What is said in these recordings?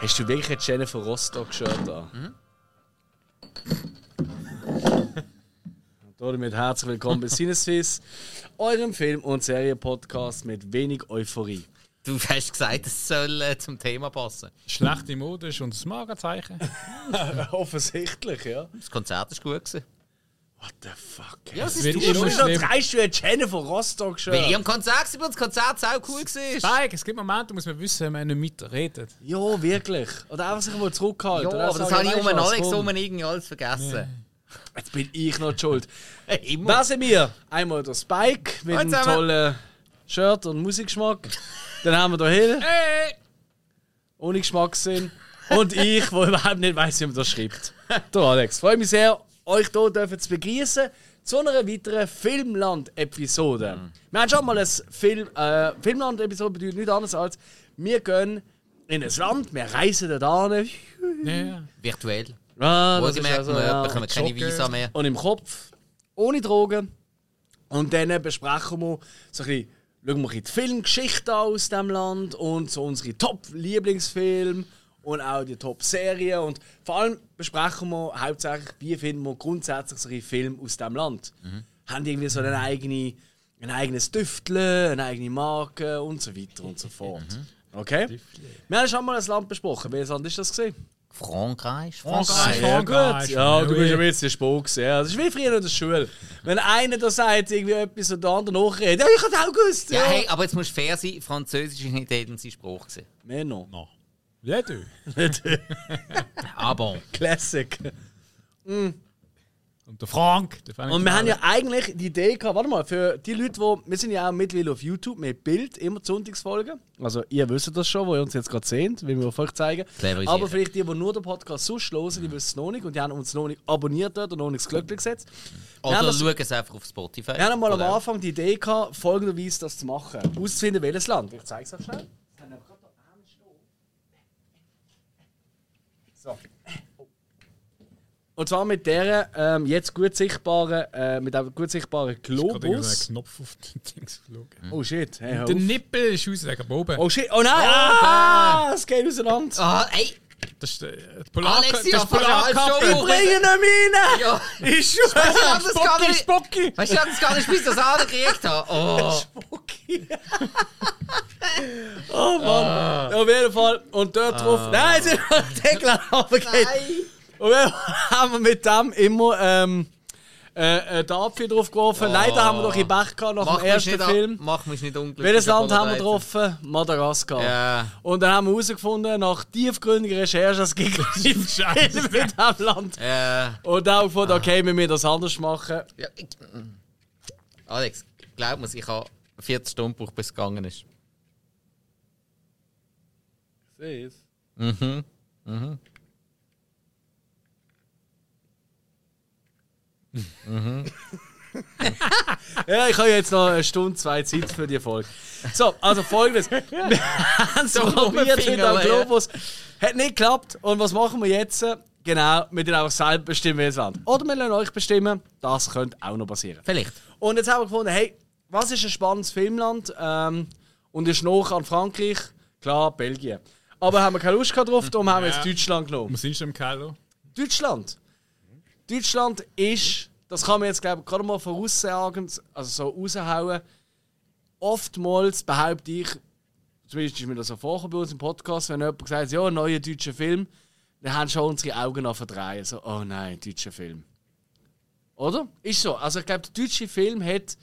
Hast du wirklich ein Jennifer Rostock-Shirt an? Mhm. Und damit herzlich willkommen bei Cineswiss, eurem Film- und Serienpodcast mit wenig Euphorie. Du hast gesagt, es soll äh, zum Thema passen. Schlechte Mode ist unser Magazeichen. Offensichtlich, ja. Das Konzert war gut. Gewesen. What the fuck? Ja, es ist immer schon. schlimmer. trägst du ein Jennifer Weil Rostock-Shirt? ich am Konzert war und das Konzert auch cool war. Spike, es gibt Momente, da muss man wissen, wenn man nicht mitredet. Ja, wirklich. Oder einfach sich mal zurückhalten. Ja, aber das habe ich um den Alex um irgendwie alles vergessen. Jetzt bin ich noch die schuld. Immer. Da sind wir. Einmal der Spike mit einem tollen Shirt und Musikgeschmack. Dann haben wir da Hill, Hey! ohne Geschmackssinn. Und ich, der überhaupt nicht weiß, wie man das schreibt. Der Alex. Freue mich sehr, euch hier dürfen zu begrüßen zu einer weiteren Filmland-Episode. Wir haben schon mal eine Film, äh, Filmland-Episode, bedeutet nichts anderes als wir gehen in ein Land, wir reisen da hin. Ja, ja. Virtuell. Ah, das ist Wohlgemerkt, also, wir ja. bekommen keine. Visa mehr. und im Kopf, ohne Drogen. Und dann besprechen wir so ein bisschen, schauen wir ein bisschen die Filmgeschichte aus diesem Land und so unsere Top-Lieblingsfilme und auch die Top-Serien. Und vor allem besprechen wir hauptsächlich, wie finden wir grundsätzlich solche Filme aus diesem Land. Haben die irgendwie so eine eigene, ein eigenes Düftle, eine eigene Marke und so weiter und so fort. Okay? Wir haben schon mal ein Land besprochen. Welches Land ist das gesehen? Frankreich? Frankreich. Sehr Frankreich. gut. Ja, du bist ja. ein bisschen Spuk. Ja. Das ist wie früher in der Schule. Wenn einer da sagt, irgendwie etwas und der andere nachredet, ja, ich habe auch gewusst. Ja, Ja, hey, aber jetzt musst du fair sein, Französisch ist nicht jeden sein Spruch. Gewesen. Mehr noch. No. Ja, du. Aber Classic. Und der Frank. Der Und wir haben ja eigentlich die Idee gehabt, warte mal, für die Leute, die, wir sind ja auch mittlerweile auf YouTube mit Bild, immer Sonntagsfolgen. Also ihr wisst das schon, wo ihr uns jetzt gerade seht, will wir auf euch zeigen. Aber vielleicht die, die nur den Podcast sonst hören, die wissen es noch nicht und die haben uns noch nicht abonniert dort und noch nicht das Glöckchen gesetzt. Wir oder das- schau es einfach auf Spotify. Wir haben mal am Anfang die Idee gehabt, folgenderweise das zu machen. Auszufinden, welches Land. Ich zeige es euch schnell. Und zwar mit der ähm, jetzt gut sichtbaren, äh, mit einem gut sichtbaren Ich habe einen Globus. Knopf auf den Dings geschaut. Oh shit, hey, Der. Nippel ist rausgelegt, oben. Oh shit, oh nein! Ah, es geht auseinander. Ah, ey! Das ist der der Polar Alex, das ist Polarkappe. Stunde. Bringen ihn rein! Ja! Ich schwöre! Weißt du, das gar Spocki, nicht, Spocki! weißt du, das gar nicht bis das andere gekriegt habe? Oh! Okay. oh Mann. Auf jeden Fall. Und dort drauf. Nein, sie hat den Deckel runtergefallen. Und wir haben wir mit dem immer ähm, äh, äh, den Apfel drauf geworfen. Leider haben wir doch in Bach gehabt nach Mach dem ersten Film. mach mich nicht unglücklich. Welches Land haben wir Apollo 13. getroffen? Madagaskar. Ja. Und dann haben wir herausgefunden, nach tiefgründiger Recherche, es gibt Scheiße. In diesem Land. Ja. Und dann gefunden, okay, wir müssen das anders machen. ja. ich- Alex, glaub mir, ich habe 40 Stunden gebraucht, bis es gegangen ist. Mhm. Ja, ich habe jetzt noch eine Stunde, zwei Zeit für die Folge. So, also folgendes. Wir haben es probiert mit dem. Globus. Hat nicht geklappt. Und was machen wir jetzt? Genau, wir den einfach selber bestimmen, welches Land. Oder wir lassen euch bestimmen. Das könnte auch noch passieren. Vielleicht. Und jetzt haben wir gefunden, hey, was ist ein spannendes Filmland? Ähm, und ist noch an Frankreich? Klar, Belgien. Aber haben wir keine Lust drauf, darum haben wir jetzt. Deutschland genommen. Was sind schon im Keller? Deutschland. Deutschland ist, das kann man jetzt glaube ich gerade mal voraussagen, also so raushauen. Oftmals behaupte ich, zumindest ist mir das so vorgekommen bei uns im Podcast, wenn jemand sagt, ja, ein neuer deutscher Film, dann haben schon unsere Augen an verdrehen. So, oh nein, deutscher Film. Oder? Ist so. Also ich glaube, der deutsche Film hat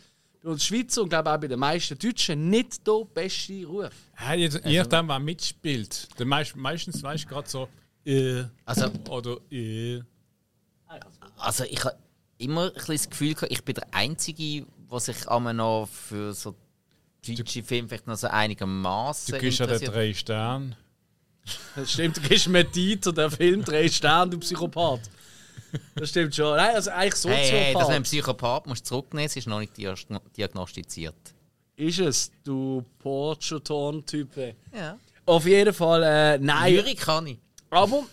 bei uns Schweizer und glaube auch bei den meisten Deutschen nicht den besten Ruf. Ja, jetzt, je nachdem, wer mitspielt. Der meist, meistens weißt du gerade so, äh, Also, oder äh. Also ich habe immer ein das Gefühl gehabt, ich bin der Einzige, der sich einmal noch für so deutsche Filme vielleicht noch so einigermaßen Du gibst ja den drei Sterne. Das stimmt, du gibst mir Dieter, der Film, drei Sterne, du Psychopath. Das stimmt schon. Nein, also eigentlich Soziopath. Hey, hey, das mit dem Psychopath musst du zurücknehmen, es ist noch nicht diagno- diagnostiziert. ist es, du Porchoton-Typ. Ja. Auf jeden Fall, äh, nein. Lyrik kann ich. Aber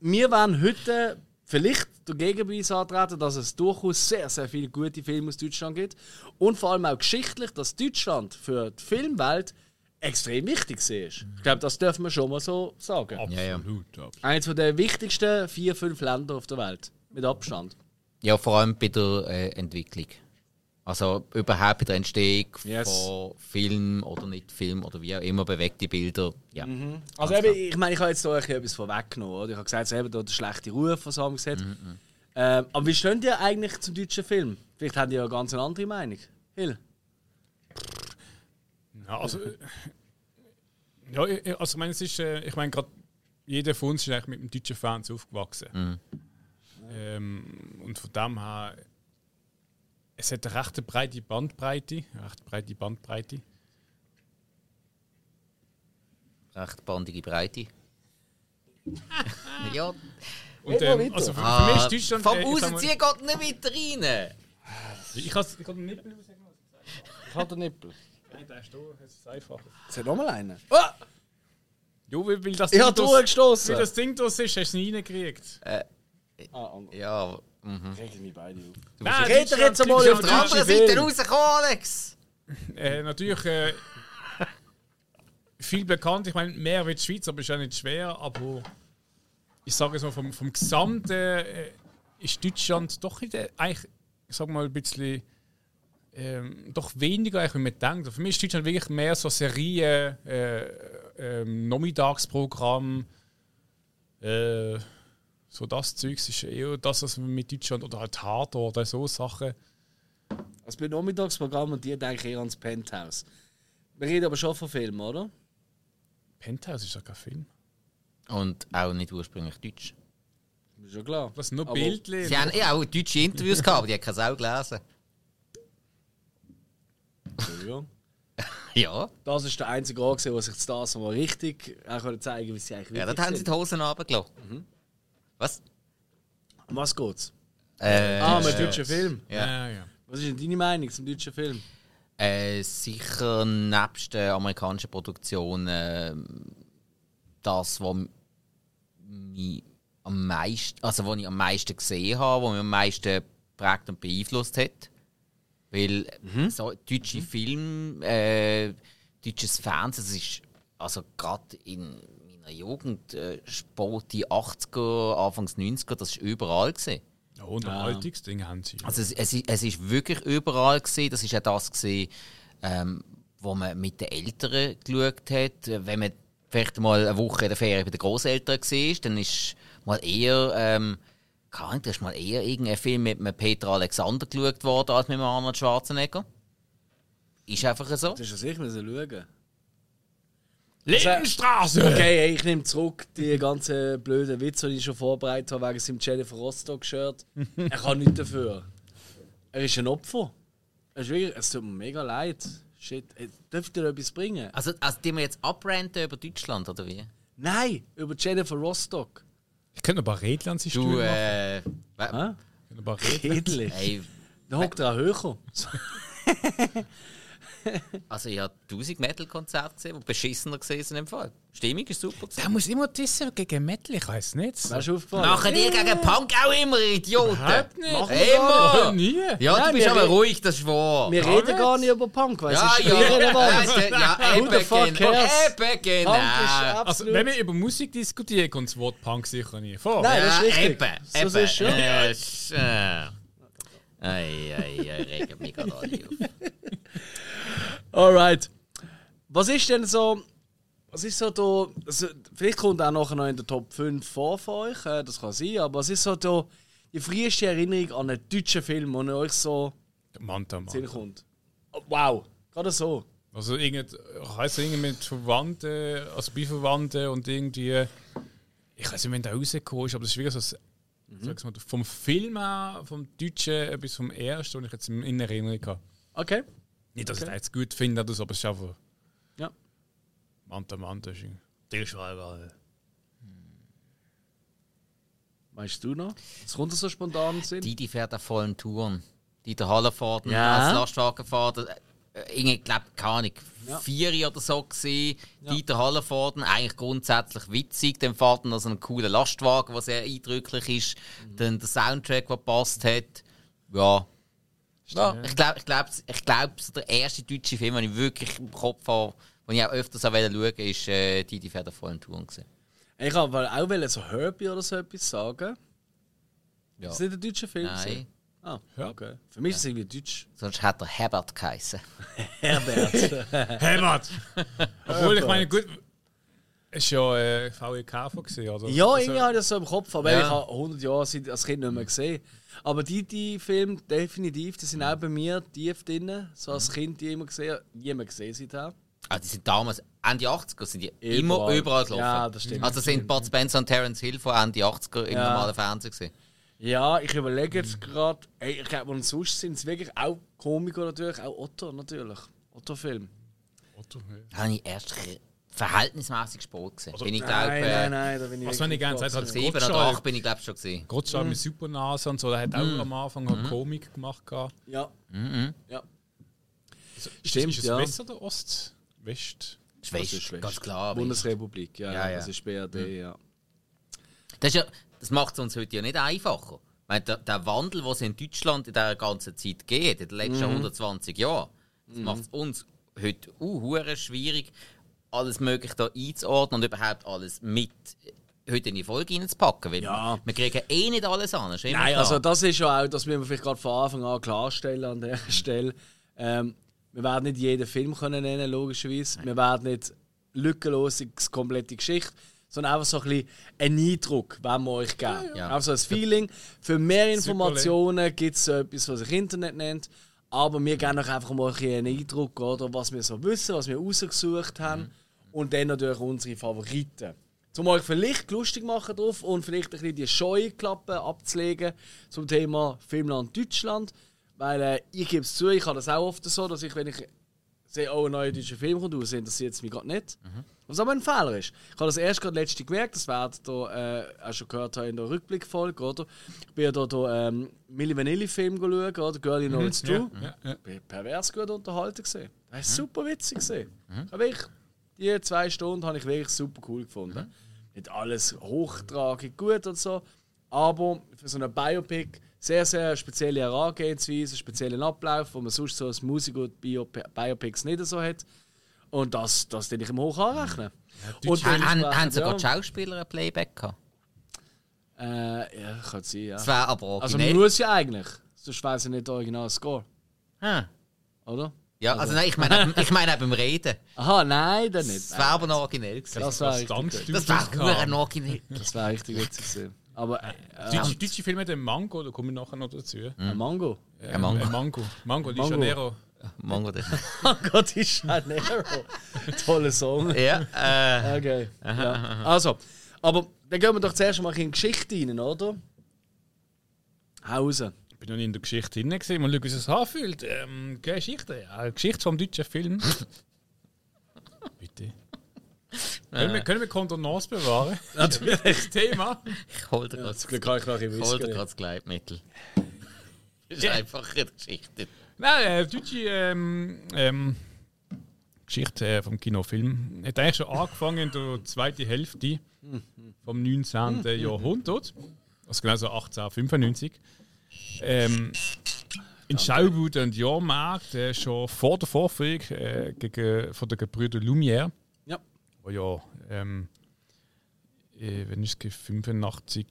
wir werden heute vielleicht der Gegenbeweis antreten, dass es durchaus sehr, sehr viele gute Filme aus Deutschland gibt. Und vor allem auch geschichtlich, dass Deutschland für die Filmwelt extrem wichtig ist. Ich glaube, das dürfen wir schon mal so sagen. Absolut. Ja, ja. absolut. Eines der wichtigsten vier, fünf Länder auf der Welt. Mit Abstand. Ja, vor allem bei der äh, Entwicklung. Also überhaupt bei der Entstehung Yes. von Film oder nicht Film oder wie auch immer bewegte Bilder. Ja. Also eben, ich meine, ich habe jetzt da bisschen etwas vorweggenommen. Oder? Ich habe gesagt, es ist eben da der schlechte Ruf, was haben gesagt. Ähm, aber wie steht ihr eigentlich zum deutschen Film? Vielleicht habt ihr ja ganz eine andere Meinung. Hill? Ja, also, äh, ja, ich- also ich meine, es ist, äh, ich meine, gerade jeder von uns ist eigentlich mit dem deutschen Fans aufgewachsen. Ähm, und von dem her, es hat eine recht breite Bandbreite, recht breite Bandbreite. Recht bandige Breite. ja, Und ähm, also für, für ah, mich ist Deutschland. vom äh, Rausziehen geht nicht weiter rein. Ich habe ich den Nippel rausgenommen. Ich habe den Nippel. Nein, der ist da, es ist einfacher. Es hat nochmal einen. Jo, weil, weil das Ich habe durchgestoßen. Weil das Ding das ist, hast du nie reingekriegt. Ah, andere. Ja, aber- Regel mich beide auf. Nein, red doch jetzt einmal auf der anderen Seite rausgekommen, Alex! Äh, natürlich äh, viel bekannt. Ich meine, mehr wie die Schweiz, aber ist ja nicht schwer. Aber ich sage es mal, vom, vom Gesamten äh, ist Deutschland doch in der, eigentlich, ich sag mal, ein bisschen ähm, doch weniger, als man denkt. Für mich ist Deutschland wirklich mehr so Serien, äh, ähm, Nachmittagsprogramm. Äh, so das Zeugs ist eher das, was man mit Deutschland oder halt Hard oder so Sachen. Also bei Nachmittagsprogramm und die denke ich eher ans Penthouse. Wir reden aber schon von Filmen, oder? Penthouse ist ja kein Film. Und auch nicht ursprünglich deutsch. Ist ja klar. Das sind nur Bildchen. Sie haben ja auch deutsche Interviews gehabt, aber die hat keine Sau gelesen. Entschuldigung. Ja, Das ist der einzige Ort, wo sich Stars mal richtig auch zeigen wie sie eigentlich ja dort haben sie die Hosen runtergelassen. Was? Was geht's? Äh, Ah, mit äh, deutschen Film. Ja. Ja, ja. Was ist denn deine Meinung zum deutschen Film? Äh, sicher nebst den amerikanischen Produktionen äh, das, was mich am meisten, also was ich am meisten gesehen habe, was mich am meisten geprägt und beeinflusst hat. Weil so deutsche Film, äh, deutsches Fernsehen, das ist also gerade in meiner Jugend, äh, Sport die 80er, Anfangs 90er, das ist überall gesehen. Ja, Unterhaltungsding haben sie. Also es, es, i- es ist wirklich überall gesehen. Das ist ja das gesehen, ähm, wo man mit den Eltern geschaut hat. Wenn man vielleicht mal eine Woche in der Ferien bei den Großeltern war, dann ist mal eher, ähm, Ahnung, da ist mal eher irgendein Film mit einem Peter Alexander geschaut worden als mit einem Arnold Schwarzenegger. Ist einfach so. Das ist ja sicher, wir müssen schauen. Lindenstraße! Okay, hey, ich nehme zurück die ganzen blöden Witze, die ich schon vorbereitet habe, wegen seinem Jennifer Rostock-Shirt. er kann nichts dafür. Er ist ein Opfer. Er ist wirklich, es tut mir mega leid. Shit, Hey, darf ich dir etwas bringen? Also, also die wir jetzt abranten über Deutschland, oder wie? Nein, über Jennifer Rostock. Ich könnte noch ein paar Rädchen an sich Du, stellen. äh, we- Hä? Ein paar Rädchen. Redlich. ey, Da hockt er auch höher. also ich habe 1000 Metal-Konzerte gesehen, die beschissener gesehen sind im Fall. Stimmung ist super. gewesen. Der muss immer dissen gegen Metal, ich weiß nicht. Weißt du? Machen die gegen Punk auch immer, Idioten? Überhaupt nicht. Machen Immer! Nie. Ja, Nein, du bist aber ruhig, das ist wahr. Wir Gar reden gar nicht über Punk, weißt ja, du? ja, ja, ja, eben, genau. Eben, genau. absolut... Also, wenn wir über Musik diskutieren, kommt das Wort Punk sicher nie vor. Nein, das ist Ja, richtig. Eben, So eben. ist schon. Äh, ist, äh. Ei, ei, ei, regen mich gerade alle auf. Alright. Was ist denn so. Was ist so da. Also, vielleicht kommt auch nachher noch in der Top 5 vor von euch, äh, das kann sein, aber was ist so da die früheste Erinnerung an einen deutschen Film, der euch so Manta, Sinn Manta. kommt? Oh, wow, gerade so. Also, irgend, ich weiß irgendwie mit Verwandten, also bei Verwandten und irgendwie. Ich weiß nicht, wenn der rausgekommen ist, aber das ist wirklich so. Mhm. Mal, vom Film her, vom Deutschen bis vom ersten, den ich jetzt in Erinnerung habe. Okay. Nicht, dass ich Okay. den jetzt gut finde, oder so, aber es ist einfach. Ja. Manta Manta ist irgendwie. Der Schreiber. Weißt du noch? Was kommt so spontan Sinn? Die, die fährt auf vollen Touren. Die der Halle fährt, Ja. als Lastwagen fährt. ich glaube, keine Ahnung, Ja. vier oder so gewesen. Dieter Hallervorden, eigentlich grundsätzlich witzig. Dann fährt er noch so einen coolen Lastwagen, der sehr eindrücklich ist. Dann der Soundtrack, der gepasst hat. Ja. Ja ich glaube, ich glaub, ich glaub, der erste deutsche Film, den ich wirklich im Kopf habe, den ich auch öfters schauen wollte, ist äh, die, die federvollen Touren. Gewesen. Ich wollte auch wollen, so Herbie oder so etwas sagen. Ja. Ist das nicht ein deutscher Film? Nein, gewesen? Ah, okay. Für mich ist es irgendwie deutsch. sonst hat er Herbert geheißen. Herbert. Herbert! Obwohl, ich meine, gut. Es war ja äh, VEK von gesehen, oder? ja, Also, irgendwie habe ich das so im Kopf, aber Ja. ich habe 100 Jahre seit- als Kind nicht mehr gesehen. Aber die, die Filme, definitiv, die sind auch bei mir tief drin. So als Kind die immer gesehen, nie mehr gesehen seitdem. Ah, die sind damals, Ende 80er, sind die immer Überall. überall gelaufen. Ja, das stimmt. Also sind Bud Spencer und Terence Hill von Ende 80er im Ja. normalen Fernsehen gewesen. Ja, ich überlege jetzt gerade, ey, ich glaube, und sonst sind es wirklich auch Komiker natürlich, auch Otto natürlich. Otto-Film. Otto, ja. Habe ich erst verhältnismäßig spät gesehen. Bin ich glaube Nein, nein, äh, nein, da bin ich Was wenn ich gerne gesagt habe, sieben oder acht bin ich glaube schon gesehen. Gottschalk Mhm. mit Supernase und so, der hat auch am Anfang eine Komik gemacht. gehabt. Ja, Mhm. ja. Ist, Stimmt, ist es ja. West oder Ost? West? Schwest, Das ist Schwest. ganz klar. Bundesrepublik, ja, Ja, ja, das ist BRD, ja. Das, ist ja, das macht es uns heute ja nicht einfacher. Ich meine, der, der Wandel, den es in Deutschland in dieser ganzen Zeit geht, in den letzten 120 Jahren, das macht es uns heute uh, hure schwierig, alles Mögliche da einzuordnen und überhaupt alles mit heute in die Folge reinzupacken. Weil Ja. wir kriegen eh nicht alles an. Nein, klar. also das ist ja auch, das müssen wir vielleicht gerade von Anfang an klarstellen an der Stelle. Ähm, wir werden nicht jeden Film können nennen, logischerweise. Wir werden nicht lückenlos die komplette Geschichte, sondern einfach so ein bisschen einen Eindruck, wenn wir euch geben. Ja. Einfach so ein Feeling. Für mehr Informationen gibt es so etwas, was sich Internet nennt. Aber wir geben euch einfach mal ein einen Eindruck, oder, was wir so wissen, was wir rausgesucht haben. Und dann natürlich unsere Favoriten. Um euch vielleicht lustig machen drauf und vielleicht ein bisschen die Scheuklappen abzulegen zum Thema Filmland Deutschland. Weil äh, ich gebe es zu, ich habe das auch oft so, dass ich, wenn ich sehe, oh, ein neuer deutscher Film kommt raus, interessiert es mich gerade nicht. Was aber ein Fehler ist. Ich habe das erst gerade letzte gemerkt, das werdet ihr äh, auch schon gehört haben in der Rückblickfolge, oder? Ich bin ja da, da ähm, Milli Vanilli Film schauen, oder? Girl You Know It's True. Ja, ja. bin pervers gut unterhalten gesehen. Das war super witzig gesehen. Aber ich, die zwei Stunden habe ich wirklich super cool gefunden. Nicht alles hochtragend gut und so, aber für so einen Biopic sehr, sehr spezielle Herangehensweise, speziellen Ablauf, wo man sonst so als Musiker und Bio Biopics nicht so hat. Und das, das den ich ihm hoch anrechnen. und Ha- haben, haben sogar ja, die Schauspieler ein Playback gehabt? äh, ja, kann sein, ja. Das wäre aber Also originell. muss ja eigentlich. Sonst wäre es ja nicht der original Score, Ah. oder? Ja, also nein, ich meine ich meine auch beim Reden. Aha, nein, dann nicht. Das wäre aber noch originell gewesen. Das wäre richtig, Das wäre noch originell. das wär richtig witzig gewesen. Aber äh, Deutsche, deutsche Filme, den Mango, da komme ich nachher noch dazu. ein Mango. Ja, Mango. Äh, Mango. Mango, die Mango. Janeiro. Mango der. Mango di Janeiro. Toller Song. Ja, äh, Okay. Ja. Also, aber dann gehen wir doch zuerst mal in die Geschichte rein, oder? Hause. Ich bin noch nie in der Geschichte drin gewesen. Mal schauen, wie es sich anfühlt. Ähm, Geschichte, ja. Eine Geschichte vom deutschen Film. Bitte. Können wir, können wir Kontenance bewahren? Natürlich. Das Thema. ich hol dir gerade gerade das Gleitmittel. Das ist Ja. einfach eine Geschichte. Nein, äh, deutsche ähm, ähm, Geschichte äh, vom Kinofilm hat eigentlich schon angefangen in der zweiten Hälfte vom 19. Jahrhundert. Also genau so 1895. Ähm, in Schaubude und Jahrmarkt, äh, schon vor der Vorführung äh, gegen, von den Gebrüder Lumière, Ja. wo ja, ähm, äh, wenn ich es 85,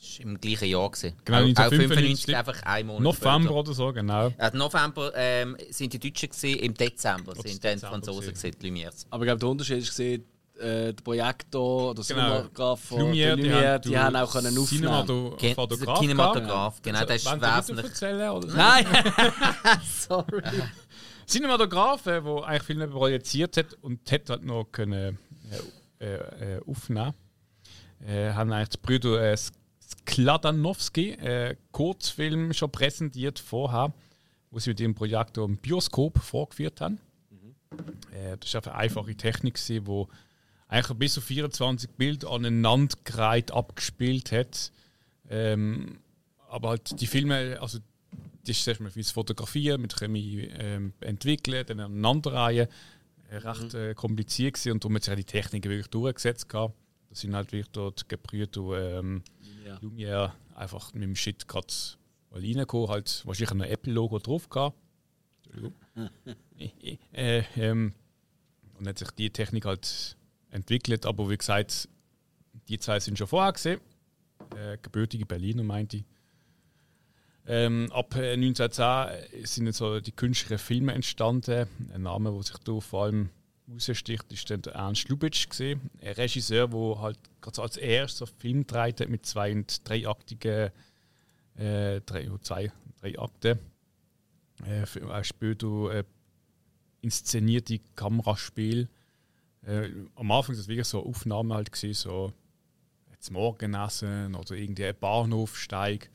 Das war im gleichen Jahr. Gewesen. Genau, auch, auch 1995, 95, einfach ein Monat November später. oder so, genau. Ja, im November ähm, sind die Deutschen, gewesen, im Dezember Ob sind dann die Dezember Franzosen, gewesen. gewesen, die Lumières. Aber ich glaube, der Unterschied ist gesehen, äh, der Projektor, der Genau. Cinematograph von Lumière, der Lumière, die, du haben auch können aufnehmen. Der Kinematograph, genau, das ist wesentlich. erzählen, oder? Nein! Sorry. Cinematograph, äh, der eigentlich Filme projiziert hat und hat halt noch können, äh, äh, äh, aufnehmen. Äh, haben eigentlich die Brüder äh, Skladanowski äh, Kurzfilm schon präsentiert vorher, wo sie mit ihrem Projektor im Bioskop vorgeführt haben. Äh, das war eine einfache Technik, die eigentlich bis zu 24 Bilder aneinandergereiht abgespielt hat. Ähm, aber halt die Filme, also ist erstmal fürs Fotografieren mit Chemie ähm, entwickeln, dann aneinanderreihen. Äh, recht äh, kompliziert gewesen und darum hat sich die Technik wirklich durchgesetzt. Gehabt. Das sind halt wirklich dort gebrüht und ähm, Ja. Lumiere einfach mit dem Shit gerade mal reingekommen, halt wahrscheinlich ein Apple-Logo drauf gehabt. Entschuldigung. äh, ähm, und hat sich die Technik halt entwickelt, aber wie gesagt, die zwei sind schon vorher gesehen. Äh, gebürtige Berliner meinte ich. Ähm, ab äh, 1910 sind dann so die künstlichen Filme entstanden. Ein Name, der sich da vor allem raussticht, ist dann Ernst Lubitsch gesehen, ein Regisseur, der halt gerade so als erster Film gedreht hat mit zwei und dreiaktigen äh, drei, oh, zwei, drei Akten. Äh, später äh, inszenierte Kameraspiel. Äh, am Anfang war das wirklich so Aufnahmen halt gewesen, so jetzt Morgenessen oder irgendwie Bahnhofsteig.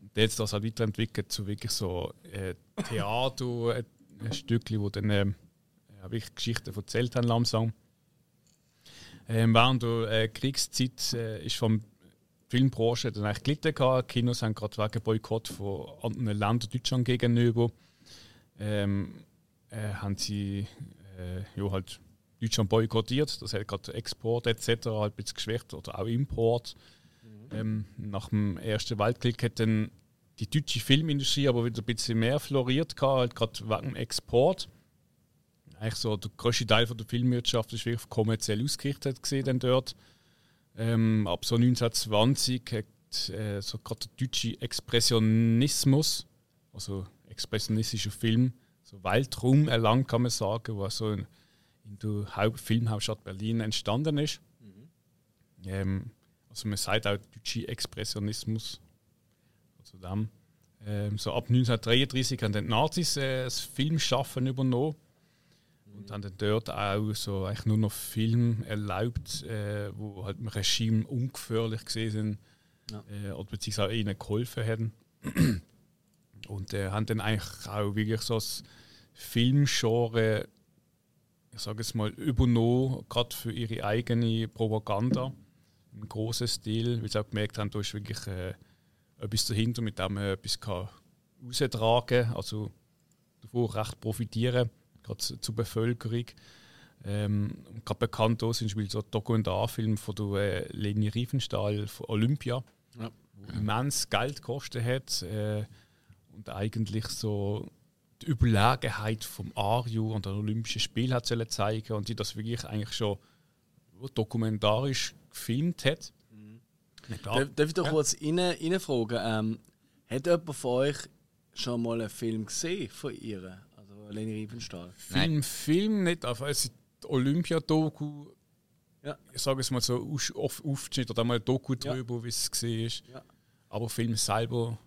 Und jetzt das halt weiterentwickelt zu wirklich so äh, Theater, ein, ein Stückchen, wo dann ja, wirklich Geschichten erzählt haben langsam. Ähm, während der äh, Kriegszeit äh, ist vom Filmbranche dann eigentlich gelitten gehabt. Kinos haben gerade wegen Boykott von anderen Ländern Deutschland gegenüber ähm, äh, haben sie äh, ja, halt Deutschland boykottiert. Das hat gerade Export etc. halt ein bisschen geschwächt oder auch Import. Ähm, nach dem Ersten Weltkrieg hat dann die deutsche Filmindustrie aber wieder ein bisschen mehr floriert, halt gerade wegen dem Export. Eigentlich so der größte Teil von der Filmwirtschaft ist wirklich kommerziell ausgerichtet gesehen dort. Ähm, ab so 1920 hat äh, so gerade der deutsche Expressionismus, also expressionistischer Film, so Weltraum erlangt, kann man sagen, was so in, in der Haupt Filmhauptstadt Berlin entstanden ist. Ähm, also man sagt auch deutsche Expressionismus. Also dem. Ähm, so ab 1933 haben dann die Nazis äh, das Filmschaffen übernommen und haben dann dort auch so eigentlich nur noch Filme erlaubt, äh, wo halt dem Regime ungefährlich gesehen sind Ja. äh, oder beziehungsweise auch ihnen geholfen haben. Und äh, haben dann eigentlich auch wirklich so das Filmgenre, ich sage es mal, übernommen, gerade für ihre eigene Propaganda im großen Stil, weil sie auch gemerkt haben, da ist wirklich äh, etwas dahinter, mit dem man etwas kann raustragen kann, also davon recht profitieren, gerade zu- zur Bevölkerung. Ähm, gerade bekannt auch sind zum Beispiel so Dokumentarfilme von der äh, Leni Riefenstahl von Olympia, Ja. wo immens Geld gekostet hat äh, und eigentlich so die Überlegenheit vom Ario und den Olympischen Spielen hat zeigen und die das wirklich eigentlich schon dokumentarisch gefilmt hat. Ja, klar. Darf, ich doch Ja. kurz rein, reinfragen? Ähm, hat jemand von euch schon mal einen Film gesehen von ihr? Also Leni Riefenstahl? Film, Film nicht, aber es ist die Olympia-Doku. Ja. Ich sage es mal so, auf Aufschnitt oder mal ein Doku Ja. drüber, wie es gesehen ist. Ja. Aber Film selber.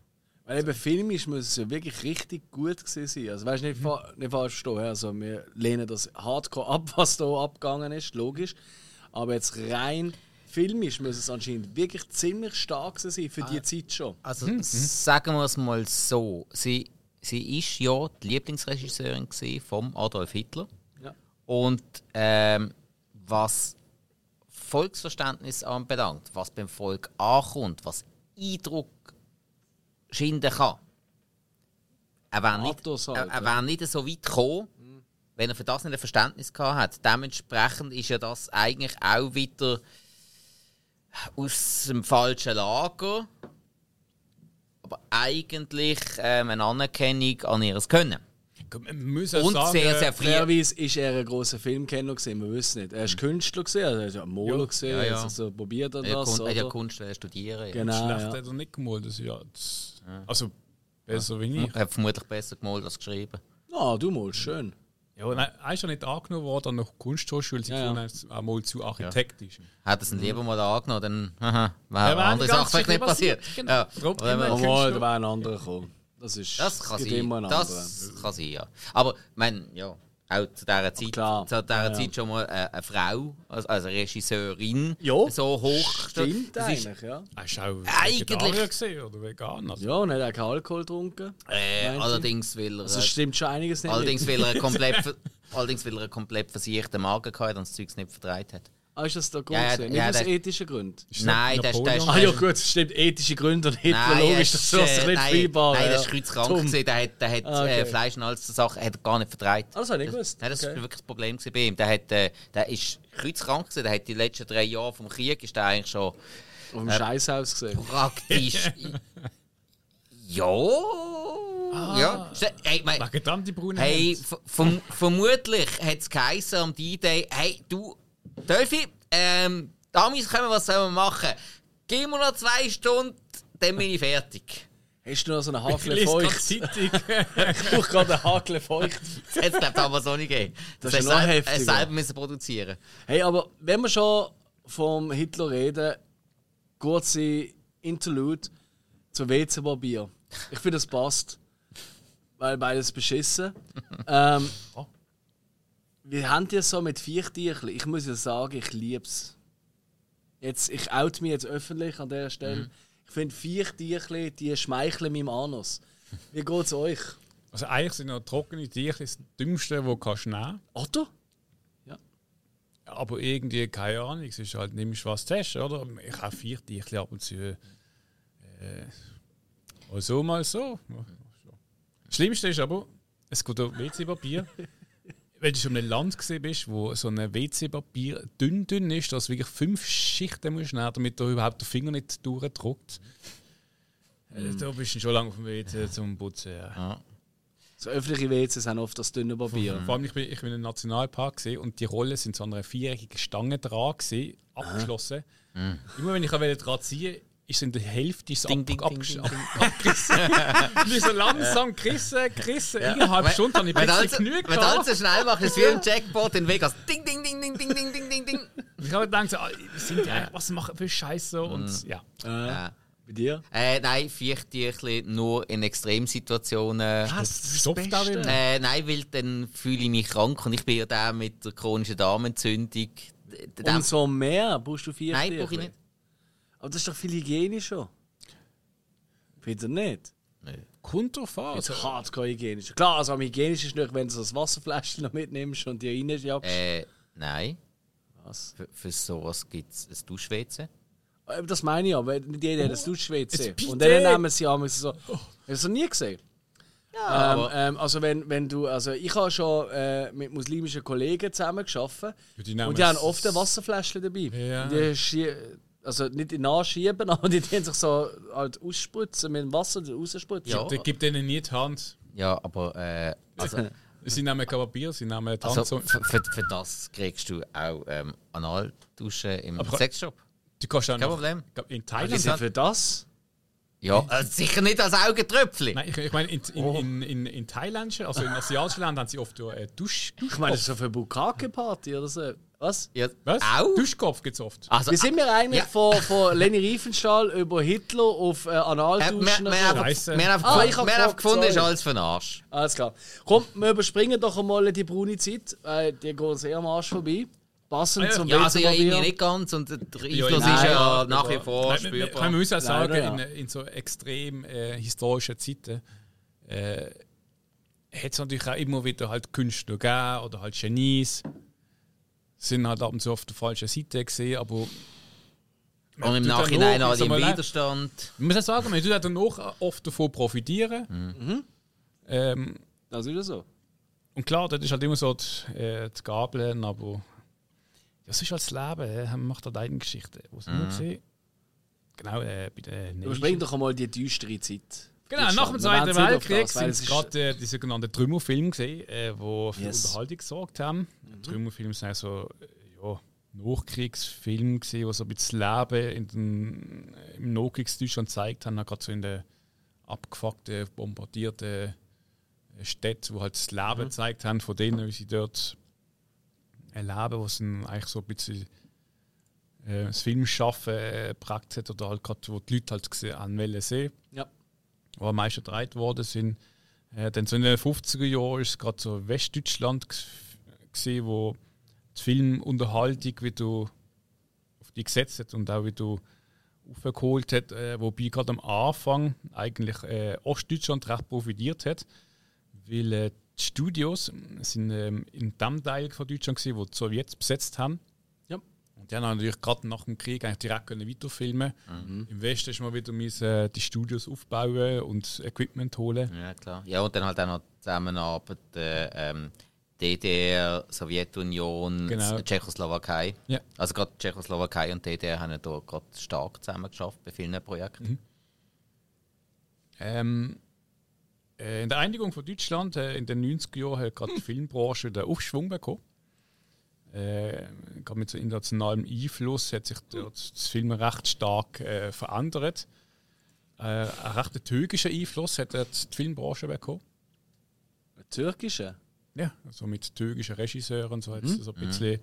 Weil eben filmisch muss es ja wirklich richtig gut gewesen sein. Also weißt du, nicht, fa nicht falsch verstehen. Also wir lehnen das hardcore ab, was da abgegangen ist, logisch. Aber jetzt rein filmisch muss es anscheinend wirklich ziemlich stark sein für die Zeit schon. Also sagen wir es mal so. Sie, sie ist ja die Lieblingsregisseurin vom Adolf Hitler. Ja. Und ähm, was Volksverständnis anbelangt, was beim Volk ankommt, was Eindruck schinden kann, er wäre nicht, er, ja. wär nicht so weit gekommen, wenn er für das nicht ein Verständnis gehabt hat. Dementsprechend ist ja das eigentlich auch wieder aus dem falschen Lager, aber eigentlich ähm, eine Anerkennung an ihres Können. Man muss ja Und sagen, sehr, sehr früh. Fairerweise ist er ein großer Filmkenner gewesen, wir wissen nicht. Er ist Künstler gewesen, also er ist ja ein Maler Ja. gewesen, Ja, ja. also so probiert er hat das. Er hat ja? Kunst äh, studieren. Ja. Genau, schlecht ja. hat er nicht gemalt. Das, ist ja, das, Also besser wie ich. Er hat vermutlich besser gemalt als geschrieben. Ah, du malst schön. Ja, nein, er ist ja nicht angenommen worden nach Kunsthochschule, sie Ja, ja. es einmal zu architektisch. Hätte es ihn lieber mal angenommen, dann wäre Ja, eine andere Sache vielleicht nicht passiert. passiert. Genau. Ja. Wenn immer mal, da wäre ein anderer gekommen. Das ist Das kann sein. immer. Das kann sein, ja. Aber ich meine, ja, auch zu dieser Zeit, klar. zu dieser Ja, ja. Zeit schon mal eine, eine Frau, also also eine Regisseurin, Ja, so hoch. Stimmt das ist, eigentlich, ja. Hast du auch Eigentlich- Vegetarier gesehen oder vegan? Also, Ja, und hat auch keinen Alkohol getrunken. äh, allerdings will er, Also stimmt schon einiges nicht. allerdings will er komplett, allerdings will er komplett versiechten Magen gehabt und das Zeug nicht vertreibt hat. Ah, ist das der Grund? Ja, ja, gewesen? ja, Nicht aus ethischen Gründen. Ist Nein, ist- der ist-? Ah ja gut, es stimmt, ethische Gründe und Hitler, Nein, logisch, es das ist, lässt sich äh, nicht nein, vereinbaren. Nein, der ja. ist kreuzkrank gewesen, der hat, der hat Ah, okay. äh, Fleisch und alles Sachen hat gar nicht vertreibt. Ah, das habe ich nicht gewusst. Nein, das war Okay. wirklich das Problem gewesen bei ihm. Der, hat, äh, der ist kreuzkrank gewesen, der hat die letzten drei Jahre vom Krieg ist der eigentlich schon Auf dem Scheißhaus gesehen. praktisch... ja... Ja. Hey, mein, Wegen dann die braunen Hey, vermutlich hat es geheißen am D-Day, hey, du, Delphi, ähm, Damis können, was sollen wir machen? Gib mir noch zwei Stunden, dann bin ich fertig. Hast du noch so einen gerade feucht? Ich brauche gerade einen Hakel feucht. Glaube ich, damals auch nicht gegeben. Das Das, ist noch selber, heftiger. hast selber müssen produzieren Hey, aber wenn wir schon vom Hitler reden, kurze Interlude zu WC-Papier. Ich finde, das passt. Weil beides beschissen. ähm, wir haben ja so mit Viechtierchen. Ich muss ja sagen, ich liebe es. Jetzt, ich out mich jetzt öffentlich an dieser Stelle. Mhm. Ich finde Viechtierchen, die schmeicheln meinem Anus. Wie geht es euch? Also eigentlich sind ja trockene Tierchen das Dümmste, was kannst du nehmen. Otto? Aber irgendwie, keine Ahnung, es ist halt, nimmst was du hast, oder? Ich habe vier Tierchen ab und zu. Äh, mal so, mal so. Das Schlimmste ist aber, es geht um WC-Papier. Wenn du schon in einem Land gesehen bist, wo so ein WC-Papier dünn dünn ist, dass du wirklich fünf Schichten musst nehmen, damit du überhaupt den Finger nicht durchdruckt. Äh, Da bist du schon lange auf dem WC zum Putzen. Ja. So öffentliche WCs haben oft das dünne Papier. Vor allem, ich bin, ich bin im Nationalpark gesehen und die Rollen sind so an einer viereckigen Stange dran gewesen, abgeschlossen. Immer wenn ich dran ziehen, ist in der Hälfte ist Ding, ab, ding, abgerissen. Ich so langsam gerissen, gerissen. Innerhalb Stunden habe ich plötzlich genug wenn du alles so schnell machst, ist es wie im Jackpot in Vegas. Ding, ding, ding, ding, ding, ding, ding, ding, ding. Ich habe gedacht, so, ah, sind die was machen für Scheiße? Und ja. Ja. Bei dir? Äh, nein, Viechtierchen nur in Extremsituationen. Was? Stopft auch wieder. Äh, nein, weil dann fühle ich mich krank und ich bin ja der mit der chronischen Darmentzündung. D- d- Und so mehr? Brauchst du vier Nein, brauche ich nicht. Aber das ist doch viel hygienischer. Findet ihr nicht? Kommt drauf an. Also Also, hardcore hygienisch. Klar, also am hygienischsten ist nicht, wenn du so das Wasserfläschchen noch mitnimmst und die reinjagst. Äh, nein. Was? Für, für sowas gibt es ein Duschwäze. Aber Das meine ich aber. Nicht jeder hat ein ein Bidet. Und dann nehmen sie einmal so. Hast du noch nie gesehen? Ja, Ähm, ähm, also wenn, wenn du, also ich habe schon äh, mit muslimischen Kollegen zusammen gearbeitet Ja, die und die haben oft ein Wasserfläschchen dabei. Ja. Und Die also nicht in nachschieben, aber die tun sich so halt ausspritzen mit dem Wasser rausspritzen. Ja. der gibt denen nie die Hand. ja, aber äh, also, Sie nehmen kein Papier, sie nehmen die Hand. also so. für, für, für das kriegst du auch ähm, Analduschen im Aber- Sexshop. Die kannst du auch Kein noch, Problem. In Thailand. denn für das? Ja, äh, sicher nicht als Augentröpfchen. Nein, ich, ich meine, in, in, in, in, in Thailand, also in asiatischen Ländern, haben sie oft ja, äh, Dusch, Ich meine, das ist so für Bukake-Party oder so. Was? Ja, Was? Auch? Duschkopf gibt es oft. Also, Wie sind wir eigentlich Ja. von, von Lenny Riefenstahl über Hitler auf äh, äh, wir, Analduschen? wir, gekommen? haben Scheisse. wir haben Ah, einfach ich wir haben gefragt, gefunden, ist sorry. alles für den Arsch. Alles klar. Komm, wir überspringen doch einmal die braune Zeit. Äh, die geht sehr am Arsch vorbei. Passend Ah, ja. zum Ja, also ja, irgendwie nicht ganz und der Einfluss Ja, ist ja aber- nach wie vor Nein, wir- wir- spürbar. Man muss auch sagen, ja. in, in so extrem äh, historischen Zeiten äh, hat es natürlich auch immer wieder halt Künstler gegeben oder halt Genies. Sind halt ab und zu auf der falschen Seite gesehen, aber Und im Nachhinein sag im mal, Widerstand. man muss auch sagen, man tut auch danach oft davon profitieren. Mhm. Ähm, Das ist ja so. und klar, das ist halt immer so die, äh, die Gabeln, aber das ist halt das Leben. Äh, man macht halt eine Geschichte. Was Mhm. wir gesehen Genau, äh, bei der Nation. Überspring doch einmal die düstere Zeit. Genau, nach dem Zweiten Weltkrieg sind es gerade äh, die sogenannten Trümmerfilme gesehen, äh, wo für Yes. Unterhaltung gesorgt haben. Mhm. Trümmerfilme sind so äh, ja, Nachkriegsfilme gesehen, die so ein bisschen das Leben in den, im Nachkriegsdeutschland gezeigt haben, gerade so in den abgefuckten, bombardierten äh, Städten, wo halt das Leben Mhm. gezeigt haben von denen, wie sie dort erleben, was dann eigentlich so ein bisschen äh, das Filmschaffen äh, geprägt hat oder halt gerade, wo die Leute halt gesehen sehen Ja. Wo am meisten gedreht worden sind. Äh, dann so in den 50er Jahren ist es gerade so Westdeutschland gesehen, wo die Filmunterhaltung wie du auf die gesetzt hat und auch wie du aufgeholt hat, äh, wobei gerade am Anfang eigentlich äh, Ostdeutschland recht profitiert hat, weil äh, die Studios sind ähm, in dem Teil von Deutschland gewesen, wo die Sowjets besetzt haben. Die haben natürlich gerade nach dem Krieg eigentlich direkt können weiterfilmen Im Westen ist man wieder müssen, die Studios aufbauen und Equipment holen. Ja, klar. Ja, und dann halt auch noch Zusammenarbeit äh, ähm, DDR, Sowjetunion, Genau. Tschechoslowakei. Ja. Also gerade Tschechoslowakei und DDR haben ja da gerade stark zusammengeschafft bei vielen Projekten. Ähm, äh, in der Einigung von Deutschland äh, in den 90er Jahren hat gerade die Filmbranche den Aufschwung bekommen. Äh, gerade mit so internationalem Einfluss hat sich dort das Film recht stark äh, verändert. Äh, einen recht türkischen Einfluss hat dort die Filmbranche bekommen. Türkische? Ja, also mit türkischen Regisseuren so hat es so ein bisschen.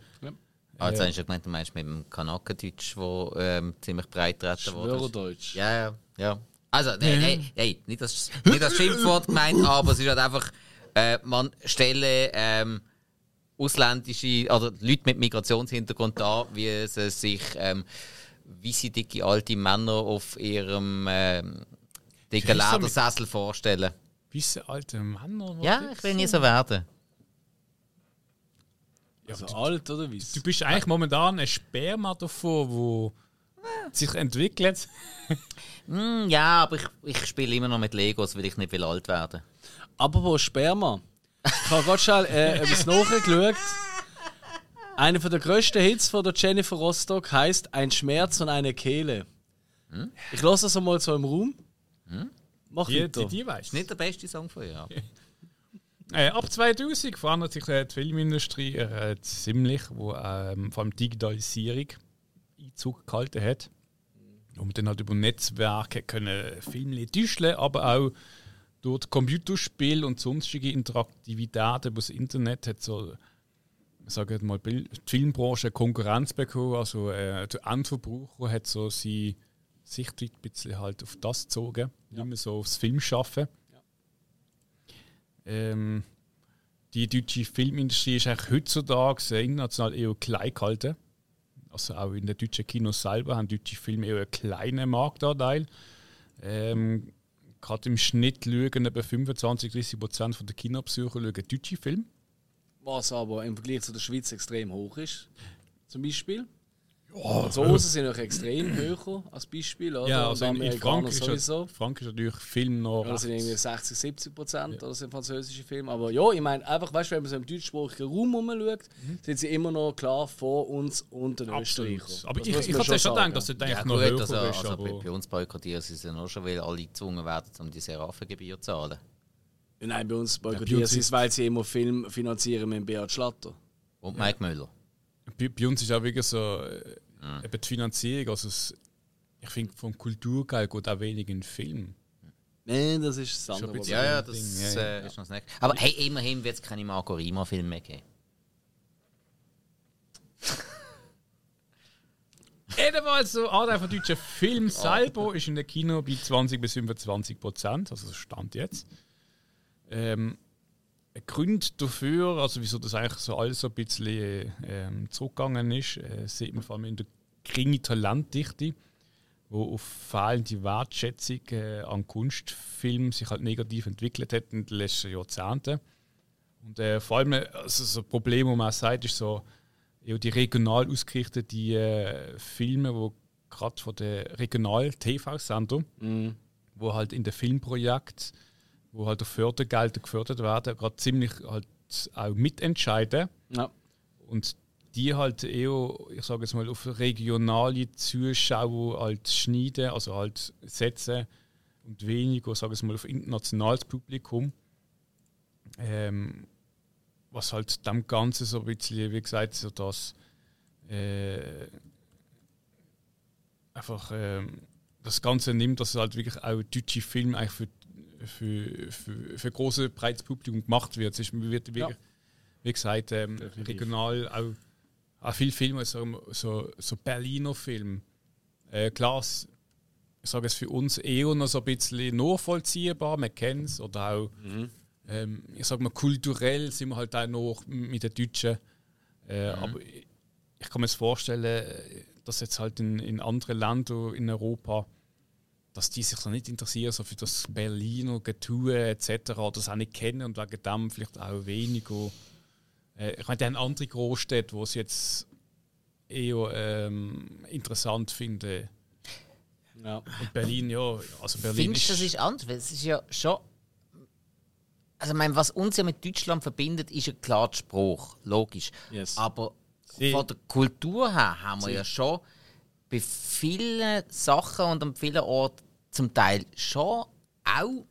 Ah, jetzt hast du ja gemeint, du meinst mit dem Kanakendeutsch, wo ähm, ziemlich breit treten wurde. Schwörerdeutsch. Ja, ja, ja. Also, nee, nee, nee, nicht das, nicht das Schimpfwort gemeint, aber es ist halt einfach, äh, man stelle ähm, ausländische oder Leute mit Migrationshintergrund da, wie sie sich ähm, wie sie dicke alte Männer auf ihrem ähm, dicken Ledersessel vorstellen. Wisse alte Männer. Ja, ich will nie so werden. Ja, Also du, alt oder wie? du bist eigentlich momentan ein Sperma davon, wo sich entwickelt. Hm, ja, aber ich, ich spiele immer noch mit Legos, weil ich nicht will alt werden. Apropos Sperma. Ich habe gerade schnell äh, etwas nachgeschaut. Einer der grössten Hits von der Jennifer Rostock heißt Ein Schmerz und eine Kehle. Ich lasse das einmal so im Raum. Mach Die, weiter. die, die weißt nicht der beste Song von ihr. Äh, ab 2000 verändert sich äh, die Filmindustrie äh, ziemlich, wo ähm, vor allem Digitalisierung Einzug gehalten hat. Und man dann halt über Netzwerke können Filme täuschen, aber auch durch die Computerspiele und sonstige Interaktivitäten über das Internet hat so, ich sage jetzt mal, die Filmbranche Konkurrenz bekommen. Also äh, der Endverbraucher hat so seine Sichtweite ein bisschen halt auf das gezogen, nicht mehr so aufs Filmschaffen. Ähm, die deutsche Filmindustrie ist eigentlich heutzutage international eher klein gehalten. Also auch in den deutschen Kinos selber haben deutsche Filme eher einen kleinen Marktanteil. Ähm, Gerade im Schnitt schauen etwa 25-30 Prozent der Kinobesucher schauen deutsche Filme. Was aber im Vergleich zu der Schweiz extrem hoch ist. Zum Beispiel. Die Franzosen sind auch extrem höher als Beispiel. Oder? Ja, also in, in Frankreich, sowieso. ist, Frankreich ist natürlich Film noch. Ja, das sind irgendwie 60, 70 Prozent oder sind französische Filme. Aber ja, ich meine, einfach, weißt du, wenn man so im deutschsprachigen Raum rumschaut, sind sie immer noch klar vor uns und den Mhm. Österreichern. Aber Das ich, ich man hatte schon gedacht, dass das eigentlich Ja, noch gut, höher also, ist. also bei, aber bei uns boykottieren sie es ja nur schon, weil alle gezwungen werden, um die Seraphengebühr zu zahlen. Nein, bei uns bei boykottieren uns sie ist- es, weil sie immer Film finanzieren mit Beat Schlatter. Und Mike Müller. bei, bei uns ist auch wirklich so äh, eben die Finanzierung. Also es, ich finde, vom Kulturgeld geht auch wenig in den Film. Nein, das ist das Schon ein andere. Ja, ja, Ding, das ja, äh, ist noch das Nächste. Aber hey, immerhin wird es keine Marco Rima-Filme mehr geben. Jedenfalls, so Anteil von deutschen Film selber ist in der Kino bei 20 bis 25 Prozent, also das stand jetzt. Ähm, Grund dafür, also wieso das eigentlich so alles so ein bisschen ähm, zurückgegangen ist, äh, sieht man vor allem in der geringen Talentdichte, wo auf fehlende Wertschätzung äh, an Kunstfilm sich halt negativ entwickelt hat in den letzten Jahrzehnten. Und äh, vor allem, also so ein Problem, wo man auch sagt, ist so, ja, die regional ausgerichteten äh, Filme, wo gerade von den Regional-TV-Sendern, wo halt in den Filmprojekten, wo halt durch Fördergelder gefördert werden, gerade ziemlich halt auch mitentscheiden Ja. und die halt eher, ich sage jetzt mal, auf regionale Zuschauer halt schneiden, also halt setzen und weniger, sage ich mal, auf internationales Publikum. Ähm, was halt dem Ganzen so ein bisschen, wie gesagt, so das äh, einfach ähm, das Ganze nimmt, dass halt wirklich auch deutsche Filme eigentlich für, für, für, für große breites Publikum gemacht wird. Es ist, wird wirklich, Ja. wie gesagt, ähm, regional auch, auch viele Filme, so, so, so Berliner Filme. Äh, klar, ich sage es für uns eher noch so ein bisschen nachvollziehbar, man kennt es, oder auch, ähm, ich sage mal, kulturell sind wir halt auch noch mit den Deutschen. Äh, Aber ich, ich kann mir vorstellen, äh, dass jetzt halt in, in anderen Ländern in Europa, dass die sich so nicht interessieren, so für das Berliner Getue etc. oder das auch nicht kennen und wegen dem vielleicht auch weniger. Äh, ich meine, die haben andere Großstädte, wo es jetzt eher ähm, interessant finde. Ja. Und Berlin, ja, also Berlin Findest du, das ist anders? Weil es ist ja schon. Also, ich meine, was uns ja mit Deutschland verbindet, ist ja klar der Spruch, logisch. Yes. Aber Sie- von der Kultur her haben wir ja schon bei vielen Sachen und an vielen Orten zum Teil schon auch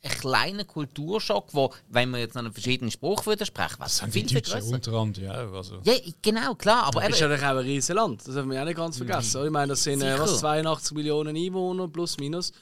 einen kleinen Kulturschock, wo, wenn wir jetzt noch einen verschiedenen Spruch würden sprechen, was das viel, die Deutschen grösser. untereinander, ja. Also. Ja, genau, klar, aber ist eben, natürlich auch ein riesen Land, das dürfen wir auch nicht ganz vergessen. oder? Ich meine, das sind äh, Sicher. was, 82 Millionen Einwohner, plus minus.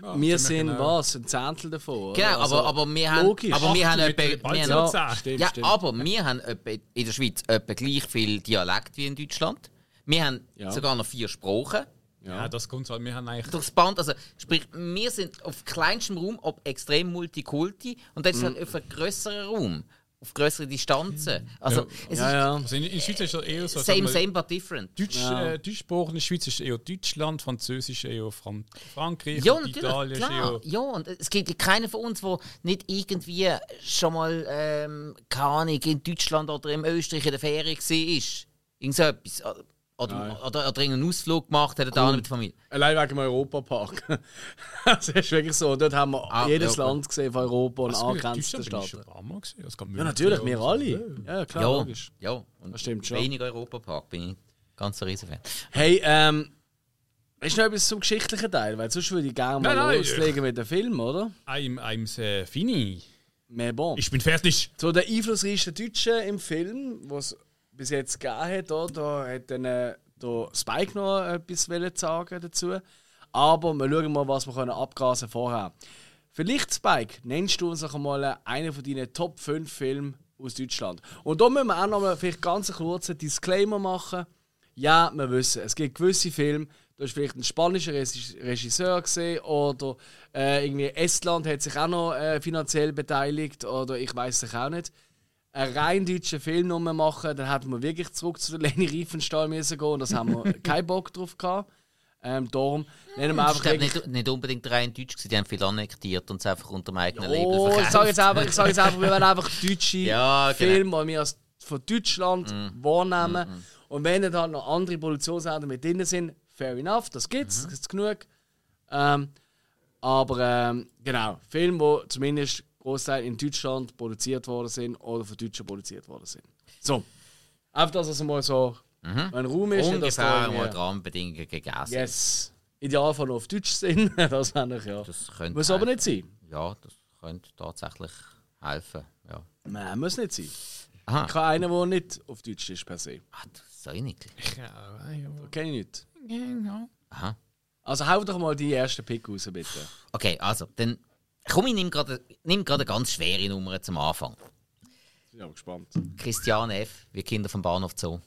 wir ziemlich sind genau. was, ein Zehntel davon. genau, Also, aber, aber wir haben, logisch. aber wir haben etwa, wir haben, zehn. Stimmt, ja, stimmt. aber wir haben etwa, in der Schweiz etwa gleich viel Dialekt wie in Deutschland. Wir haben Ja. sogar noch vier Sprachen. Ja, das kommt halt. Wir haben eigentlich. Durchs Band, also sprich, wir sind auf kleinstem Raum ob extrem multikulti und das ist Mhm. halt auf einem größeren Raum, auf größere Distanzen. Also Ja. es Ja, ist ja. Also in, in Schweiz ist es eher so. same, same but different. Deutsch, Ja. äh, der Schweiz ist eher Deutschland, Französisch eher Fran Frankreich, Ja, Italien ist klar. eher. Ja, und es gibt ja keinen von uns, der nicht irgendwie schon mal, ähm, keine Ahnung, in Deutschland oder in Österreich in der Ferie war. Irgend so etwas. Oder, Nein. oder, oder, oder einen Ausflug gemacht hat, da mit der Familie. Allein wegen dem Europapark. das ist wirklich so. Dort haben wir Ah, jedes gut. Land gesehen von Europa und angrenzenden Staaten. Ja, natürlich, wir alle. Ja, klar, Ja, logisch. ja. Und Das stimmt schon. Wenig Europapark, bin ich ganz ein Riesenfan. Hey, ähm, ist noch etwas zum geschichtlichen Teil? Weil sonst würde ich gerne mal Nein, nein, loslegen mit dem Film, oder? I'm, I'm sehr fini. Mais bon. Ich bin fertig. So der einflussreichste Deutsche im Film, was bis jetzt gegeben hat, da, hat dann äh, der Spike noch etwas wollen sagen dazu. Aber wir schauen mal, was wir können abgrasen vorher. Vielleicht, Spike, nennst du uns noch einmal einen von deinen Top 5 Filmen aus Deutschland. Und da müssen wir auch noch mal vielleicht ganz einen kurzen Disclaimer machen. Ja, wir wissen, es gibt gewisse Filme, da ist vielleicht ein spanischer Regis- Regisseur gesehen oder äh, irgendwie Estland hat sich auch noch äh, finanziell beteiligt oder ich weiß es auch nicht. Einen rein deutschen Film nur machen, dann hätten wir wirklich zurück zu Leni Riefenstahl müssen gehen und das haben wir keinen Bock drauf gehabt. Ähm, darum nennen wir einfach ist nicht, nicht unbedingt rein deutsch die haben viel annektiert und es einfach unter dem eigenen Label Oh, ich verkauft. sage jetzt einfach, ich sage jetzt einfach, wir werden einfach deutsche Ja, genau. Filme, die wir als von Deutschland wahrnehmen. Und wenn dann halt noch andere Produktionsarten mit drin sind, fair enough, das gibt's, das gibt's genug. Ähm, aber ähm, genau, Filme, die zumindest Großteil in Deutschland produziert worden sind oder von Deutschen produziert worden sind. So, einfach, dass es mal so ein Raum ist. nicht, dass da Ungefähr mal die Rahmenbedingungen gegessen. Yes. Idealfall noch auf Deutsch sind, das noch, ja. Das könnte Muss aber helfen. nicht sein. Ja, das könnte tatsächlich helfen. Ja. Nein, muss nicht sein. Aha. Ich habe einen, der nicht auf Deutsch ist per se. Ah, das soll ich nicht. Ja, ja, kenne ich nicht. ja. Aha. Also hau doch mal die ersten Pick raus, bitte. Okay, also, dann komm, ich nehme gerade gerade eine ganz schwere Nummer zum Anfang. Ich bin aber gespannt. Christian F., wie Kinder vom Bahnhof Zoo.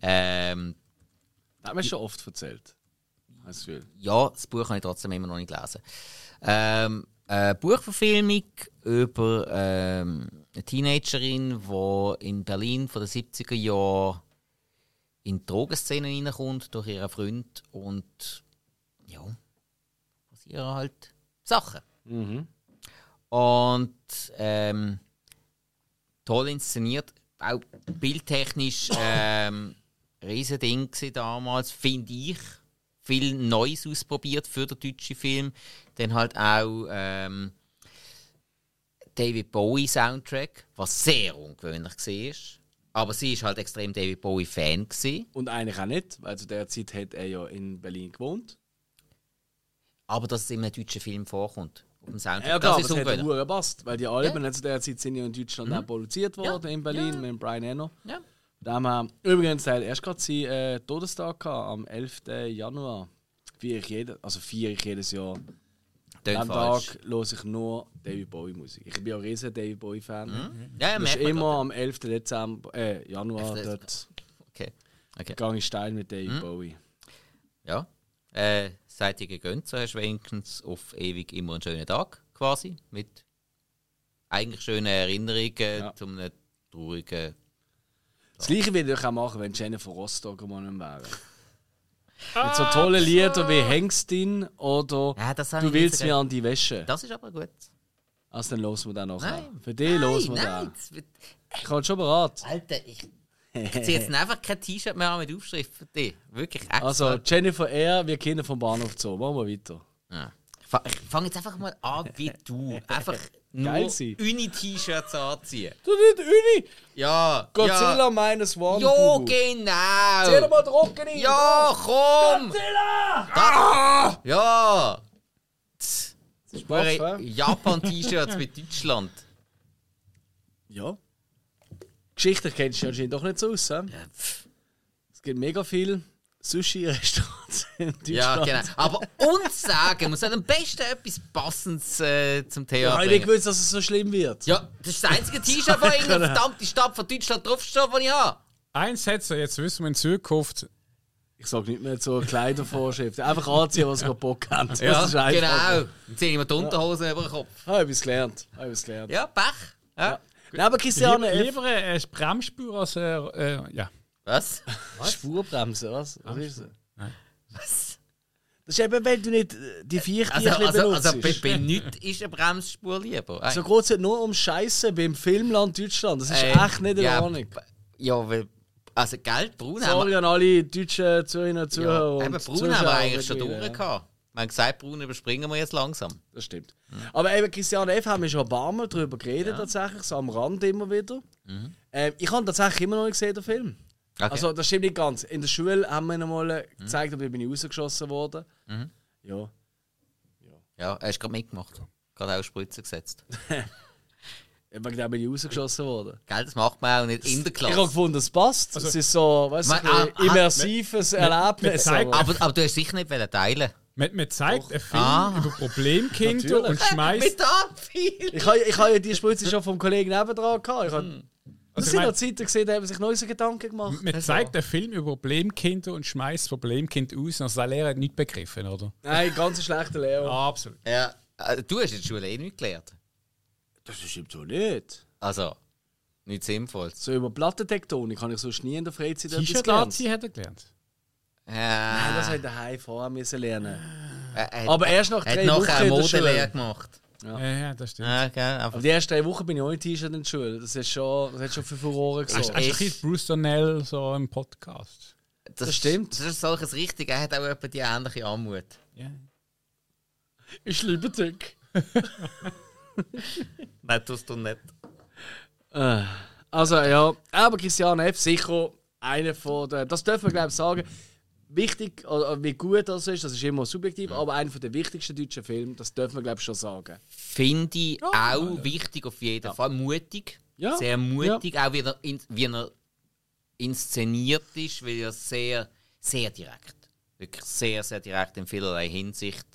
Ähm, Das haben wir schon oft erzählt. Ja, das Buch habe ich trotzdem immer noch nicht gelesen. Ähm, eine Buchverfilmung über ähm, eine Teenagerin, die in Berlin von den 70er Jahren in die Drogenszene reinkommt durch ihren Freund und ja, passieren halt Sachen. Und ähm, toll inszeniert, auch bildtechnisch ähm, Riesending damals, finde ich. Viel Neues ausprobiert für den deutschen Film. Dann halt auch ähm, David Bowie Soundtrack, was sehr ungewöhnlich war. Aber sie ist halt extrem David Bowie Fan gewesen. Und eigentlich auch nicht, weil zu der Zeit hat er ja in Berlin gewohnt. Aber dass es in einem deutschen Film vorkommt. Dem. Ja, klar, das ist das hat. Uhr gepasst, weil die Alben zu der Zeit sind ja in Deutschland auch produziert worden, in Berlin, Ja. mit Brian Eno. Ja. Da haben wir übrigens der hat erst gerade seinen äh, Todestag gehabt, am 11. Januar. Vier ich jede, also vier ich jedes Jahr. Am. Tag höre ich nur David Bowie Musik. Ich bin auch ein riesen David Bowie Fan. Ja, ja, ist merkt immer am 11. Dezember, äh, Januar 11. dort Okay. okay. gehe ich steil mit David Mhm. Bowie. Ja. Äh, seid ihr gegönnt, so du wenigstens auf ewig immer einen schönen Tag quasi. Mit eigentlich schönen Erinnerungen Ja. zum einem traurigen. Das gleiche würde ich auch machen, wenn Jennifer Rostock mal nicht wäre. Mit so tollen Liedern wie Hengstin oder Ja, das Du willst mir an die Wäsche. Das ist aber gut. Also dann los wir den noch. Nein. Für dich los wir das Ich habe schon bereit. Alter, ich. Ich ziehe jetzt einfach kein T-Shirt mehr an mit Aufschrift für dich. Wirklich extra. Also, Jennifer Air, wir Kinder vom Bahnhof Zoo. Machen wir weiter. Ja. Ich fa- Ich fange jetzt einfach mal an wie du. Einfach nur. Uni-T-Shirts anziehen. Du nicht Uni! Ja. Godzilla Ja, minus one. ja Bubu. genau. Zieh mal den Rocken rein! Ja, komm! Godzilla! Da. Ja! Eure hä? Japan-T-Shirts mit Deutschland. Ja. Geschichtlich kennst du ja anscheinend doch nicht so aus. hä? Es gibt mega viele Sushi-Restaurants in Deutschland. Ja, genau. Aber uns sagen, muss am besten etwas Passendes äh, zum Ich Thema habe nicht bringen. gewusst, dass es so schlimm wird. Ja, das ist das einzige T-Shirt, wo irgendeine verdammte Stadt von Deutschland draufsteht, das ich habe. Eins hat sie, jetzt wissen wir in Zukunft. Ich sage nicht mehr so Kleidervorschriften. Einfach anziehen, was ihr Bock habt. Ja, das genau. Dann ziehe ich mir die Unterhosen über den Kopf. Habe ich etwas gelernt. Habe ich etwas gelernt. Ja, Pech. Ja. Nein, aber Christiane Lieber, F. lieber eine Bremsspur als äh, äh, ja. Was? Spurbremse, was? Was ist das? Was? Das ist eben, wenn du nicht äh, die vier Also, also, benutzt. also bei, bei nichts ist eine Bremsspur lieber. so geht es nur um Scheiße beim Filmland Deutschland. Das ist Äh, echt nicht in ja, Ordnung. Ja, weil. Also, Geld, Braun haben Sorry wir. an alle deutschen Zuhörerinnen und Ja, Zuhörer. eben, Braun haben wir Zuschauer eigentlich schon durch. Wir haben gesagt, Braun überspringen wir jetzt langsam. Das stimmt. Aber eben, Christiane F. haben wir schon ein paar Mal darüber geredet, tatsächlich, so am Rand immer wieder. Ähm, ich habe tatsächlich immer noch nicht gesehen, den Film. Okay. Also, das stimmt nicht ganz. In der Schule haben wir ihn mal gezeigt, aber ich bin ich rausgeschossen worden. Ja. ja, er ist gerade mitgemacht. Gerade auch Spritze gesetzt. Wegen dem bin ich rausgeschossen worden. Gell, das macht man auch nicht in der Ich habe Klasse. gefunden, es passt. es ist so, weißt du, Man- ein ah, immersives Erlebnis. zeigt- aber- Aber, aber du hast sicher nicht wollen teilen Man, man zeigt einen Film Ah. über Problemkinder und schmeißt. Ich habe ich habe ja die Spritze schon vom Kollegen nebendran gehabt. Ich habe, Hm. sind mein- noch Zeiten gesehen, da haben sich neue Gedanken gemacht. Man zeigt einen Film über Problemkinder und schmeißt das Problemkind aus. Also der Lehrer hat nicht begriffen, oder? Nein, ganz schlechter Lehrer. Absolut. Ja, äh, du hast in der Schule eh nicht gelernt. Das stimmt so nicht. Also, nichts Sinnvolles. So über Plattentektonik habe ich sonst nie in der Freizeit etwas gelernt. hat er gelernt. Ja, Nein, das ich daheim vorher müssen lernen. er, er, Aber erst nach er drei hat Wochen eine. Modelehre gemacht. Ja, ja das stimmt. Ja, einfach. Aber die ersten drei Wochen bin ich ohne T-Shirt in der Schule. Das, ist schon, das hat schon für Furore gesorgt. hast du Ich- ein bisschen Bruce Donnell so im Podcast? Das, stimmt. Das ist solches richtig. Er hat auch etwa die ähnliche Anmut. Ja. Ich liebe dich. Nein, tust du nicht. Äh, Also ja, aber Christian F. sicher einer von den, das dürfen wir glaube ich sagen, wichtig, oder wie gut das ist, das ist immer subjektiv, aber einer von der wichtigsten deutschen Filme, das dürfen wir glaube ich schon sagen. Finde ich auch wichtig auf jeden Fall. Mutig. Ja. Sehr mutig. Auch wie er, in, wie er inszeniert ist, weil er sehr, sehr direkt. Wirklich sehr, sehr direkt in vielerlei Hinsicht.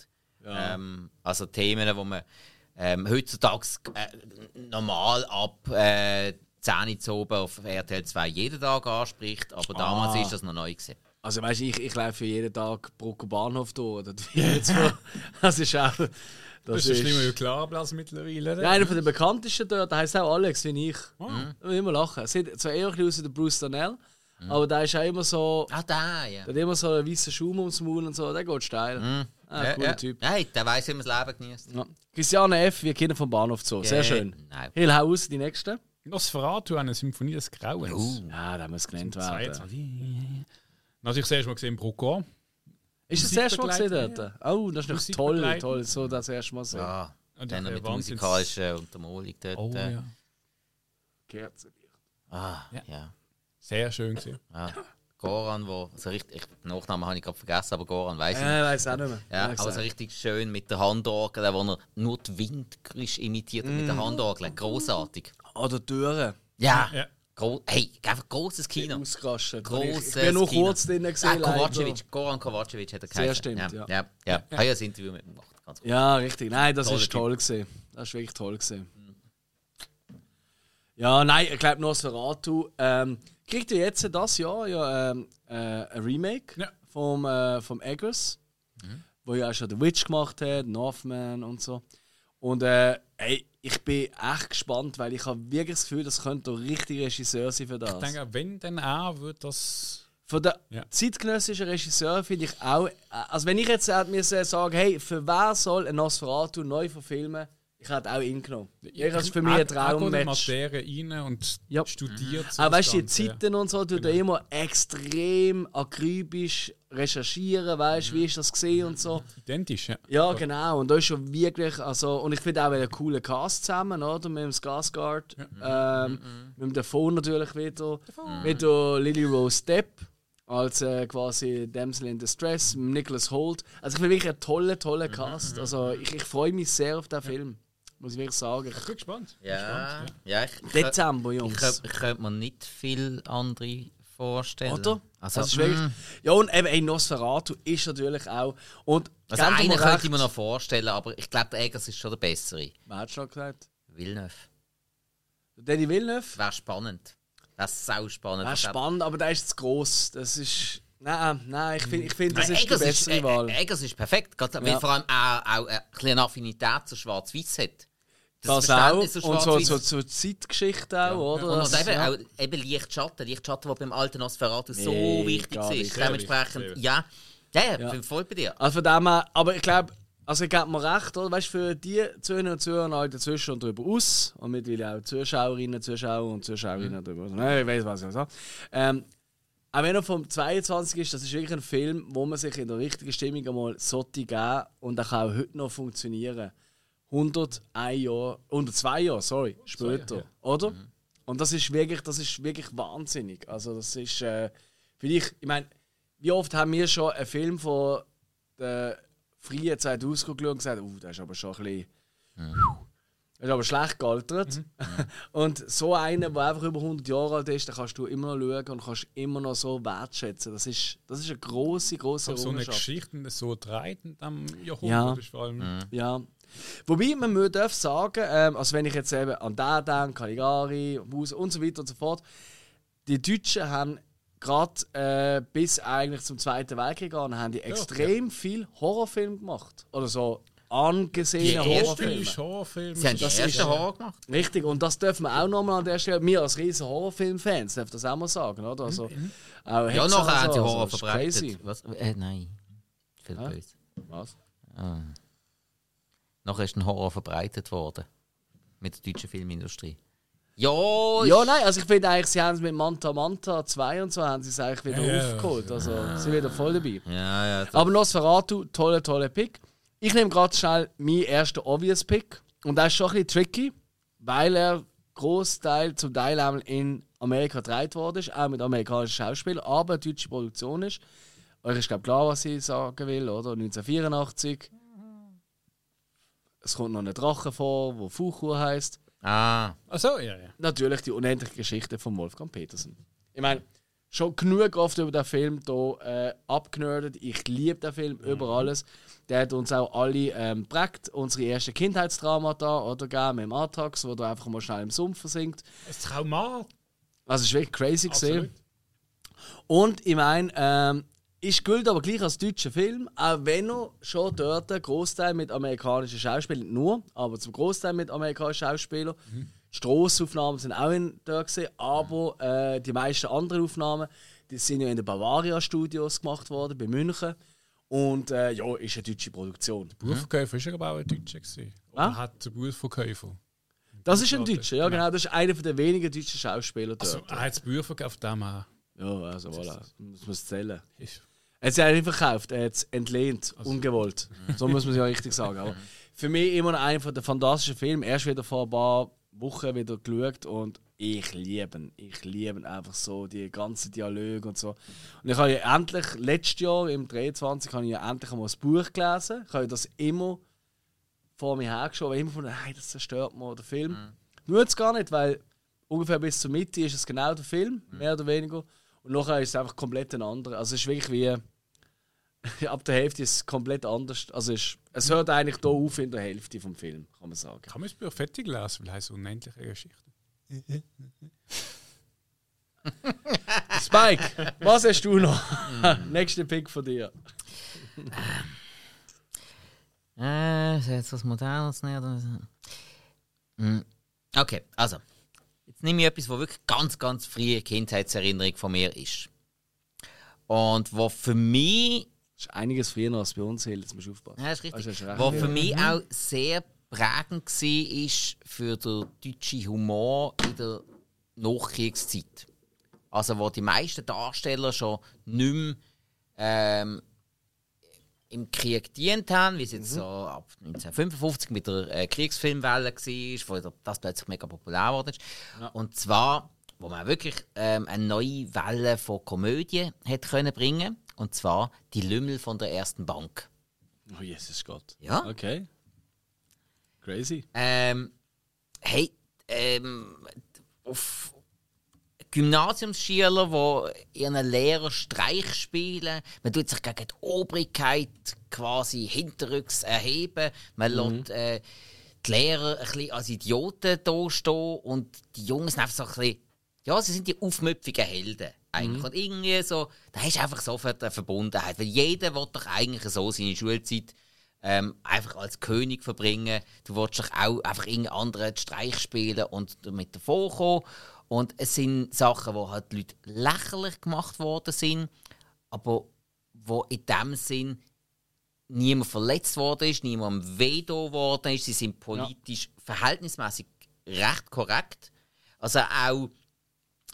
Ähm, also Themen, wo man ähm, heutzutage äh, normal ab äh, 10 Uhr zu oben auf RTL 2 jeden Tag anspricht, aber damals Ah. ist das noch neu gewesen. Also weißt du, ich, ich laufe jeden Tag Brucker Bahnhof durch. Das, jetzt so, das ist auch. Das, Das ist schlimmer wie Klarplatz mittlerweile. Ja, einer von den bekanntesten dort, der heisst auch Alex, wie ich. Ah. Mhm. Ich will immer lachen. Sieht zwar eher ein bisschen aus wie der Bruce Donnell, aber der ist auch immer so. Ah, da, ja. Der hat immer so einen weißen Schaum ums Maul und so, der geht steil. Ah, ja, cooler ja. Typ. Hey, der weiß, wie man das Leben genießt. Ja. Christiane F., wir Kinder vom Bahnhof Zoo. Sehr schön. Nein. Hill Haus, die nächste. Nosferatu, eine Symphonie des Grauens. Ja, da muss genannt Zwei, werden. zwei. Natürlich sehr mal gesehen Brucker. Ist das das erste Mal gesehen dort? Oh, das ist noch toll, Musikbegleitung. toll, so das erste Mal sehen. Ja, Und dann mit Wahnsinns- musikalischer Untermalung dort. Oh äh, ja. Kerzenlicht. Ah, Ja. ja. Sehr schön gewesen. ja. Goran, wo so richtig, ich, den Nachnamen habe ich gerade vergessen, aber Goran weiß ich. Äh, weiß auch nicht mehr. Ja, aber so richtig schön mit der Handorgel, wo er nur die Windgeräusche imitiert hat mit der Handorgel. Großartig. Oder Türen. Ja, Ja. Gro hey, einfach großes Kino. Ausgerastet. Grosses ich bin nur Kino. kurz drin Ah, gesehen. leider. Kovacevic, Goran Kovacevic hat er Sehr geheißen. stimmt, ja. ja. Ja, ja. habe ja ein Interview mit ihm gemacht. Ganz gut. Ja, richtig. Nein, das Toller ist toll gesehen. Das ist wirklich toll gesehen. Ja, nein, ich glaube Nosferatu ähm, kriegt ja jetzt das Jahr ja ähm, äh, ein Remake Ja. vom, äh, vom Eggers, wo ja auch schon The Witch gemacht hat, Northman und so. Und äh, ey, ich bin echt gespannt, weil ich habe wirklich das Gefühl, das könnte der richtige Regisseur sein für das. Ich denke, wenn dann auch, wird das. Von der Ja. zeitgenössischen Regisseur finde ich auch. äh, Also, wenn ich jetzt äh, mir sagen, hey, für wer soll ein Nosferatu neu verfilmen? Ich hätte auch ihn genommen. Ja, das ist für mich ein Traummatch. rein und Ja. studiert. so Aber weißt du, die ja. Zeiten und so, tut er immer extrem akribisch recherchieren, weißt du, wie ist das gesehen und so. Identisch, ja. Ja, genau. Und da ist schon wirklich, also, und ich finde auch einen coolen Cast zusammen, oder? Mit dem Skarsgård, ähm, mit dem Defoe natürlich wieder, mit der Lily Rose Depp als äh, quasi Damsel in Distress, mit Nicholas Holt. Also ich finde wirklich einen tollen, tollen Cast. Also ich, ich freue mich sehr auf den Film, muss ich wirklich sagen. Ich bin gespannt. Ja, ja. ich, ich, Dezember, ich, Jungs. könnte- ich könnte mir nicht viel andere vorstellen. Oder? Also, das ist wirklich, mm, ja, und eben ey, Nosferatu ist natürlich auch. Und also einen mir könnte recht- ich mir noch vorstellen, aber ich glaube, der Eggers ist schon der bessere. Wer hat schon gesagt? Villeneuve. Danny Villeneuve? Wäre spannend. Das ist sau spannend. Wäre Ich spannend, aber der ist zu gross. Das ist. Nein, nein, ich finde, ich find, das ist die Eggers bessere äh, Wahl. Eggers ist perfekt, gerade weil Ja. vor allem auch, auch ein eine Affinität zu Schwarz-Weiß hat. Das auch. Verständnis zu Und so, so, so Zeitgeschichte auch, oder? Und Das- eben, ja. auch, eben Lichtschatten, Lichtschatten, die beim alten Nosferatu so Mega wichtig ist. Dementsprechend, wichtig. ja. Ja, ja, Ja. bin voll bei dir. Also von dem her, aber ich glaube, also ich gebe mir recht, oder? Weißt für die Zuhörer und Zuhörer halt dazwischen und darüber aus. Und mittlerweile auch Zuschauerinnen, Zuschauer und Zuschauerinnen Mhm. darüber. Nein, ich weiß, was ich sage. Ähm, auch wenn er vom 22 ist, das ist wirklich ein Film, wo man sich in der richtigen Stimmung einmal sollte geben und der kann auch heute noch funktionieren. 101 Jahre, 102 Jahre, sorry, später, ja. oder? Mhm. Und das ist wirklich, das ist wirklich wahnsinnig. Also das ist, äh, für dich, ich meine, wie oft haben wir schon einen Film von der frühen Zeit ausgeschaut und gesagt, uh, der ist aber schon ein bisschen, der ist aber schlecht gealtert. und so einer, der einfach über 100 Jahre alt ist, den kannst du immer noch schauen und kannst immer noch so wertschätzen. Das ist, das ist eine große, große Aber so eine Errungenschaft. Geschichte so treibend am Ja. Jahrhundert ist vor allem. Ja. Wobei man muss darf sagen, ähm, also wenn ich jetzt eben an den denke, Caligari, Muse und so weiter und so fort, die Deutschen haben gerade äh, bis eigentlich zum Zweiten Weltkrieg gegangen, haben die extrem viel Horrorfilme gemacht. Oder so angesehene Die erste Horrorfilme. Ist Horrorfilm. Sie haben die Das ersten ist- Horror gemacht. Richtig, und das dürfen wir auch nochmal an der Stelle, wir als riesen Horrorfilm-Fans, dürfen das auch mal sagen, oder? Also, auch Ja, nachher und haben so, sie also, Horror das ist verbreitet. Was? Äh, nein. Viel Hä? böse. Was? Ah. Nachher ist ein Horror verbreitet worden. Mit der deutschen Filmindustrie. Ja, Ja, nein, also ich finde eigentlich, sie haben es mit Manta Manta 2 und so haben sie es eigentlich wieder Ja, ja. aufgeholt. Also sie sind wieder voll dabei. Ja, ja. das- Aber Nosferatu, toller, toller Pick. Ich nehme gerade schnell meinen ersten Obvious Pick. Und das ist schon ein bisschen tricky, weil er Großteil zum Teil einmal in Amerika gedreht worden ist, auch mit amerikanischen Schauspielern, aber eine deutsche Produktion ist. Euch ist, glaube ich, klar, was ich sagen will, oder? 1984. Es kommt noch ein Drache vor, wo Fuchur heißt. Ah, Achso, ja, ja. Natürlich die unendliche Geschichte von Wolfgang Petersen. Ich meine, schon genug oft über den Film hier äh, abgenördet. Ich liebe den Film über alles. Der hat uns auch alle ähm, prägt. Unsere erste Kindheitsdrama da oder gegeben mit dem Atrax, wo du einfach mal schnell im Sumpf versinkt. Ein Traumat. Also, es ist wirklich crazy Absolut. gesehen. Und ich meine, ähm, ist gilt aber gleich als deutscher Film, auch wenn er schon dort einen Großteil mit amerikanischen Schauspielern, nicht nur, aber zum Großteil mit amerikanischen Schauspielern. Die Strassaufnahmen sind auch in dort gesehen, aber äh, die meisten anderen Aufnahmen, die sind ja in den Bavaria Studios gemacht worden, bei München. Und äh, ja, ist eine deutsche Produktion. Buchverkäufer ist ja aber auch ein Deutscher. Gewesen. Oder Ah? hat der Buchverkäufer. Das ist ein Deutscher, ja genau. Das ist einer der wenigen deutschen Schauspieler Also, dort. er hat das Buch verkauft, dem er. ja, also voilà, das muss zählen. Ist- Er hat ja nicht verkauft, er hat es entlehnt, ungewollt. So muss man es ja richtig sagen. Aber für mich immer noch einer der fantastischen Filme. Erst wieder vor ein paar Wochen wieder geschaut und ich liebe ihn. Ich liebe ihn einfach so, die ganzen Dialoge und so. Und ich habe ja endlich, letztes Jahr, im 23, habe ich ja endlich einmal das Buch gelesen. Ich habe das immer vor mir hergeschoben, immer von, hey, das zerstört mir den Film. Nur es gar nicht, weil ungefähr bis zur Mitte ist es genau der Film, mehr oder weniger. Und nachher ist es einfach komplett ein anderer. Also es ist wirklich wie ab der Hälfte ist es komplett anders. Also es, ist, es hört eigentlich hier auf in der Hälfte vom Film, kann man sagen. Kann man das Buch fertig lesen, weil es unendliche Geschichte. Spike, was hast du noch? Nächster Pick von dir. Äh, ist jetzt was Modernes nicht? Hm. Okay, also. Jetzt nehme ich etwas, was wirklich ganz, ganz frühe Kindheitserinnerung von mir ist. Und was für mich ist einiges früher als bei uns, Hill, jetzt musst du aufpassen. Ja, ist richtig. Also. Was für mich auch sehr prägend war für den deutschen Humor in der Nachkriegszeit. Also wo die meisten Darsteller schon nicht mehr ähm, im Krieg gedient haben, wie es jetzt so ab 1955 mit der äh, Kriegsfilmwelle war, wo das plötzlich mega populär wurde. Und zwar, wo man wirklich ähm, eine neue Welle von Komödie hat können bringen und zwar die Lümmel von der ersten Bank. Oh, Jesus Gott. Ja. Okay. Crazy. Ähm, hey, ähm, auf Gymnasiumsschüler, die ihren Lehrer Streich spielen, man tut sich gegen die Obrigkeit quasi hinterrücks erheben, man lässt äh, die Lehrer ein bisschen als Idioten da stehen und die Jungs sind einfach so ein bisschen, ja, sie sind die aufmüpfigen Helden. Eigentlich. Und irgendwie so, da hast du einfach sofort eine Verbundenheit. Weil jeder will doch eigentlich so seine Schulzeit ähm, einfach als König verbringen. Du willst doch auch einfach irgendeinen anderen Streich spielen und damit davor kommen. Und es sind Sachen, wo halt die Leute lächerlich gemacht worden sind, aber wo in dem Sinn niemand verletzt worden ist, niemand weh worden ist. Sie sind politisch verhältnismäßig recht korrekt. Also auch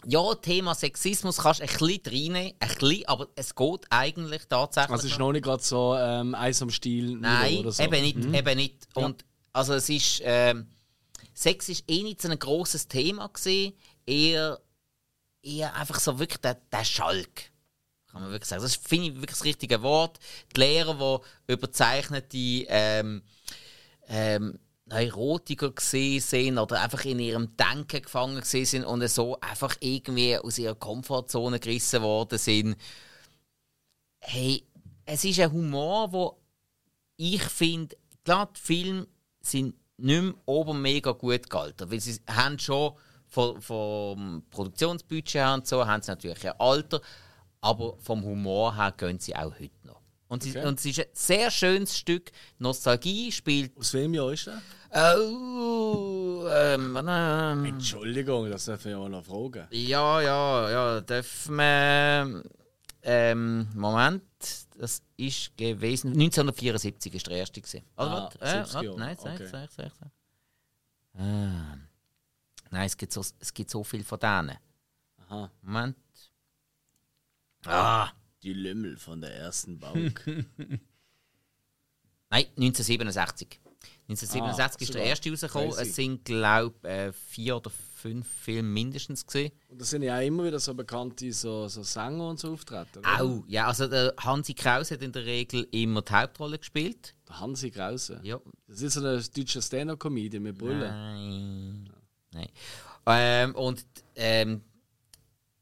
ja, Thema Sexismus kannst du ein bisschen reinnehmen, ein bisschen, aber es geht eigentlich tatsächlich. Also es ist noch nicht gerade so ähm, Eis am Stiel Nein, oder so. eben nicht, Mhm. eben nicht. Und also es ist, ähm, Sex ist eh nicht so ein grosses Thema gewesen, eher, eher einfach so wirklich der, der Schalk. Kann man wirklich sagen. Das finde ich, wirklich das richtige Wort. Die Lehrer, die überzeichnete ähm, ähm, Neurotiker gesehen sind oder einfach in ihrem Denken gefangen sind und so einfach irgendwie aus ihrer Komfortzone gerissen worden sind. Hey, es ist ein Humor, wo ich finde, klar, die Filme sind nicht mehr oben mega gut gehalten, weil sie haben schon vom, vom Produktionsbudget her und so, haben sie natürlich ein Alter, aber vom Humor her gehen sie auch heute noch. Und, sie, Okay. und es ist ein sehr schönes Stück. Nostalgie spielt. Aus welchem Jahr ist der? Oh, ähm, ähm, Entschuldigung, das darf ich auch noch fragen. ja, ja, ja, dürfen wir. Ähm, Moment, das ist gewesen. 1974 ist der erste. Gewesen. Also, Ah, warte, äh, 70 warte, nein, sag, okay. sag, sag, sag. Ah. Nein, es gibt, so, es gibt so viel von denen. Aha. Moment. Ah! Die Lümmel von der ersten Bank. Nein, 1967. 1967 Ah, ist der erste rausgekommen. Crazy. Es sind, glaube ich, äh, vier oder fünf Filme mindestens gesehen. Und das sind ja auch immer wieder so bekannte so, so Sänger und so auftreten. oder? Au, ja, also der Hansi Kraus hat in der Regel immer die Hauptrolle gespielt. Der Hansi Krause. Ja, Das ist so ein deutscher Stand-up-Comedian mit Brüllen. Nein. Nein. Ähm, und ähm,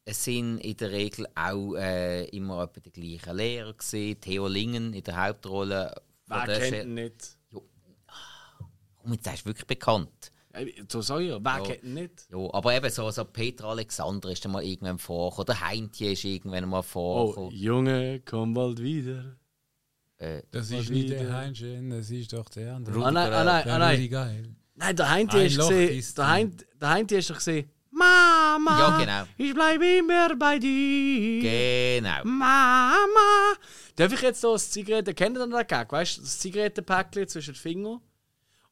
es sind in der Regel auch äh, immer etwa die gleichen Lehrer gesehen. Theo Lingen in der Hauptrolle. Wer kennt ihn nicht? Komm, jetzt ist wirklich bekannt. So sag ich ja, wer Ja. kennt ihn nicht? Ja, aber eben so, so Peter Alexander ist dann mal irgendwann vorgekommen. Oder Heintje ist irgendwann mal Oh, vorgekommen. Junge, komm bald wieder. Äh, Das ist nicht wieder. der Heinchen, das ist doch der andere. Ah nein, ah nein, Der ah nein. Geil. Nein, der Heinti Ein ist gesehen. Der Heinti ist doch gesehen. Mama, Ja, genau. ich bleibe immer bei dir. genau. Mama. Darf ich jetzt so das Zigaretten, kennt ihr den Gag? Weißt du, das Zigarettenpäckchen zwischen den Fingern?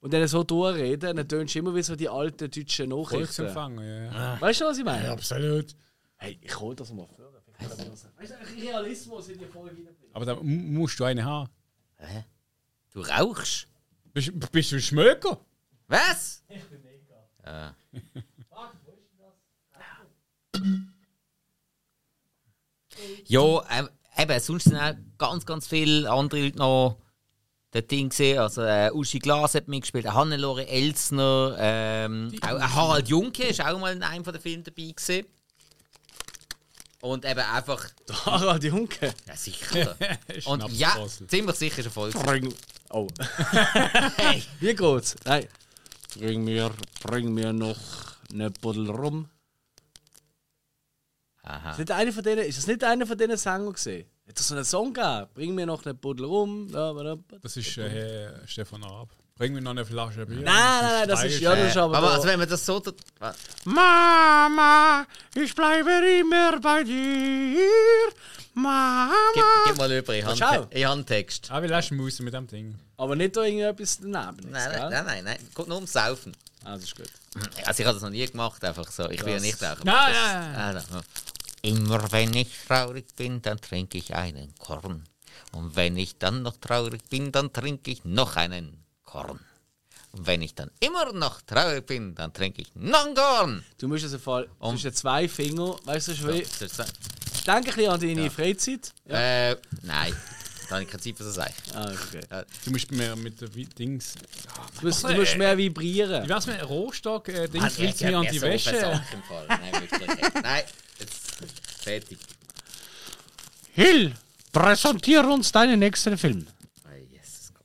Und dann so durchreden, dann tönst du immer wie so die alten deutschen Nachrichten. Ja. ja. Weißt du, was ich meine? Absolut. Hey, ich hol das mal vor. Weißt du, ein Realismus in die Folge hineinbringen. Aber da m- musst du eine haben. Hä? Du rauchst? Bist, bist du ein Schmöker? Was? Ich bin mega. Ja, ähm, eben, sonst sind auch ganz, ganz viele andere Leute noch das Ding gesehen. Also, äh, Uschi Glas hat mitgespielt, Hannelore Elsner, ähm, auch, äh, Harald Junke ist auch mal in einem von den Filmen dabei gewesen. Und eben einfach, Harald Junke. ja sicher. Und ja, ziemlich sicher ist Erfolg. Bring. Oh. Hey. Wie geht's? Nein. Bring mir, bring mir noch eine Buddel rum. Aha. Ist, nicht einer von denen, ist das nicht einer von diesen Sängern gesehen? Hat es so einen Song gegeben? Bring mir noch eine Buddel rum. Das ist äh, Stefan Raab. Bring mir noch eine Flasche Bier. Nein, nein, nein, das ist, ja, das Äh, aber. aber also, wenn man das so. Mama, ich bleibe immer bei dir. Mama. Gib, gib mal über, ich habe einen- einen Text. Ah, wie lässt du Maus mit dem Ding? Aber nicht da irgendetwas daneben. Nein, nein, nein, nein, nein. Geht nur ums Saufen. Ah, das ist gut. Also, ich habe das noch nie gemacht, einfach so. Ich will ja nicht rauchen. Nein, nein, nein. Ja. Immer wenn ich traurig bin, dann trinke ich einen Korn. Und wenn ich dann noch traurig bin, dann trinke ich noch einen Korn. Und wenn ich dann immer noch traurig bin, dann trinke ich noch einen Korn. Du musst also Fall Um- zwischen zwei Finger, weißt du, das ist wie, Das ist so- denk ein bisschen an deine Freizeit. Ja. Äh, nein. Da habe ich keine Zeit für so sagen. Ah, ist okay. Du musst mehr mit den Dings. Du musst, du musst mehr vibrieren. Wie wär's mit einem Rohstock? Äh, Dings fliegt ja, mir an ja, die so Wäsche. Fall. Nein, wirklich. Nein, jetzt fertig. Hill, präsentiere uns deinen nächsten Film.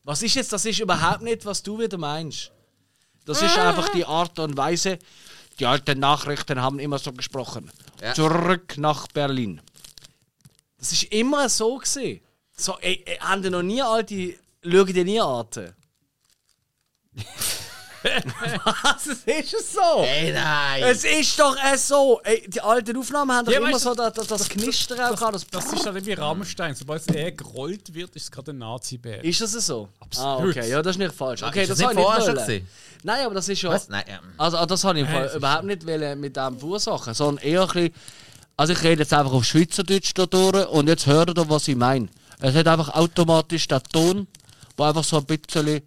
Was ist jetzt? Das ist überhaupt nicht, was du wieder meinst. Das ist einfach die Art und Weise. Die alten Nachrichten haben immer so gesprochen. Ja. Zurück nach Berlin. Das ist immer so gesehen. So, ey, ey, haben die noch nie alte. Schauen die nie Arten? Was? Es ist es so? Ey, nein! Es ist doch äh, so. Ey, die alten Aufnahmen haben doch Ja, immer weißt so das, das, das Knistern auch gehabt, das, Das ist halt wie Rammstein. Sobald es eher gerollt wird, ist es gerade ein Nazi-Bär. Ist das so? Absolut. Ah, okay. Ja, das ist nicht falsch. Okay, das das, nicht habe ich vorher schon gewesen? Nein, aber das ist ja. Was? Nein, ja. Also, ah, das habe ich im Fall überhaupt nicht wollen mit dem verursachen, sondern eher ein bisschen. Also, ich rede jetzt einfach auf Schweizerdeutsch da durch und jetzt hört ihr, was ich meine. Es hat einfach automatisch den Ton, wo einfach so ein bisschen.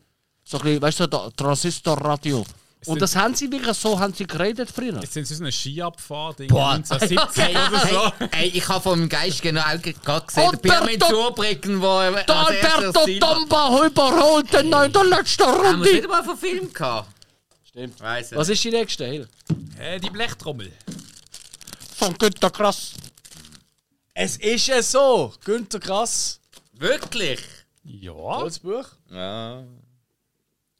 So ein bisschen, weißt du, Transistorradio. Und das haben sie wirklich so haben sie geredet früher. Jetzt sind sie so eine Skiabfahrt in Boah. 1970 Hey, oder so. hey, ich habe vom Geist genau gerade gesehen, Und der Pyramid der- Surbrücken, wo er Der erstes Alberto Tomba überholt den in der letzten Haben wir Runde. wieder mal von Film gehabt? Stimmt. Weiss ich Was ist die nächste? Hill? Äh, die Blechtrommel. Von Günter Krass. Es ist ja so. Günther Krass. Wirklich? Ja. Tolles Buch. Ja.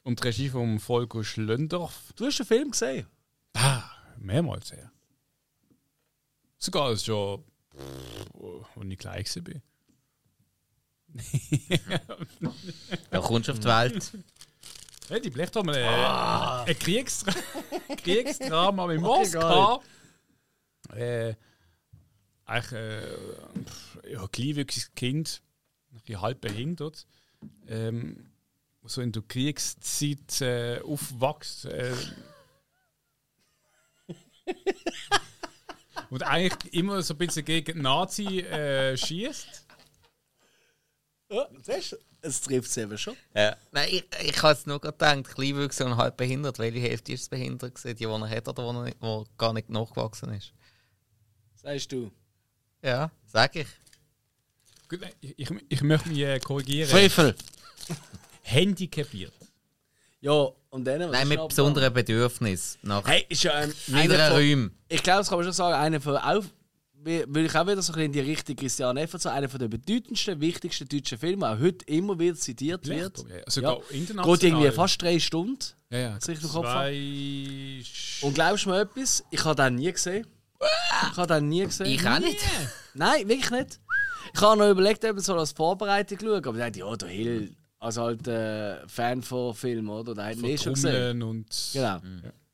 Und die Regie vom Volker Schlöndorf. Du hast den Film gesehen. Ah, mehrmals her. Sogar als schon. als ich klein war. Da kommst du auf die Welt. Ja, die Blechtrommel. Äh, ein Kriegsdra Kriegsdrama mit Moskau. Äh, eigentlich äh, ja, kleinwüchsiges Kind, ein bisschen halb behindert. Ähm, so in der Kriegszeit äh, aufwächst. Äh, und eigentlich immer so ein bisschen gegen Nazi äh, schießt. Ja, siehst? Es trifft es eben schon. Ja. Nein, ich, ich habe jetzt nur gedacht, Kleinwüchse und halb behindert. Welche Hälfte ist es behindert gewesen? Die, die er hat oder die, nicht, die gar nicht nachgewachsen ist? Sagst du. Ja, sag ich. Gut, nein, ich, ich, ich möchte mich äh, korrigieren. Frevel. Handicapiert. Ja, und dann. was Nein, mit besonderen Bedürfnissen. Nach Hey, ist ja ein. einer von- Räumen. Ich glaube, das kann man schon sagen, einer von. Auch, will ich auch wieder so ein bisschen in die Richtung Christian Effert so einer von der bedeutendsten, wichtigsten deutschen Filme, auch heute immer wieder zitiert wird. Ja. Sogar international. Geht irgendwie fast drei Stunden. Ja, ja. Sich im Kopf Zwei... Und glaubst du mir etwas? Ich habe den nie gesehen. Ich habe den nie gesehen. Ich auch nicht. Nein, wirklich nicht. Ich habe noch überlegt, ob ich so als Vorbereitung schauen, aber ich dachte, ja, der Hill, als halt äh, Fan von Filmen, oder? Der hat ihn eh schon gesehen. Und... Genau.